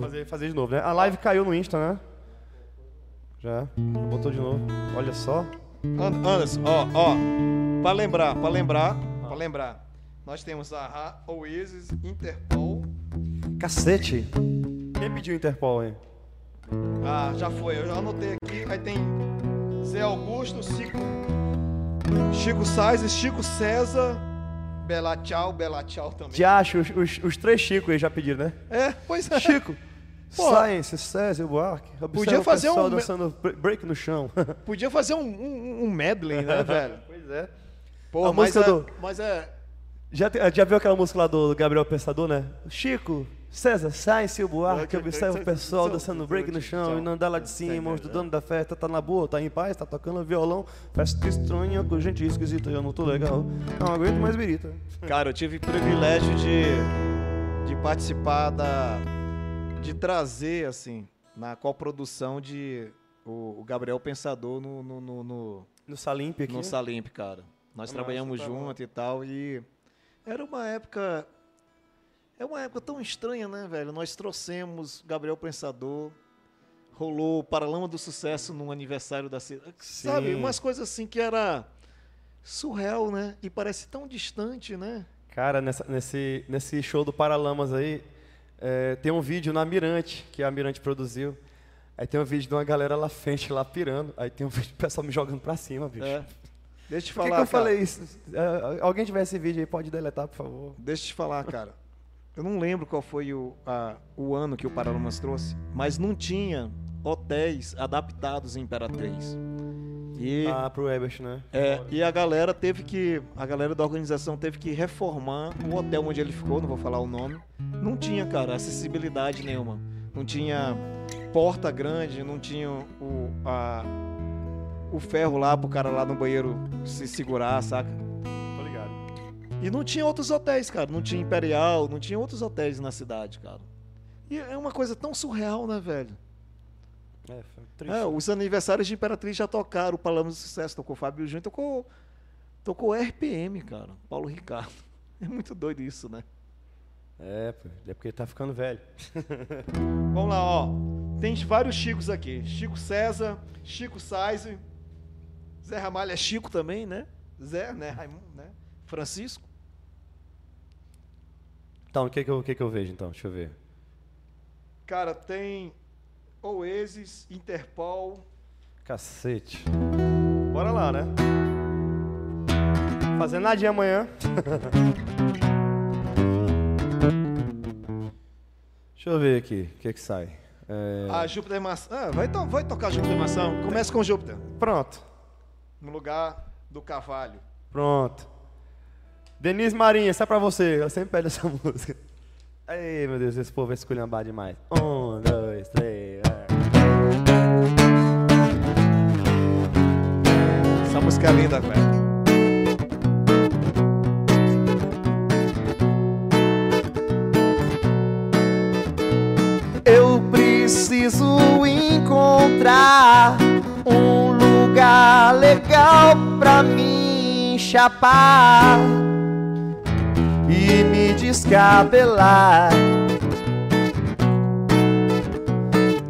Fazer, fazer de novo, né? A live caiu no Insta, né? Já. Botou de novo. Olha só. And- Anderson, ó, ó. Pra lembrar, pra lembrar, pra lembrar. Nós temos Ahá, Oasis, Interpol. Cacete. Quem pediu Interpol, hein? Ah, já foi, eu já anotei aqui. Aí tem Zé Augusto, Chico, Chico Sainz, Chico César, Bela Tchau, Bela Tchau também. Te acho, os, os, os três Chico aí já pediram, né? É, pois é. Chico. (laughs) Pô. Science, César Buarque. Podia o fazer pessoal um- dançando bre- break no chão. (laughs) Podia fazer um, um, um medley, né, (laughs) velho? pois é. Pô, A mas, é, do- mas é. Já, já viu aquela música lá do Gabriel Pensador, né? Chico, César, Science Buarque, observa o pessoal dançando break no chão e não dá lá de cima, os do dono da festa tá na boa, tá em paz, tá tocando violão, festa estranha com gente esquisita, eu não tô legal, não aguento mais birita. Cara, eu tive o privilégio de, de participar da. de trazer, assim, na coprodução de o, o Gabriel Pensador no, no, no, no, No Salimp aqui. no Salimp, cara. Nós Nossa, trabalhamos tá junto e tal, e era uma época. É uma época tão estranha, né, velho? Nós trouxemos Gabriel Pensador, rolou Paralama do Sucesso no aniversário da cidade. Sabe, umas coisas assim que era surreal, né? E parece tão distante, né? Cara, nessa- nesse, nesse show do Paralamas aí, é, tem um vídeo na Mirante, que a Mirante produziu. Aí tem um vídeo de uma galera lá frente, lá pirando. Aí tem um vídeo do pessoal me jogando pra cima, bicho. É. Deixa eu te Por que, falar, que eu cara. falei isso? É, alguém tiver esse vídeo aí, pode deletar, por favor. Deixa eu te falar, cara. Eu não lembro qual foi o, a- o ano que o Paralamas trouxe, mas não tinha hotéis adaptados em Imperatriz. E, Ah, pro Ebert, né? é, e a galera teve que. A galera da organização teve que reformar o hotel onde ele ficou, não vou falar o nome. Não tinha, cara, acessibilidade nenhuma. Não tinha porta grande, não tinha o, a- o ferro lá pro cara lá no banheiro se segurar, saca? Tô ligado. E não tinha outros hotéis, cara. Não tinha Imperial, não tinha outros hotéis na cidade, cara. E é uma coisa tão surreal, né, velho? É, foi triste. É, os aniversários de Imperatriz já tocaram, o Palavras do Sucesso tocou Fábio Júnior, tocou, tocou RPM, cara. Paulo Ricardo. (laughs) É muito doido isso, né? É, pô, é porque ele tá ficando velho. (laughs) Vamos lá, ó. Tem vários Chicos aqui. Chico César, Chico Sainz, Zé Ramalho é Chico também, né? Zé, né? Raimundo, né? Francisco. Então, o que que eu, o que que eu vejo, então? Deixa eu ver. Cara, tem Oasis, Interpol, Cacete. Bora lá, né? Fazendo nadinha amanhã. (laughs) Deixa eu ver aqui, o que que sai. É, A Júpiter Maçã. Ah, vai, to vai tocar Júpiter Maçã. Começa com Júpiter. Pronto, No lugar do Carvalho. pronto. Denise Marinha, essa é pra você. Eu sempre pede essa (laughs) música. Ai, meu Deus, esse povo vai esculhambar demais. Um, dois, três. vai. Essa música é linda, velho. Eu preciso encontrar legal pra me chapar e me descabelar.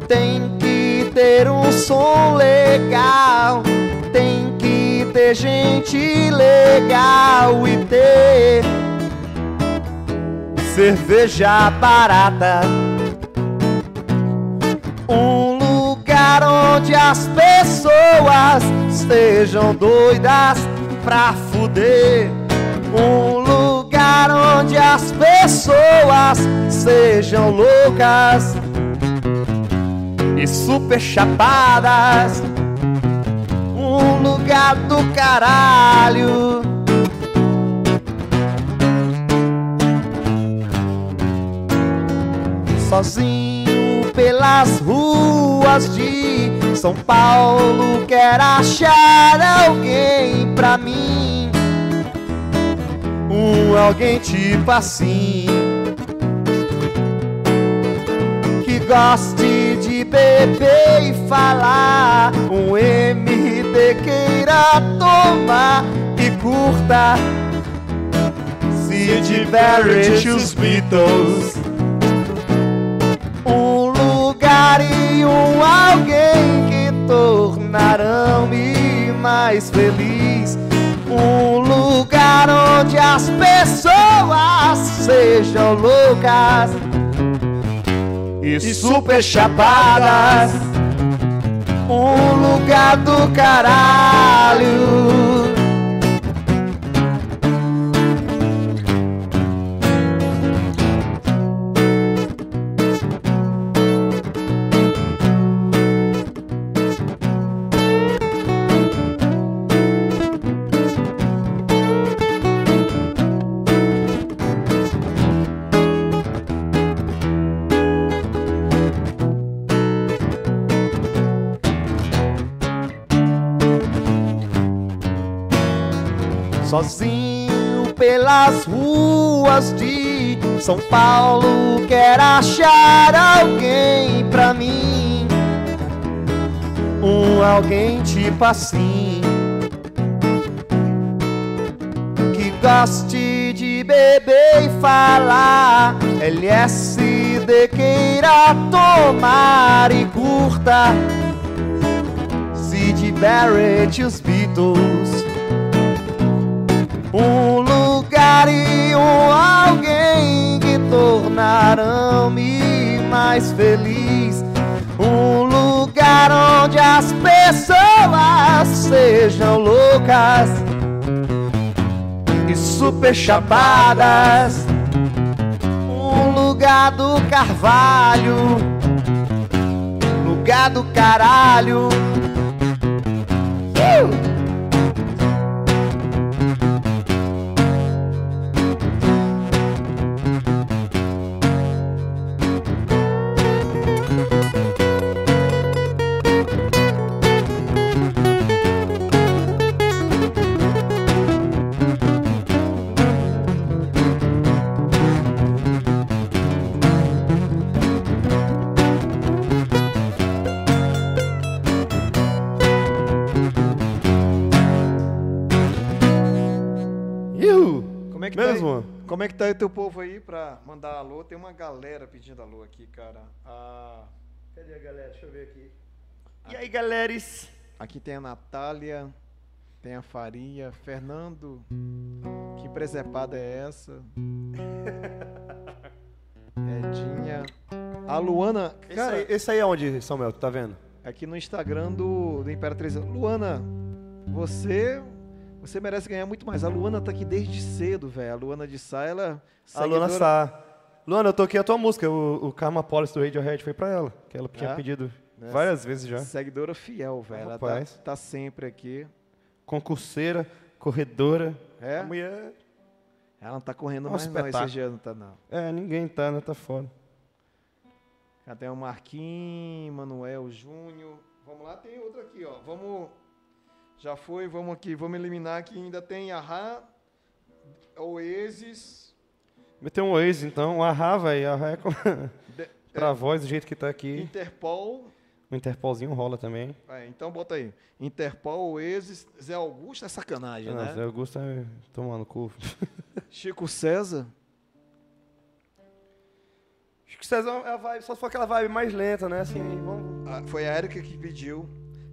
Tem que ter um som legal, tem que ter gente legal e ter cerveja barata. Um lugar onde as pessoas estejam doidas pra fuder. Um lugar onde as pessoas sejam loucas e super chapadas. Um lugar do caralho. Sozinho pelas ruas de São Paulo, quero achar alguém pra mim. Um alguém tipo assim que goste de beber e falar. Um MD queira tomar e curta. Sid Barrett e os Beatles. E um alguém que tornarão-me mais feliz. Um lugar onde as pessoas sejam loucas e super chapadas. Um lugar do caralho. Sozinho pelas ruas de São Paulo, quero achar alguém pra mim. Um alguém tipo assim, que goste de beber e falar. LSD queira tomar e curta Sid Barrett os Beatles Um lugar e um alguém que tornarão-me mais feliz. Um lugar onde as pessoas sejam loucas e super chapadas Um lugar do carvalho Lugar do caralho. Uh! Como é que tá aí o teu povo aí pra mandar alô? Tem uma galera pedindo alô aqui, cara. Ah, Cadê a galera? Deixa eu ver aqui. E aí, galeres? aqui tem a Natália, tem a Faria, Fernando. Que presepada é essa? (laughs) Edinha. A Luana, Esse, cara, aí, esse aí é onde, Samuel? Tu tá vendo? aqui no Instagram do, do Imperatriz. Luana, você você merece ganhar muito mais. A Luana tá aqui desde cedo, velho. A Luana de Sá, ela A Luana seguidora- Sá. Luana, eu toquei a tua música, o, o Karma Police do Radiohead foi pra ela, que ela tinha É? pedido É, várias vezes já. Seguidora fiel, velho. Ela tá, Rapaz. tá sempre aqui. Concurseira, corredora. É? A mulher. Ela não tá correndo Um mais não, espetáculo. esse dia não tá não. É, ninguém tá, né? Tá foda. Até o Marquinhos, Manuel Júnior. Vamos lá, tem outra aqui, ó. Vamos. Já foi, vamos aqui, vamos eliminar aqui. Ainda tem Ahá, Oasis. Meteu um ex, então, um arra, velho. Arra é com... (laughs) de- (laughs) pra voz do jeito que tá aqui. Interpol. O Interpolzinho rola também. É, então bota aí. Interpol, Oasis, Zé Augusto é sacanagem, Não, né? Zé Augusto é tomando cu. (laughs) Chico César. Que César é a vibe, só se for aquela vibe mais lenta, né? Assim, vamos... Ah, foi a Erika que pediu.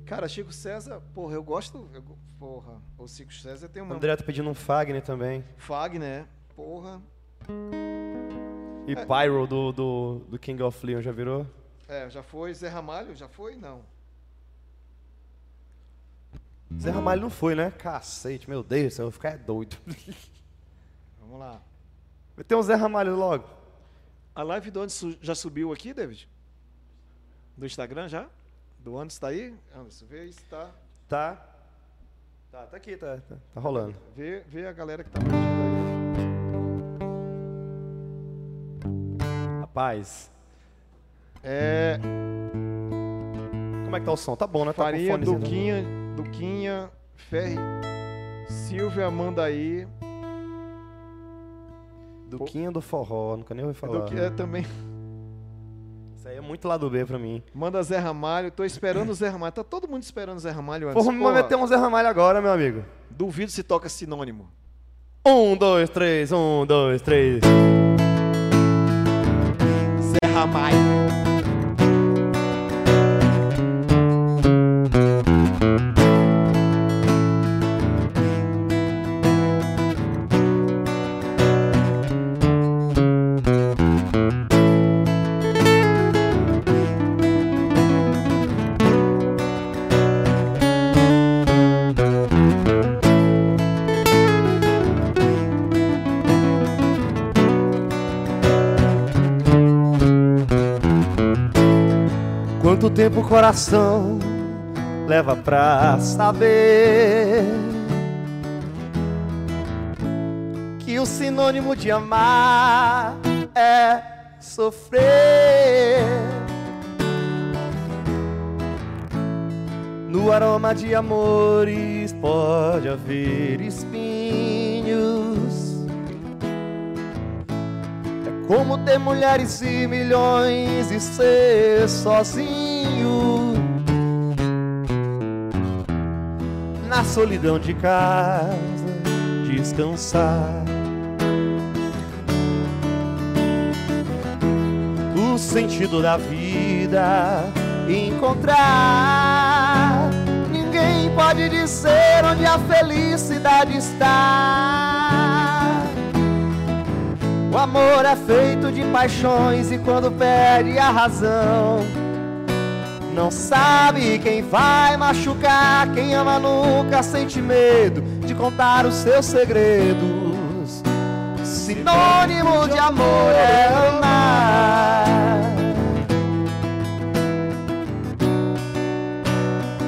Cara, Chico César, porra, eu gosto. eu porra, o Chico César tem uma. André tá pedindo um Fagner também. Fagner, porra. E Pyro do, do, do King of Leon já virou? É, já foi. Zé Ramalho, já foi? Não. Zé Ramalho não foi, né? Cacete, meu Deus, eu vou ficar é doido. (laughs) Vamos lá. Tem um Zé Ramalho logo. A live do Anderson já subiu aqui, David? Do Instagram já? Do Anderson tá aí? Anderson, vê se tá. Tá. Tá, tá aqui, tá, tá, tá rolando. Vê, vê a galera que tá aí. Rapaz, É. como é que tá o som? Tá bom, né? Tá com Faria, fonezinho, né? Duquinha, Duquinha, Ferri, Silvia, manda aí. Duquinha do forró, nunca nem ouvi falar. Duquinha, é, também. Isso aí é muito lado B pra mim. Manda Zé Ramalho. Tô esperando o Zé Ramalho. Tá todo mundo esperando o Zé Ramalho antes. Porra, mas vai ter um Zé Ramalho agora, meu amigo. Duvido se toca sinônimo. Um, dois, três, um, dois, três. Zé Ramalho. Coração leva pra saber que o sinônimo de amar é sofrer. No aroma de amores pode haver espinhos. É como ter mulheres e milhões e ser sozinho. Na solidão de casa, descansar. o sentido da vida encontrar. Ninguém pode dizer onde a felicidade está. O amor é feito de paixões e quando perde a razão, não sabe quem vai machucar. Quem ama nunca sente medo de contar os seus segredos. Sinônimo de amor é amar.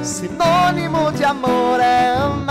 Sinônimo de amor é amar.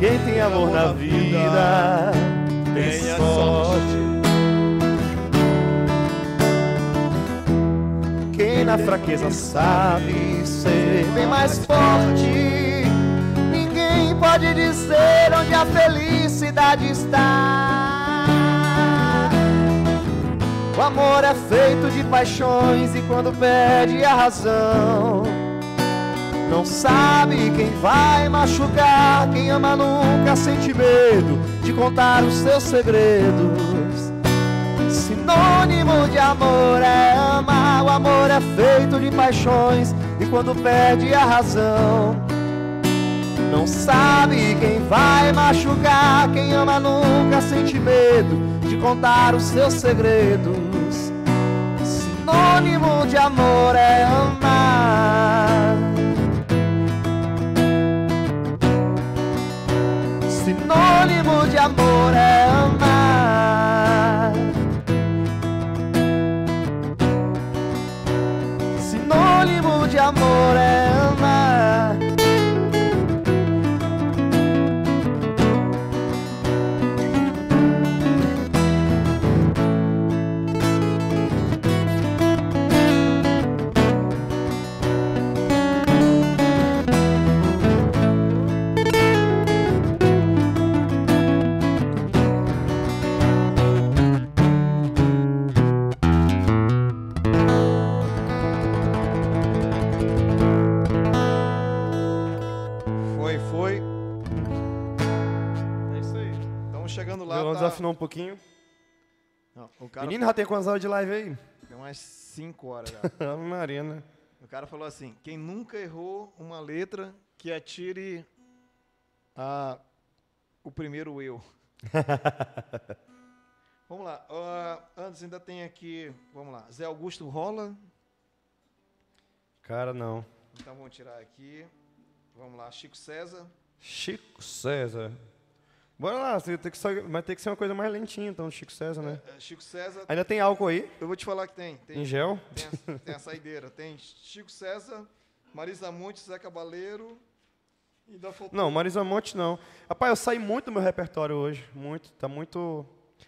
Quem tem amor na vida tem sorte. Quem na fraqueza sabe ser bem mais forte. Ninguém pode dizer onde a felicidade está. O amor é feito de paixões e quando perde a razão, não sabe quem vai machucar. Quem ama nunca sente medo de contar os seus segredos. Sinônimo de amor é amar. O amor é feito de paixões e quando perde a razão, não sabe quem vai machucar. Quem ama nunca sente medo de contar os seus segredos. Sinônimo de amor é amar. Sinônimo de amor é pouquinho. Não, o cara Menino, já tem quantas horas de live aí? tem umas 5 horas já. (laughs) Ave Maria, né? O cara falou assim: quem nunca errou uma letra que atire a, o primeiro eu. (laughs) vamos lá. antes ainda tem aqui. Vamos lá. Zé Augusto Rola. Cara, não. Então vamos tirar aqui. Vamos lá. Chico César. Chico César. Bora lá, tem que só, vai ter que ser uma coisa mais lentinha, então, Chico César, né? Eh, Chico César. Ainda tem álcool aí? Eu vou te falar que tem. Tem, Em gel? tem, a, tem a saideira. Tem Chico César, Marisa Monte, Zé Cabaleiro. E da faltou. Não, Marisa Monte não. Rapaz, eu saí muito do meu repertório hoje. Muito. Tá muito.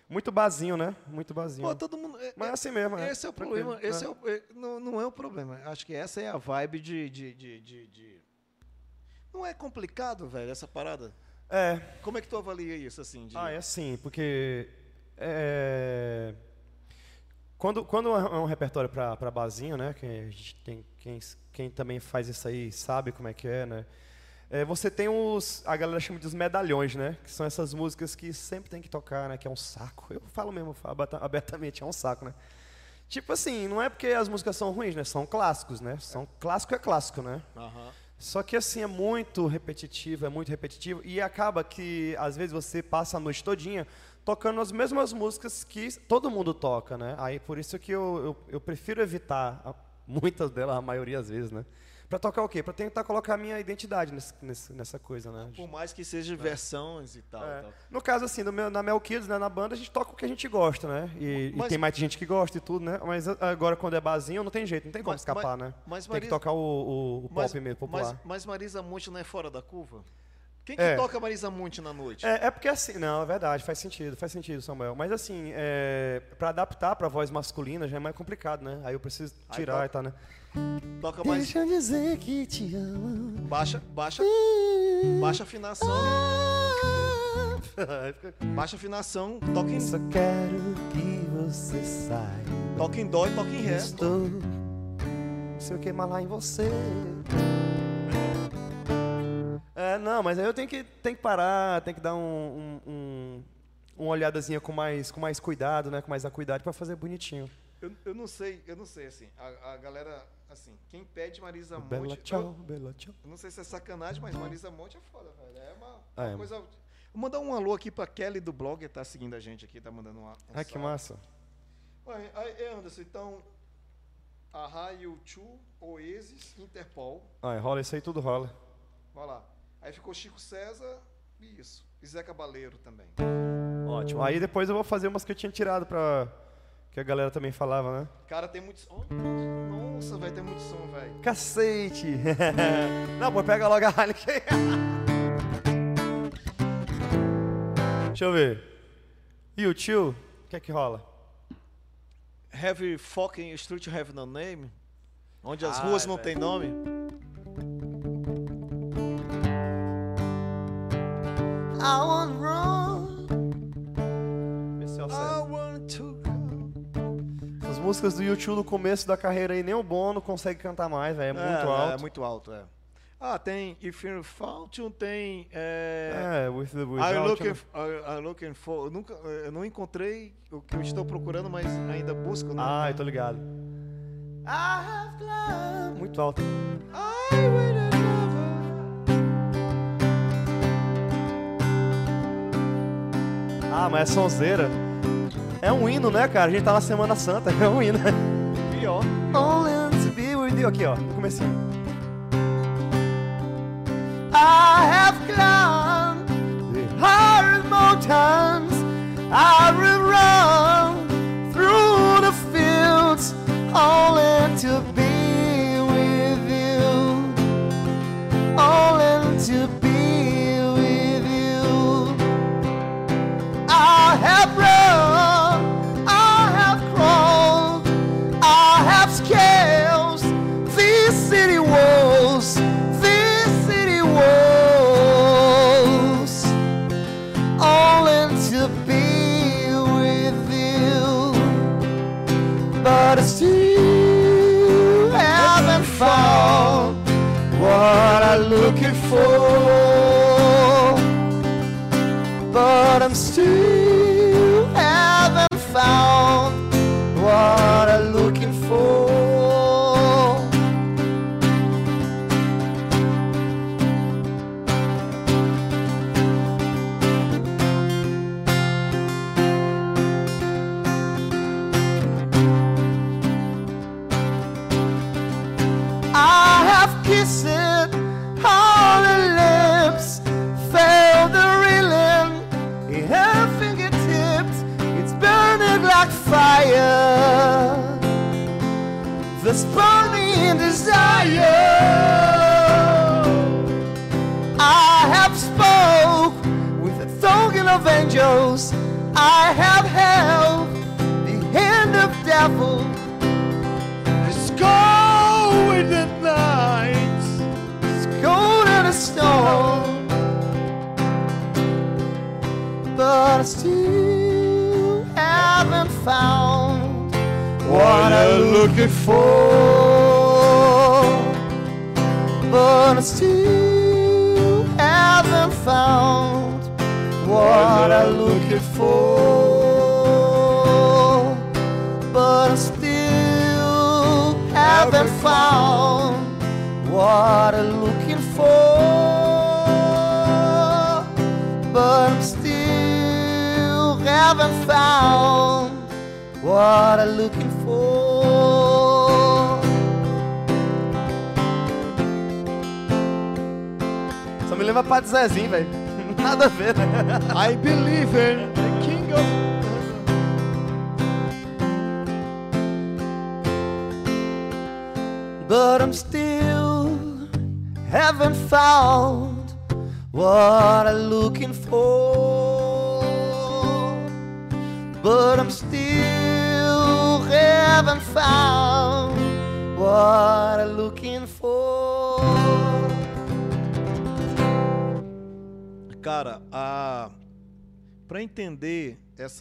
Muito basinho, né? Muito basinho. Pô, todo mundo. é- Mas é assim mesmo, é. Esse é o Tranquilo, problema. Esse é o- é, não, não é o problema. Acho que essa é a vibe de, de, de- de- Não é complicado, velho, essa parada? É. Como é que tu avalia isso, assim? de- Ah, é assim, porque. É... Quando, quando é um repertório para basinho, né? Que a gente tem, quem, quem também faz isso aí sabe como é que é, né? É, você tem os. A galera chama de os medalhões, né? Que são essas músicas que sempre tem que tocar, né? Que é um saco. Eu falo mesmo abertamente, é um saco, né? Tipo assim, não é porque as músicas são ruins, né? São clássicos, né? São clássico é clássico, né? Aham. Só que assim é muito repetitivo, é muito repetitivo e acaba que às vezes você passa a noite todinha tocando as mesmas músicas que todo mundo toca, né? Aí por isso que eu, eu, eu prefiro evitar a- Muitas delas, a maioria às vezes, né? Pra tocar o quê? Pra tentar colocar a minha identidade nesse, nessa coisa, né? Por mais que seja versões e tal. É. e tal. No caso, assim, no meu- na Mel Kids, né, na banda, a gente toca o que a gente gosta, né? E, e Mas- tem mais gente que gosta e tudo, né? Mas agora, quando é barzinho, não tem jeito, não tem como Mas- escapar, mas- né? mas tem que Marisa- tocar o, o, o pop mesmo, popular. Mas, Marisa Monte não é fora da curva? Quem que É. toca Marisa Monte na noite? É, é porque assim, não, é verdade, faz sentido, faz sentido, Samuel. Mas assim, é, para adaptar pra voz masculina já é mais complicado, né? Aí eu preciso Aí tirar toca- e tal, né? Toca mais. Deixa eu dizer que te amo. Baixa, baixa, baixa afinação. (laughs) Baixa afinação, toca em, Só quero que você saiba. toca em dó e toca em ré. Estou. Não sei o que mais lá em você. É, não, mas aí eu tenho que, tenho que parar, tenho que dar um, um, um- uma olhadazinha com mais, com mais cuidado, né? Com mais acuidade pra fazer bonitinho. Eu, eu não sei, eu não sei, assim, a, a galera, assim, quem pede Marisa Bela Monte... tchau, Eu, bela tchau. eu não sei se é sacanagem, mas Marisa Monte é foda, velho. É uma, Ah, uma é. coisa... Vou mandar um alô aqui pra Kelly do blog, tá seguindo a gente aqui, tá mandando um, um Ah, que massa. Ué, aí, Anderson, então, a Raio Chu, Oasis, Interpol, Ah, rola isso aí, tudo rola. vai lá. Aí ficou Chico César, e isso. E Zé Cabaleiro também. Ótimo. Aí depois eu vou fazer umas que eu tinha tirado pra. Que a galera também falava, né? Cara, tem muito som. Nossa, vai ter muito som, velho. Cacete! (laughs) Não, pô, pega logo a Heineken. (laughs) Deixa eu ver. E o tio? O que é que rola? Heavy fucking Street Have No Name, onde as Ah, ruas não tem nome. I want run. Músicas do YouTube no começo da carreira aí, nem o Bono consegue cantar mais, velho. É muito alto. É muito alto, é. Ah, tem If You're Fortune, tem. É, É, with the I'm looking, I'm looking for. Eu, nunca, eu não encontrei o que eu estou procurando, mas ainda busco. Né? Ah, eu tô ligado. I have climbed. Muito alto. I waited Ah, mas é sonzeira. É um hino, né, cara? A gente tá na Semana Santa, (laughs) é um hino. Pior. Only to be with you. Aqui, ó, no comecinho. I have climbed the hard mountains. I will run for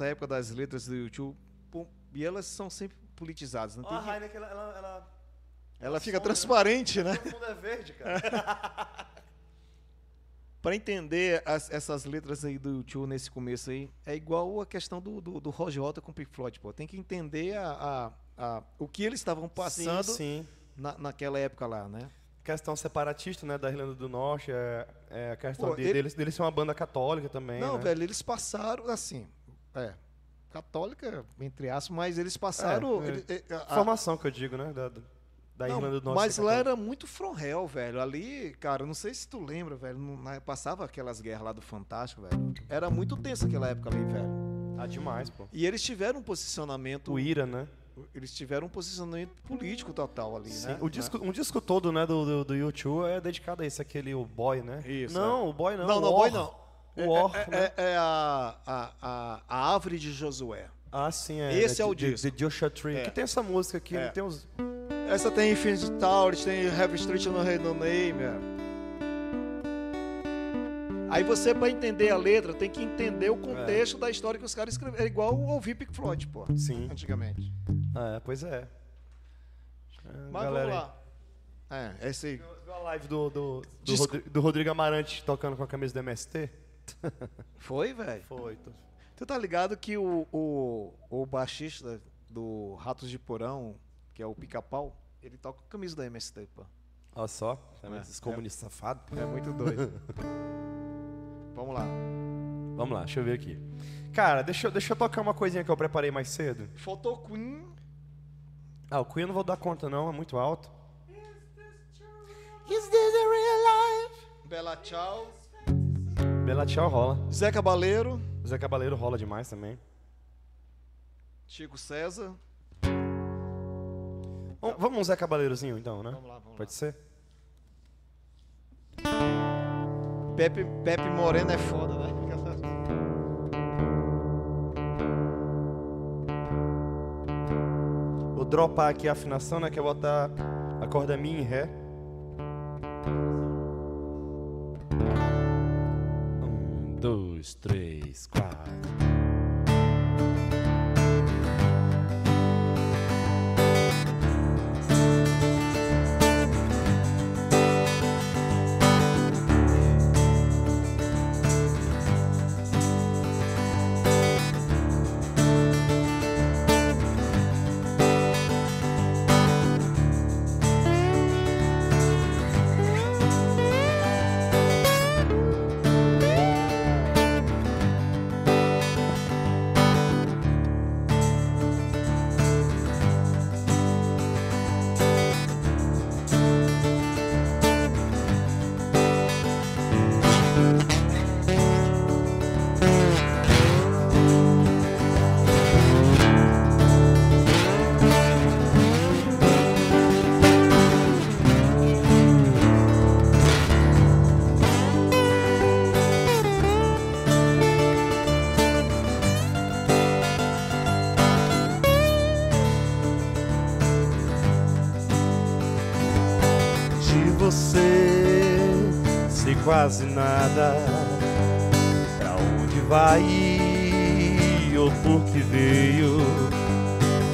entender essa época das letras do YouTube, e elas são sempre politizadas, não tem a que- Heineken, ela, ela, ela... Ela fica som, né? transparente, né? Todo mundo é verde, cara. (laughs) Para entender as- essas letras aí do YouTube nesse começo aí, é igual a questão do, do, do Roger Waters com o Pink Floyd, pô. Tem que entender a, a- a- o que eles estavam passando Sim, sim. na- naquela época lá, né? Questão separatista, né, da Irlanda do Norte, é, é a questão Pô, de, ele- deles, deles ser uma banda católica também, Não, né? velho, eles passaram assim, é, católica, entre aspas, mas eles passaram... É, é. ele- é, a- Formação que eu digo, né, da, da Não, Irlanda do Norte. Mas lá era muito from hell, velho. Ali, cara, não sei se tu lembra, velho. não- passava aquelas guerras lá do Fantástico, velho. Era muito tenso aquela época ali, velho. Ah, demais, pô. E eles tiveram um posicionamento. O Ira, né? Eles tiveram um posicionamento político total ali, Sim. né? O disco, um disco todo, né, do, do, do YouTube é dedicado a esse, aquele, o Boy, né? Isso, Não, o Boy não. Não, o não, Or. boy não. O É- Or, é, né? é- é a, a, a, a árvore de Josué. Ah, sim, é. Esse né, é o de- disco. De Joshua Tree. É. Que tem essa música aqui, É. não tem os... Essa tem Infinite Towers, tem Heavy Street no Reino Name. é. Aí você, pra entender a letra, tem que entender o contexto da história que os caras escreveram. É igual ouvir Pink Floyd, pô. Sim. Antigamente. É, pois é. É, Mas galera vamos lá. É, esse aí. Viu a live do, do, do, Disco- Rodri- do Rodrigo Amarante tocando com a camisa do MST? (laughs) Foi, velho? Foi. tô- Tu tá ligado que o, o, o baixista do Ratos de Porão, que é o Pica-Pau, ele toca com a camisa da MST, pô. Olha só, tá vendo É, esses comunistas safados. É muito doido. (laughs) Vamos lá. Vamos lá, deixa eu ver aqui. Cara, deixa, eu- deixa eu tocar uma coisinha que eu preparei mais cedo. Faltou Queen. Ah, o Queen eu não vou dar conta não, é muito alto. Is this a real life? Bela Tchau. Bela Tchau rola. Zé Cabaleiro. Zé Cabaleiro rola demais também. Chico César. Vamos, vamos um Zé Cabaleirozinho então, né? Vamos lá, vamos Pode ser? lá. Pepe, Pepe Moreno é foda, né? Vou dropar aqui a afinação, né? Que é botar a corda Mi em Ré. Dois, três, quatro. Quase nada. Pra onde vai ou por que veio,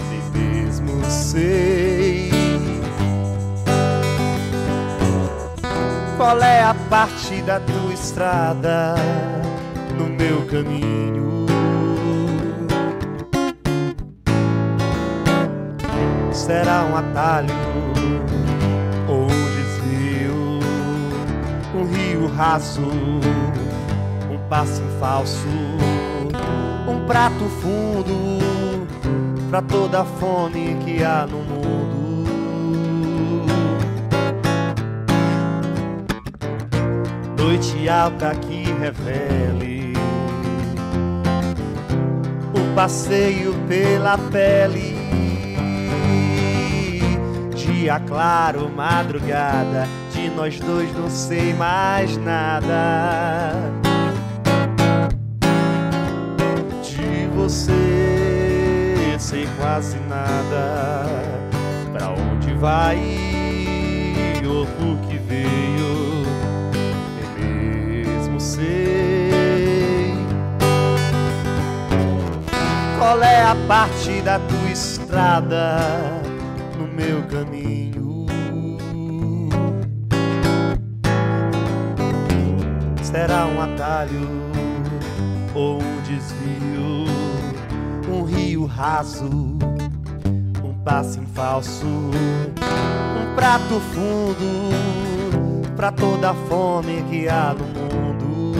nem mesmo sei. Qual é a parte da tua estrada no meu caminho? Será um atalho raso, um passo falso, um prato fundo pra toda fome que há no mundo. noite alta que revele o passeio pela pele. Dia claro, madrugada, nós dois não sei mais nada. De você sei quase nada. Pra onde vai ou por que veio? Nem mesmo sei. Qual é a parte da tua estrada no meu caminho? Será um atalho ou um desvio? Um rio raso, um passo em falso, um prato fundo pra toda a fome que há no mundo.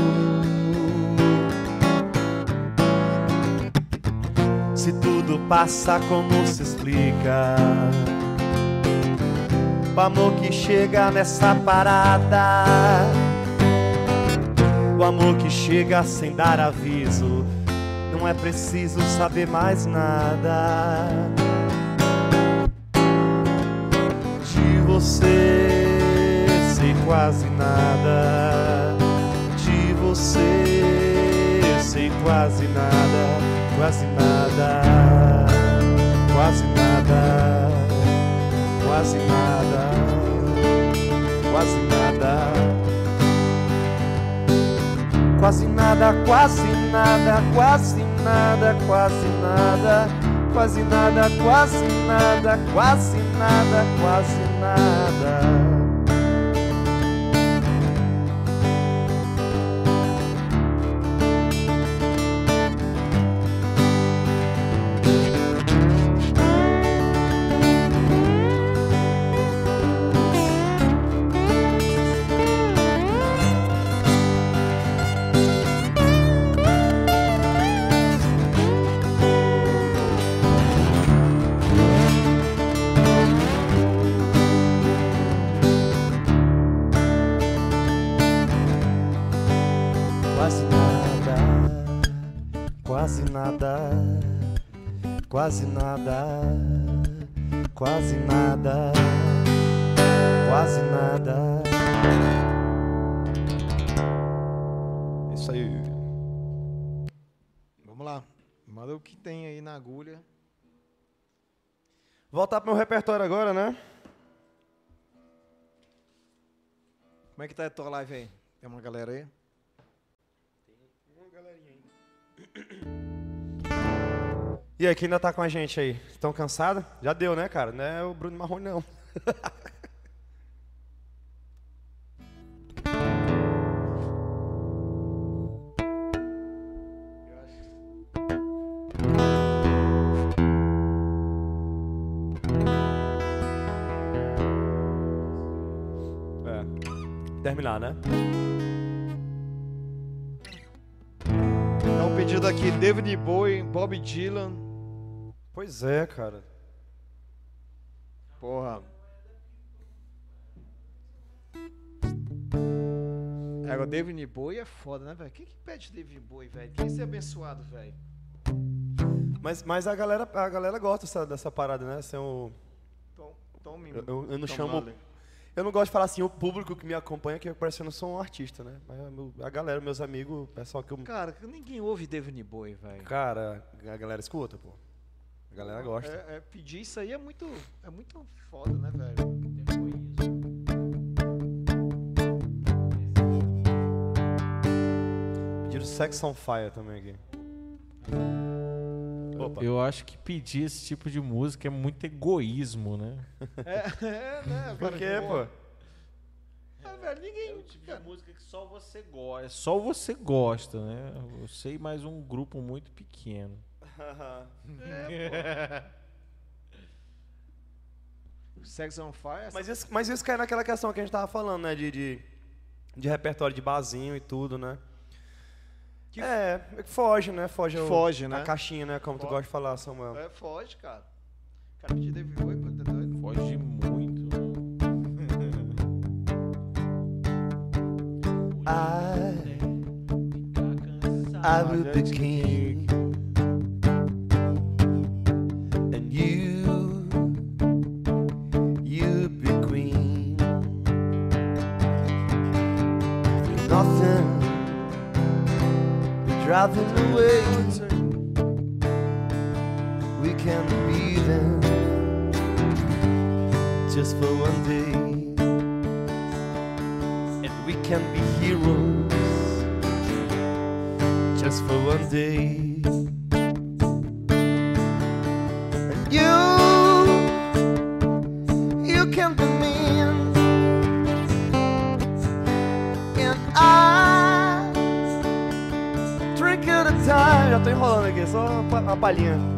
Se tudo passa, como se explica? O amor que chega nessa parada. O amor que chega sem dar aviso. Não é preciso saber mais nada. De você sei quase nada. De você sei quase nada. Quase nada. Quase nada. Quase nada. Quase nada. Quase nada, quase nada, quase nada, quase nada, quase nada, quase nada, quase nada, quase nada. Quase agulha. Voltar pro meu repertório agora, né? Como é que tá a tua live aí? Tem uma galera aí? E aí, quem ainda tá com a gente aí? Estão cansados? Já deu, né, cara? Não é o Bruno Marrone, não. (laughs) Terminar, né? É um pedido aqui, David Bowie, Bob Dylan. Pois é, cara. Porra. É, agora David Bowie é foda, né, velho? Quem que pede David Bowie, velho? Quem ser abençoado, velho? Mas, mas a, galera, a galera gosta dessa, dessa parada, né? Assim, o, Tom, Tom, eu, eu, eu não Tom chamo. Marley. Eu não gosto de falar assim, o público que me acompanha, que parece que eu não sou um artista, né? Mas a galera, meus amigos, o pessoal que eu. Cara, ninguém ouve David Bowie, velho. Cara, a galera escuta, pô. A galera gosta. É, é, pedir isso aí é muito, é muito foda, né, velho? Pediram Sex on Fire também aqui. Opa. Eu acho que pedir esse tipo de música é muito egoísmo, né? É, (laughs) é né? Por quê, pô? Ah, velho, ninguém. tipo cara, música que só você gosta. É só você gosta, né? Você e mais um grupo muito pequeno. (laughs) Sex on Fire. Mas isso, mas isso cai naquela questão que a gente tava falando, né? De, de, de repertório de barzinho e tudo, né? Que é, é foge, né? Foge, foge né? caixinha, né? Como foge. tu gosta de falar, Samuel. É, foge, cara. Cara tá doido? Foge muito. I, I will be king. Away. We can be them just for one day. And we can be heroes just for one day. Palhinha.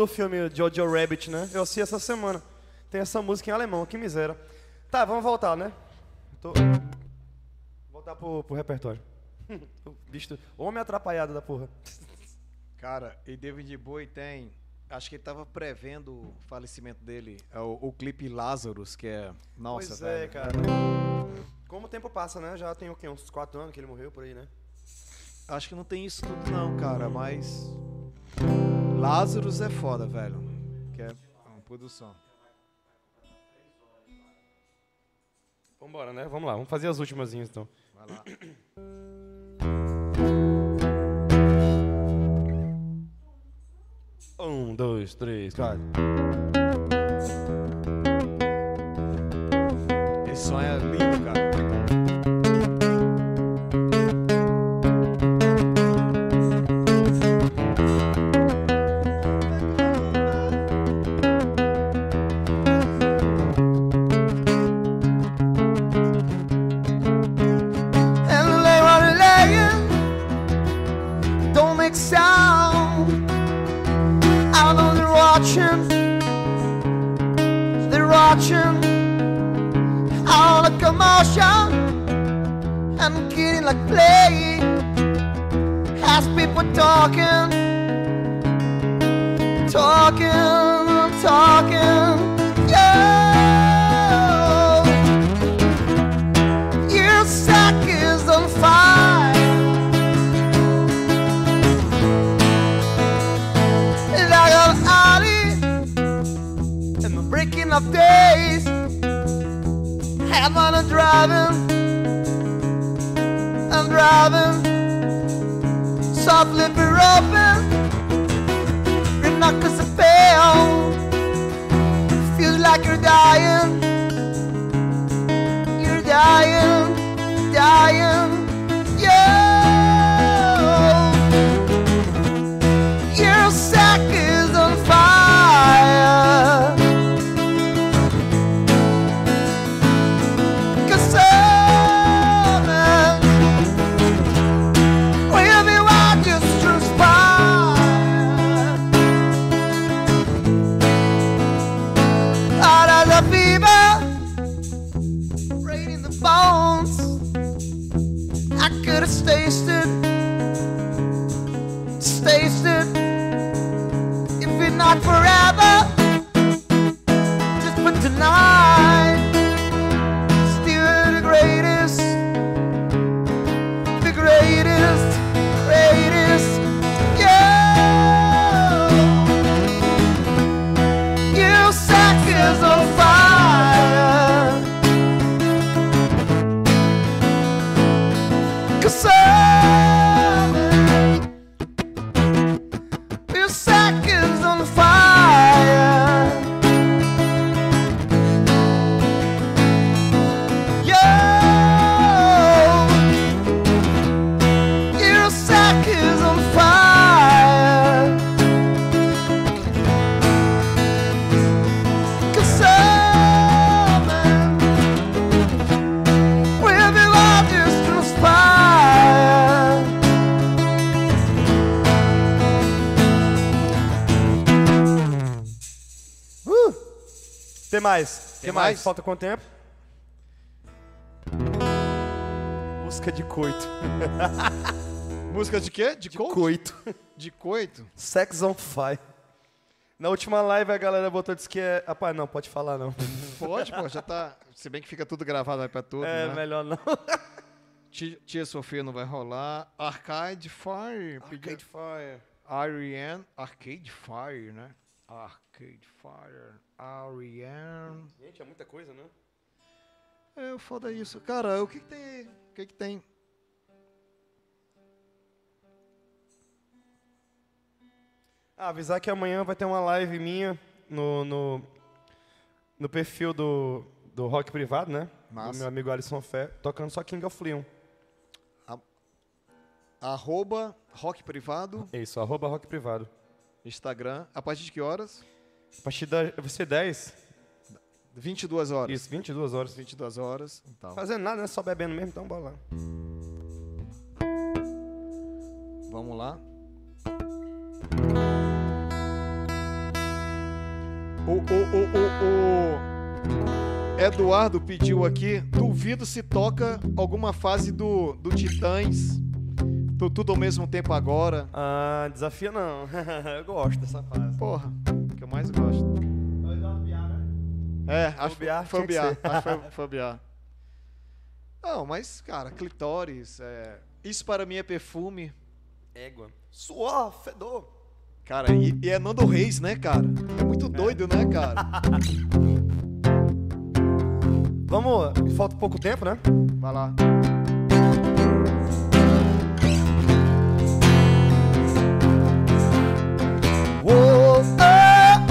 Do, filme Jojo Rabbit, né? Eu assisti essa semana. Tem essa música em alemão, que miséria. Tá, vamos voltar, né? Tô... Voltar pro, pro repertório. (laughs) o bicho, homem atrapalhado da porra. Cara, e David Bowie tem. Acho que ele tava prevendo o falecimento dele. É o, o clipe Lazarus, que é. Nossa, pois velho. é, cara. Como o tempo passa, né? Já tem o quê? Uns 4 anos que ele morreu por aí, né? Acho que não tem isso tudo, não, cara, mas. Lazarus é foda, velho. Que é uma produção. Vambora, né? Vamos lá, vamos fazer as últimas então. Vai lá. (coughs) Um, dois, três, quatro. Esse som é lindo, cara. Watching. They're watching all the commotion and getting like play. As people talking, talking, talking. Driving, I'm driving. Softly be open, your knuckles are pale. Feels like you're dying. You're dying, dying, Tem mais? Tem Tem mais? mais? Falta quanto tempo? Música de coito. (laughs) Música de quê? De, coach? Coito. De coito? Sex on Fire. Na última live a galera botou disse que é. Rapaz, não, pode falar não. Pode, pô, já tá. Se bem que fica tudo gravado, vai pra tudo. É, né? melhor não. (laughs) Tia, Sofia não vai rolar. Arcade Fire. Arcade Fire. Ariane. Arcade Fire, né? Arcade Fire. Ariane. Gente, é muita coisa, né? É, foda isso. Cara, o que, que tem. O que, que tem? Ah, avisar que amanhã vai ter uma live minha no, no, no perfil do, do Rock Privado, né? Massa. Do meu amigo Alisson Fé, tocando só King of Leon. Arroba Rock Privado, Isso, arroba Rock Privado. Instagram. A partir de que horas? A partir da. Vai ser 10? 22 horas. Isso, 22 horas. 22 horas. Então, Fazendo nada, né? Só bebendo mesmo, então bora lá. vamos lá. O, o, o, o, o Eduardo pediu aqui. Duvido se toca alguma fase do, do Titãs. Do Tudo ao mesmo tempo agora. Ah, desafio não. (laughs) Eu gosto dessa fase. Porra, mais gosto. É, acho que Biar, foi o tinha que Biar. Acho que foi, foi o Biar. Não, mas, cara, clitóris, é, isso para mim é perfume. Égua. Suor, fedor. Cara, e, e é Nando Reis, né, cara? É muito doido, né, cara? (laughs) Vamos, falta pouco tempo, né? Vai lá.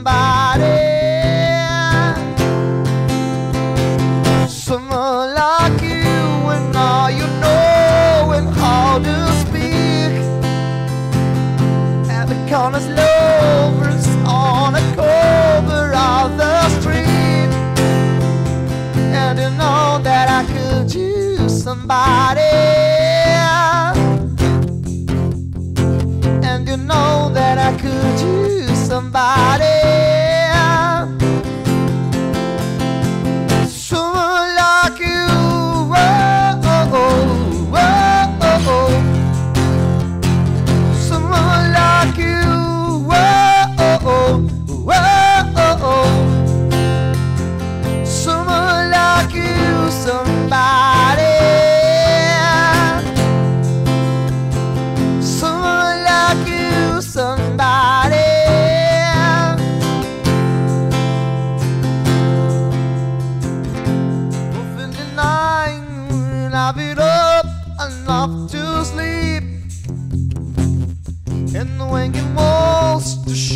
somebody. Someone like you and all you know and how to speak. At the corner's lovers on the cover of the street. And you know that I could use somebody. And you know that I could use somebody.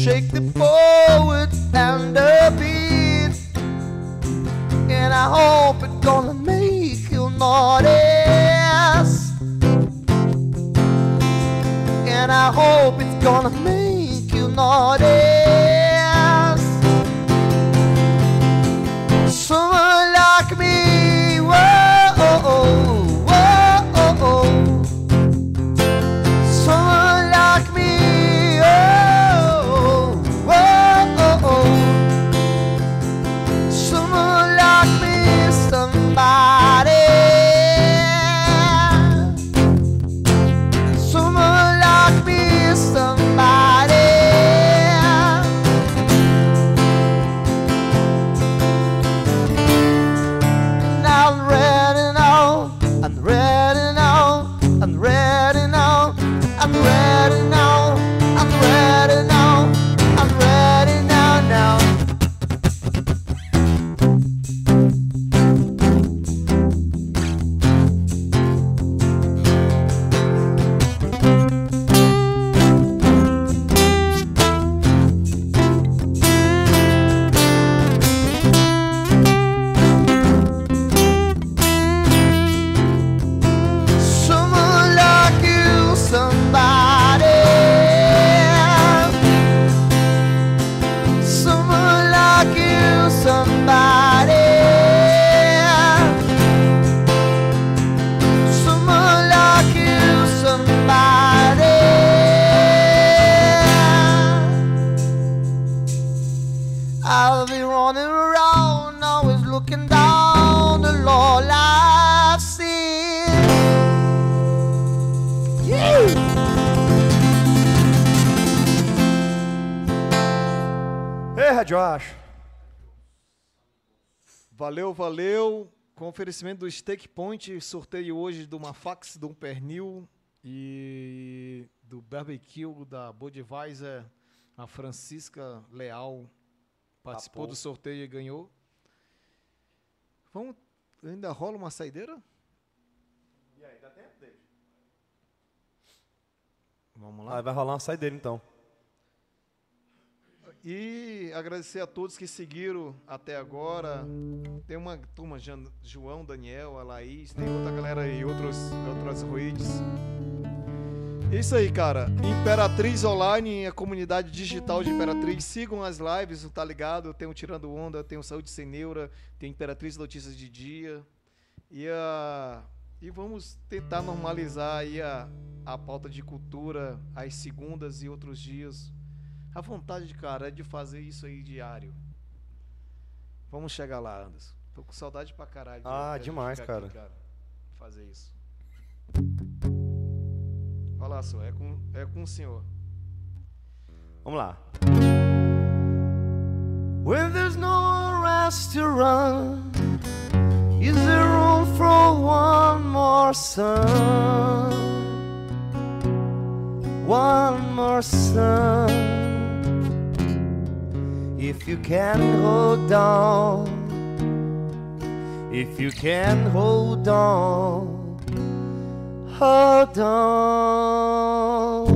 Shake the forward and the beat. And I hope it's gonna make you notice. And I hope it's gonna make Com oferecimento do Stake Point, sorteio hoje de uma fax, de um pernil e do barbecue da Budweiser, a Francisca Leal participou Papou. do sorteio e ganhou. Vamos, ainda rola uma saideira? E aí, dá tempo, David? Vamos lá. Ah, vai rolar uma saideira então. E agradecer a todos que seguiram até agora. Tem uma turma, João, Daniel, a Laís, tem outra galera aí, outros, outras redes. Isso aí, cara. Imperatriz Online, a comunidade digital de Imperatriz. Sigam as lives, tá ligado? Tem o Tirando Onda, tem o Saúde Sem Neura, tem Imperatriz Notícias de Dia. E, a, e vamos tentar normalizar aí a, a pauta de cultura às segundas e outros dias. A vontade, cara, é de fazer isso aí diário. Vamos chegar lá, Anderson. Tô com saudade pra caralho. de- Ah, demais, ficar aqui, cara. Fazer isso. Olha lá, só, é com, é com o senhor. Vamos lá. When there's no rest to run, is there room for one more sun? One more sun. If you can hold on, if you can hold on, hold on.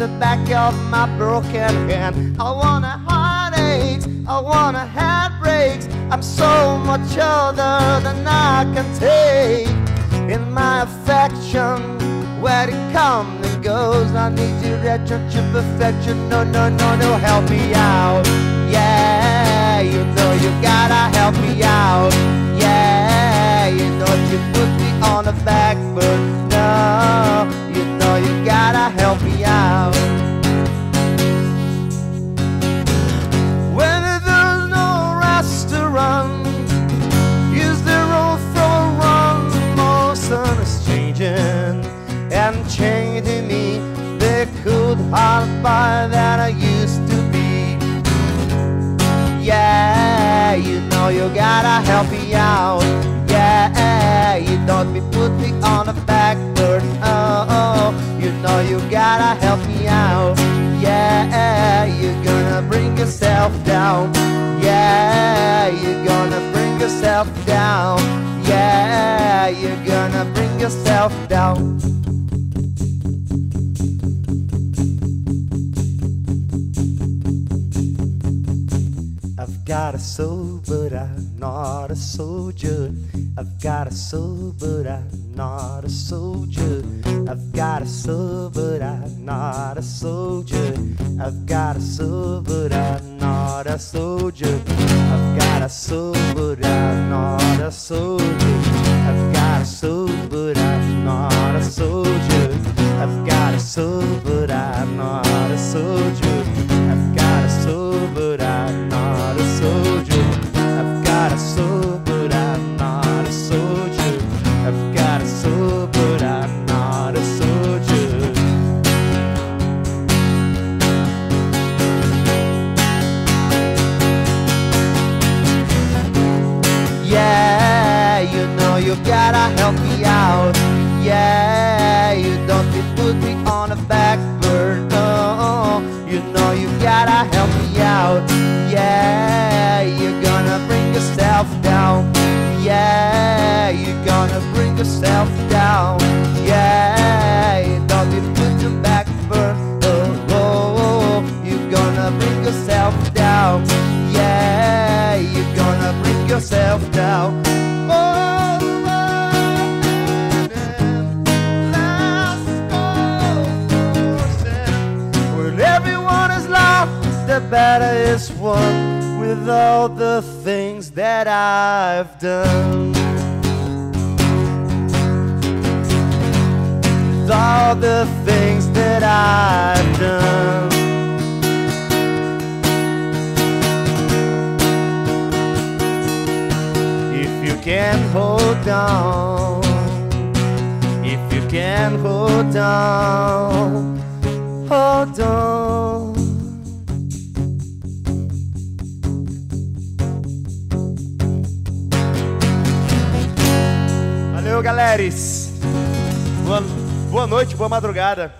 The back of my broken hand. I want a heartache, I want a heartbreak. I'm so much other than I can take in my affection where it comes and goes. I need your relationship perfection. No, no, no, no, help me out. Yeah, you know you gotta help me out. Yeah, you know you put me on the back foot. Gotta help me out. When there's no rest to run, is there room for one more sun is changing and changing me? The cold heart by that I used to be. Yeah, you know you gotta help me out. Yeah, you don't be put me you know you gotta help me out. Yeah, you're gonna bring yourself down. Yeah, you're gonna bring yourself down. Yeah, you're gonna bring yourself down. I've got a soul, but I'm not a soldier. I've got a soul, but I'm not a soldier. I've got a soul, but I'm not a soldier. I've got a soul, but I'm not a soldier. I've got a soul, but I'm not a soldier. I've got a soul, but I'm not a soldier. I've got a soul, but I'm not a soldier. Gotta help me out. Yeah, you don't put me on a back burner. You know you gotta help me out. Yeah, you're gonna bring yourself down. Yeah, you're gonna bring yourself down. Is won with all the things that I've done. With all the things that I've done. If you can hold on, if you can hold on, hold on. Valeu, galeres. Boa, boa noite, boa madrugada.